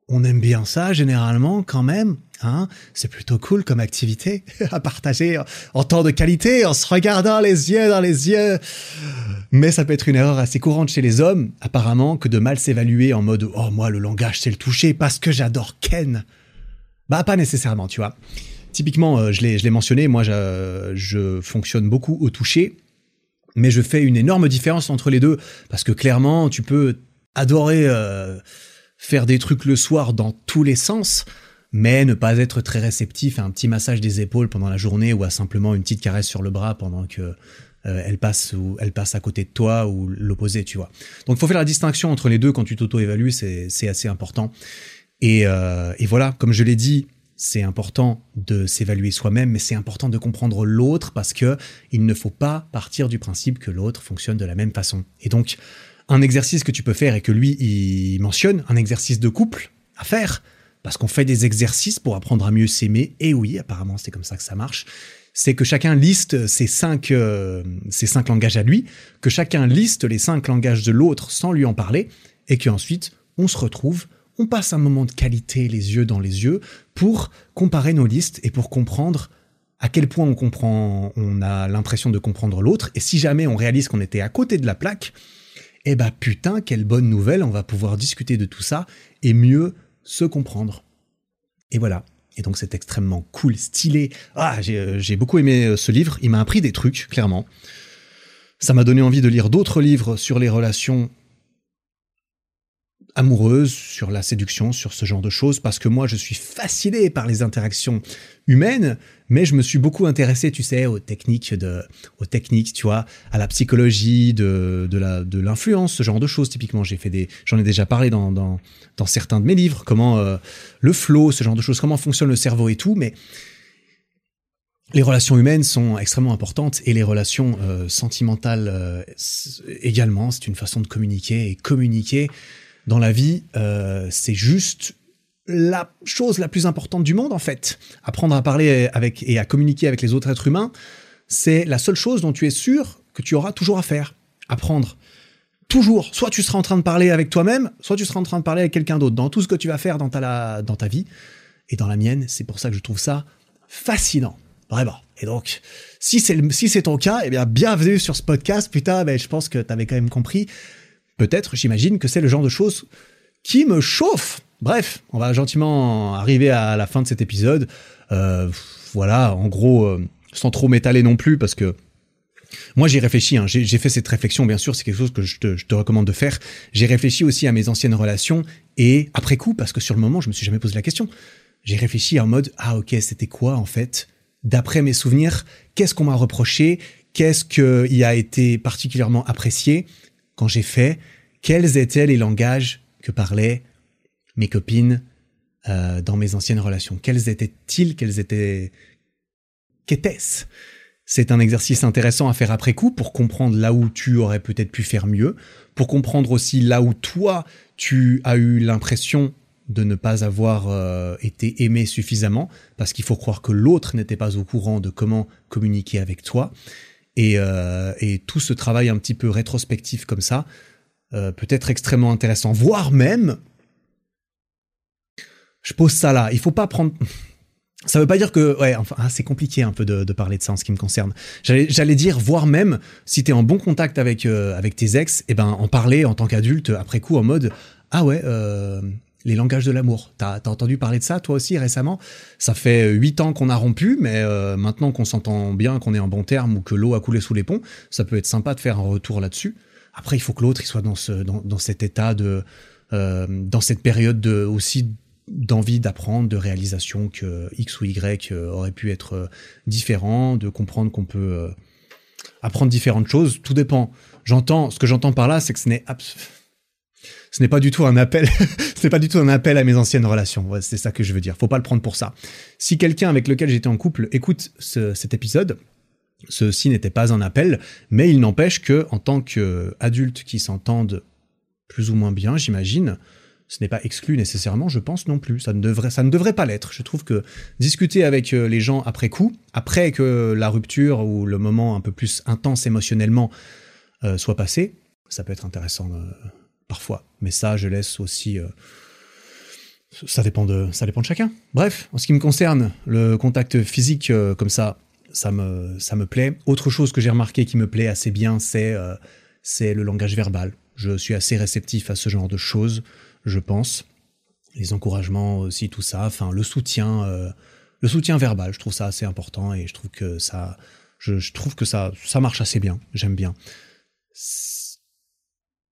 on aime bien ça généralement quand même, hein C'est plutôt cool comme activité <laughs> à partager en temps de qualité, en se regardant les yeux dans les yeux. Mais ça peut être une erreur assez courante chez les hommes, apparemment, que de mal s'évaluer en mode oh moi le langage c'est le toucher parce que j'adore Ken. Bah pas nécessairement, tu vois. Typiquement, euh, je l'ai mentionné, moi je, fonctionne beaucoup au toucher mais je fais une énorme différence entre les deux parce que clairement, tu peux adorer euh, faire des trucs le soir dans tous les sens, mais ne pas être très réceptif à un petit massage des épaules pendant la journée ou à simplement une petite caresse sur le bras pendant que euh, elle passe ou elle passe à côté de toi ou l'opposé, tu vois. Donc, il faut faire la distinction entre les deux quand tu t'auto-évalues, c'est assez important. Et, euh, et voilà, comme je l'ai dit, c'est important de s'évaluer soi-même, mais c'est important de comprendre l'autre parce que il ne faut pas partir du principe que l'autre fonctionne de la même façon. Et donc, un exercice que tu peux faire et que lui, il mentionne, un exercice de couple à faire, parce qu'on fait des exercices pour apprendre à mieux s'aimer, et oui, apparemment c'est comme ça que ça marche, c'est que chacun liste ses cinq, euh, ses cinq langages à lui, que chacun liste les cinq langages de l'autre sans lui en parler, et qu'ensuite on se retrouve on passe un moment de qualité les yeux dans les yeux pour comparer nos listes et pour comprendre à quel point on comprend, on a l'impression de comprendre l'autre. Et si jamais on réalise qu'on était à côté de la plaque, eh ben putain, quelle bonne nouvelle, on va pouvoir discuter de tout ça et mieux se comprendre. Et voilà. Et donc c'est extrêmement cool, stylé. Ah, j'ai euh, beaucoup aimé euh, ce livre, il m'a appris des trucs, clairement. Ça m'a donné envie de lire d'autres livres sur les relations amoureuse, sur la séduction, sur ce genre de choses, parce que moi je suis fasciné par les interactions humaines, mais je me suis beaucoup intéressé, tu sais, aux techniques de, aux techniques, tu vois, à la psychologie, de, de la, de l'influence, ce genre de choses. Typiquement, j'ai fait des, j'en ai déjà parlé dans, dans, dans certains de mes livres, comment euh, le flow, ce genre de choses, comment fonctionne le cerveau et tout, mais les relations humaines sont extrêmement importantes et les relations euh, sentimentales euh, également. C'est une façon de communiquer et communiquer dans la vie, euh, c'est juste la chose la plus importante du monde en fait. Apprendre à parler avec et à communiquer avec les autres êtres humains, c'est la seule chose dont tu es sûr que tu auras toujours à faire. Apprendre. Toujours. Soit tu seras en train de parler avec toi-même, soit tu seras en train de parler avec quelqu'un d'autre. Dans tout ce que tu vas faire dans ta, dans ta vie et dans la mienne, c'est pour ça que je trouve ça fascinant. Vraiment. Et donc, si c'est si c'est ton cas, eh bien, bienvenue sur ce podcast. Putain, ben, je pense que tu avais quand même compris peut-être, j'imagine que c'est le genre de choses qui me chauffe. Bref, on va gentiment arriver à la fin de cet épisode. Euh, voilà, en gros, euh, sans trop m'étaler non plus, parce que moi j'ai réfléchi, hein, j'ai fait cette réflexion, bien sûr, c'est quelque chose que je te, recommande de faire. J'ai réfléchi aussi à mes anciennes relations, et après coup, parce que sur le moment, je me suis jamais posé la question, j'ai réfléchi en mode, ah ok, c'était quoi en fait? D'après mes souvenirs, qu'est-ce qu'on m'a reproché? Qu'est-ce qui a été particulièrement apprécié? Quand j'ai fait quels étaient les langages que parlaient mes copines euh, dans mes anciennes relations. Quels étaient-ils? Quels étaient Qu'était-ce? C'est un exercice intéressant à faire après coup pour comprendre là où tu aurais peut-être pu faire mieux, pour comprendre aussi là où toi tu as eu l'impression de ne pas avoir euh, été aimé suffisamment, parce qu'il faut croire que l'autre n'était pas au courant de comment communiquer avec toi. Euh, et, tout ce travail un petit peu rétrospectif comme ça euh, peut être extrêmement intéressant, voire même, je pose ça là, il faut pas prendre... Ça veut pas dire que, ouais, enfin, ah, c'est compliqué un peu de, parler de ça en ce qui me concerne. J'allais dire, voire même, si t'es en bon contact avec euh, avec tes ex, et eh ben en parler en tant qu'adulte après coup en mode, ah ouais, les langages de l'amour. T'as as entendu parler de ça toi aussi récemment? Ça fait huit ans qu'on a rompu, mais euh, maintenant qu'on s'entend bien, qu'on est en bon terme ou que l'eau a coulé sous les ponts, ça peut être sympa de faire un retour là-dessus. Après, il faut que l'autre il soit dans ce dans, dans cet état de euh, dans cette période de aussi d'envie d'apprendre, de réalisation que X ou Y euh, aurait pu être différent, de comprendre qu'on peut apprendre différentes choses. Tout dépend. J'entends, ce que j'entends par là, c'est que ce n'est ce n'est pas du tout un appel, <laughs> ce n'est pas du tout un appel à mes anciennes relations. c'est ça que je veux dire. Faut pas le prendre pour ça. Si quelqu'un avec lequel j'étais en couple écoute cet épisode, ceci n'était pas un appel, mais il n'empêche que, en tant qu'adulte qui s'entendent plus ou moins bien, j'imagine, ce n'est pas exclu nécessairement, je pense non plus. Ça ne devrait, ça ne devrait pas l'être. Je trouve que discuter avec euh, les gens après coup, après que la rupture ou le moment un peu plus intense émotionnellement euh, soit passé, ça peut être intéressant euh, parfois. Mais ça, je laisse aussi. ça dépend de, ça dépend de chacun. Bref, en ce qui me concerne, le contact physique comme ça, ça me, ça me plaît. Autre chose que j'ai remarqué qui me plaît assez bien, c'est, c'est le langage verbal. Je suis assez réceptif à ce genre de choses je pense. Les encouragements aussi, tout ça. Enfin, le soutien, euh, le soutien verbal, je trouve ça assez important et je trouve que ça, je, trouve que ça, ça marche assez bien. J'aime bien.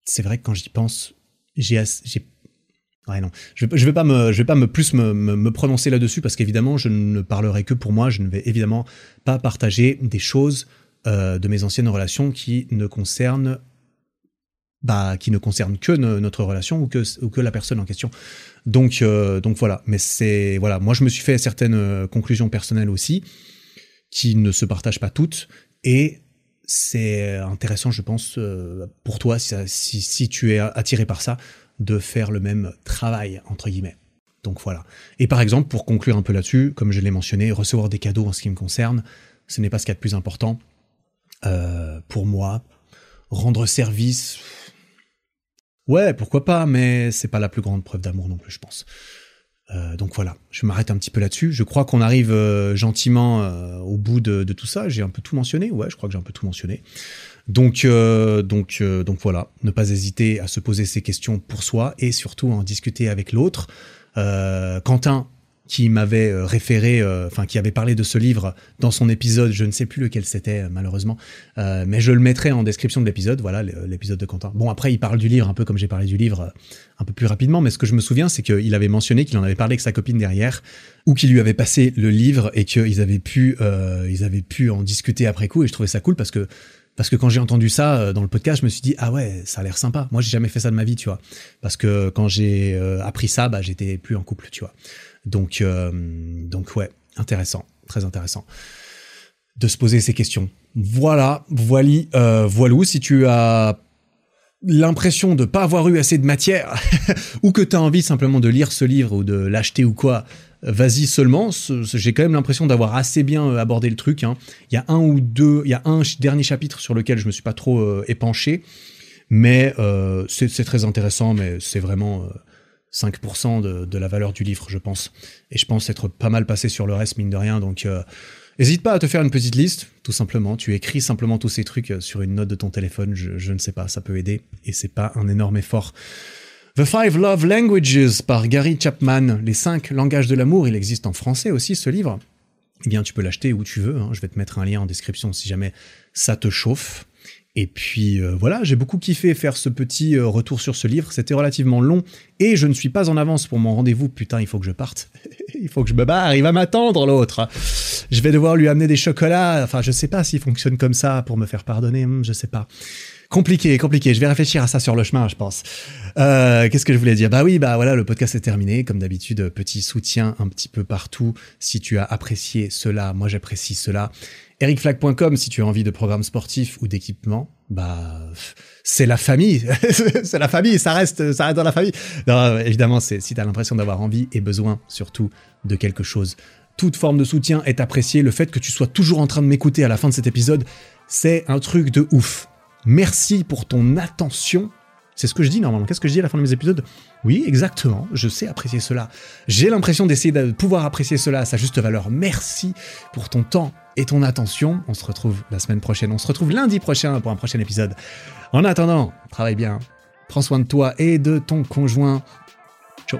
C'est vrai que quand j'y pense, j'ai, Ouais, non. Je ne vais pas me, je vais pas me plus me, me, prononcer là-dessus parce qu'évidemment, je ne parlerai que pour moi. Je ne vais évidemment pas partager des choses euh, de mes anciennes relations qui ne concernent bah, qui ne concerne que notre relation ou que, ou que la personne en question. Donc, euh, donc voilà. Mais c'est voilà, moi je me suis fait certaines euh, conclusions personnelles aussi, qui ne se partagent pas toutes, et c'est intéressant, je pense, euh, pour toi, si, tu es attiré par ça, de faire le même travail entre guillemets. Donc voilà. Et par exemple, pour conclure un peu là-dessus, comme je l'ai mentionné, recevoir des cadeaux en ce qui me concerne, ce n'est pas ce qu'il y a de plus important. pour moi, rendre service, Ouais, pourquoi pas, mais c'est pas la plus grande preuve d'amour non plus, je pense. Euh, donc voilà, je m'arrête un petit peu là-dessus. Je crois qu'on arrive euh, gentiment euh, au bout de, tout ça. J'ai un peu tout mentionné. Ouais, je crois que j'ai un peu tout mentionné. Donc, donc, donc voilà, ne pas hésiter à se poser ces questions pour soi et surtout en discuter avec l'autre. Quentin, qui m'avait euh, référé, euh, enfin qui avait parlé de ce livre dans son épisode, je ne sais plus lequel c'était euh, malheureusement, mais je le mettrai en description de l'épisode, voilà l'épisode de Quentin. Bon après il parle du livre un peu comme j'ai parlé du livre un peu plus rapidement, mais ce que je me souviens c'est qu'il avait mentionné qu'il en avait parlé avec sa copine derrière, ou qu'il lui avait passé le livre et qu'ils avaient pu, ils avaient pu en discuter après coup et je trouvais ça cool parce que parce que quand j'ai entendu ça dans le podcast, je me suis dit ah ouais, ça a l'air sympa. Moi, j'ai jamais fait ça de ma vie, tu vois. Parce que quand j'ai appris ça, bah j'étais plus en couple, tu vois. Donc, euh, donc ouais, intéressant, très intéressant de se poser ces questions. Voilà, voilà, euh, voilou, si tu as l'impression de pas avoir eu assez de matière <laughs> ou que tu as envie simplement de lire ce livre ou de l'acheter ou quoi, vas-y seulement. J'ai quand même l'impression d'avoir assez bien euh, abordé le truc. Hein. Il y a un ou deux, il y a un dernier chapitre sur lequel je me suis pas trop épanché, mais c'est très intéressant, mais c'est vraiment 5% de, la valeur du livre, je pense. Et je pense être pas mal passé sur le reste, mine de rien. Donc, euh, n'hésite pas à te faire une petite liste, tout simplement. Tu écris simplement tous ces trucs euh, sur une note de ton téléphone. Je, ne sais pas, ça peut aider. Et c'est pas un énorme effort. The Five Love Languages par Gary Chapman. Les cinq langages de l'amour. Il existe en français aussi, ce livre. Eh bien, tu peux l'acheter où tu veux. Hein. Je vais te mettre un lien en description si jamais ça te chauffe. Et puis euh, voilà, j'ai beaucoup kiffé faire ce petit euh, retour sur ce livre. C'était relativement long et je ne suis pas en avance pour mon rendez-vous. Putain, il faut que je parte. <laughs> il faut que je me barre. Il va m'attendre l'autre. Je vais devoir lui amener des chocolats. Enfin, je sais pas s'il fonctionne comme ça pour me faire pardonner. Hmm, je sais pas. Compliqué, compliqué. Je vais réfléchir à ça sur le chemin, je pense. Euh, Qu'est-ce que je voulais dire? Bah oui, bah voilà, le podcast est terminé. Comme d'habitude, petit soutien un petit peu partout. Si tu as apprécié cela, moi j'apprécie cela ericflag.com si tu as envie de programmes sportifs ou d'équipements, bah c'est la famille, <laughs> c'est la famille, ça reste, ça reste dans la famille. Non, évidemment, c'est si tu as l'impression d'avoir envie et besoin surtout de quelque chose. Toute forme de soutien est appréciée. Le fait que tu sois toujours en train de m'écouter à la fin de cet épisode, c'est un truc de ouf. Merci pour ton attention c'est ce que je dis normalement. Qu'est-ce que je dis à la fin de mes épisodes? Oui, exactement. Je sais apprécier cela. J'ai l'impression d'essayer de pouvoir apprécier cela à sa juste valeur. Merci pour ton temps et ton attention. On se retrouve la semaine prochaine. On se retrouve lundi prochain pour un prochain épisode. En attendant, travaille bien. Prends soin de toi et de ton conjoint. Ciao.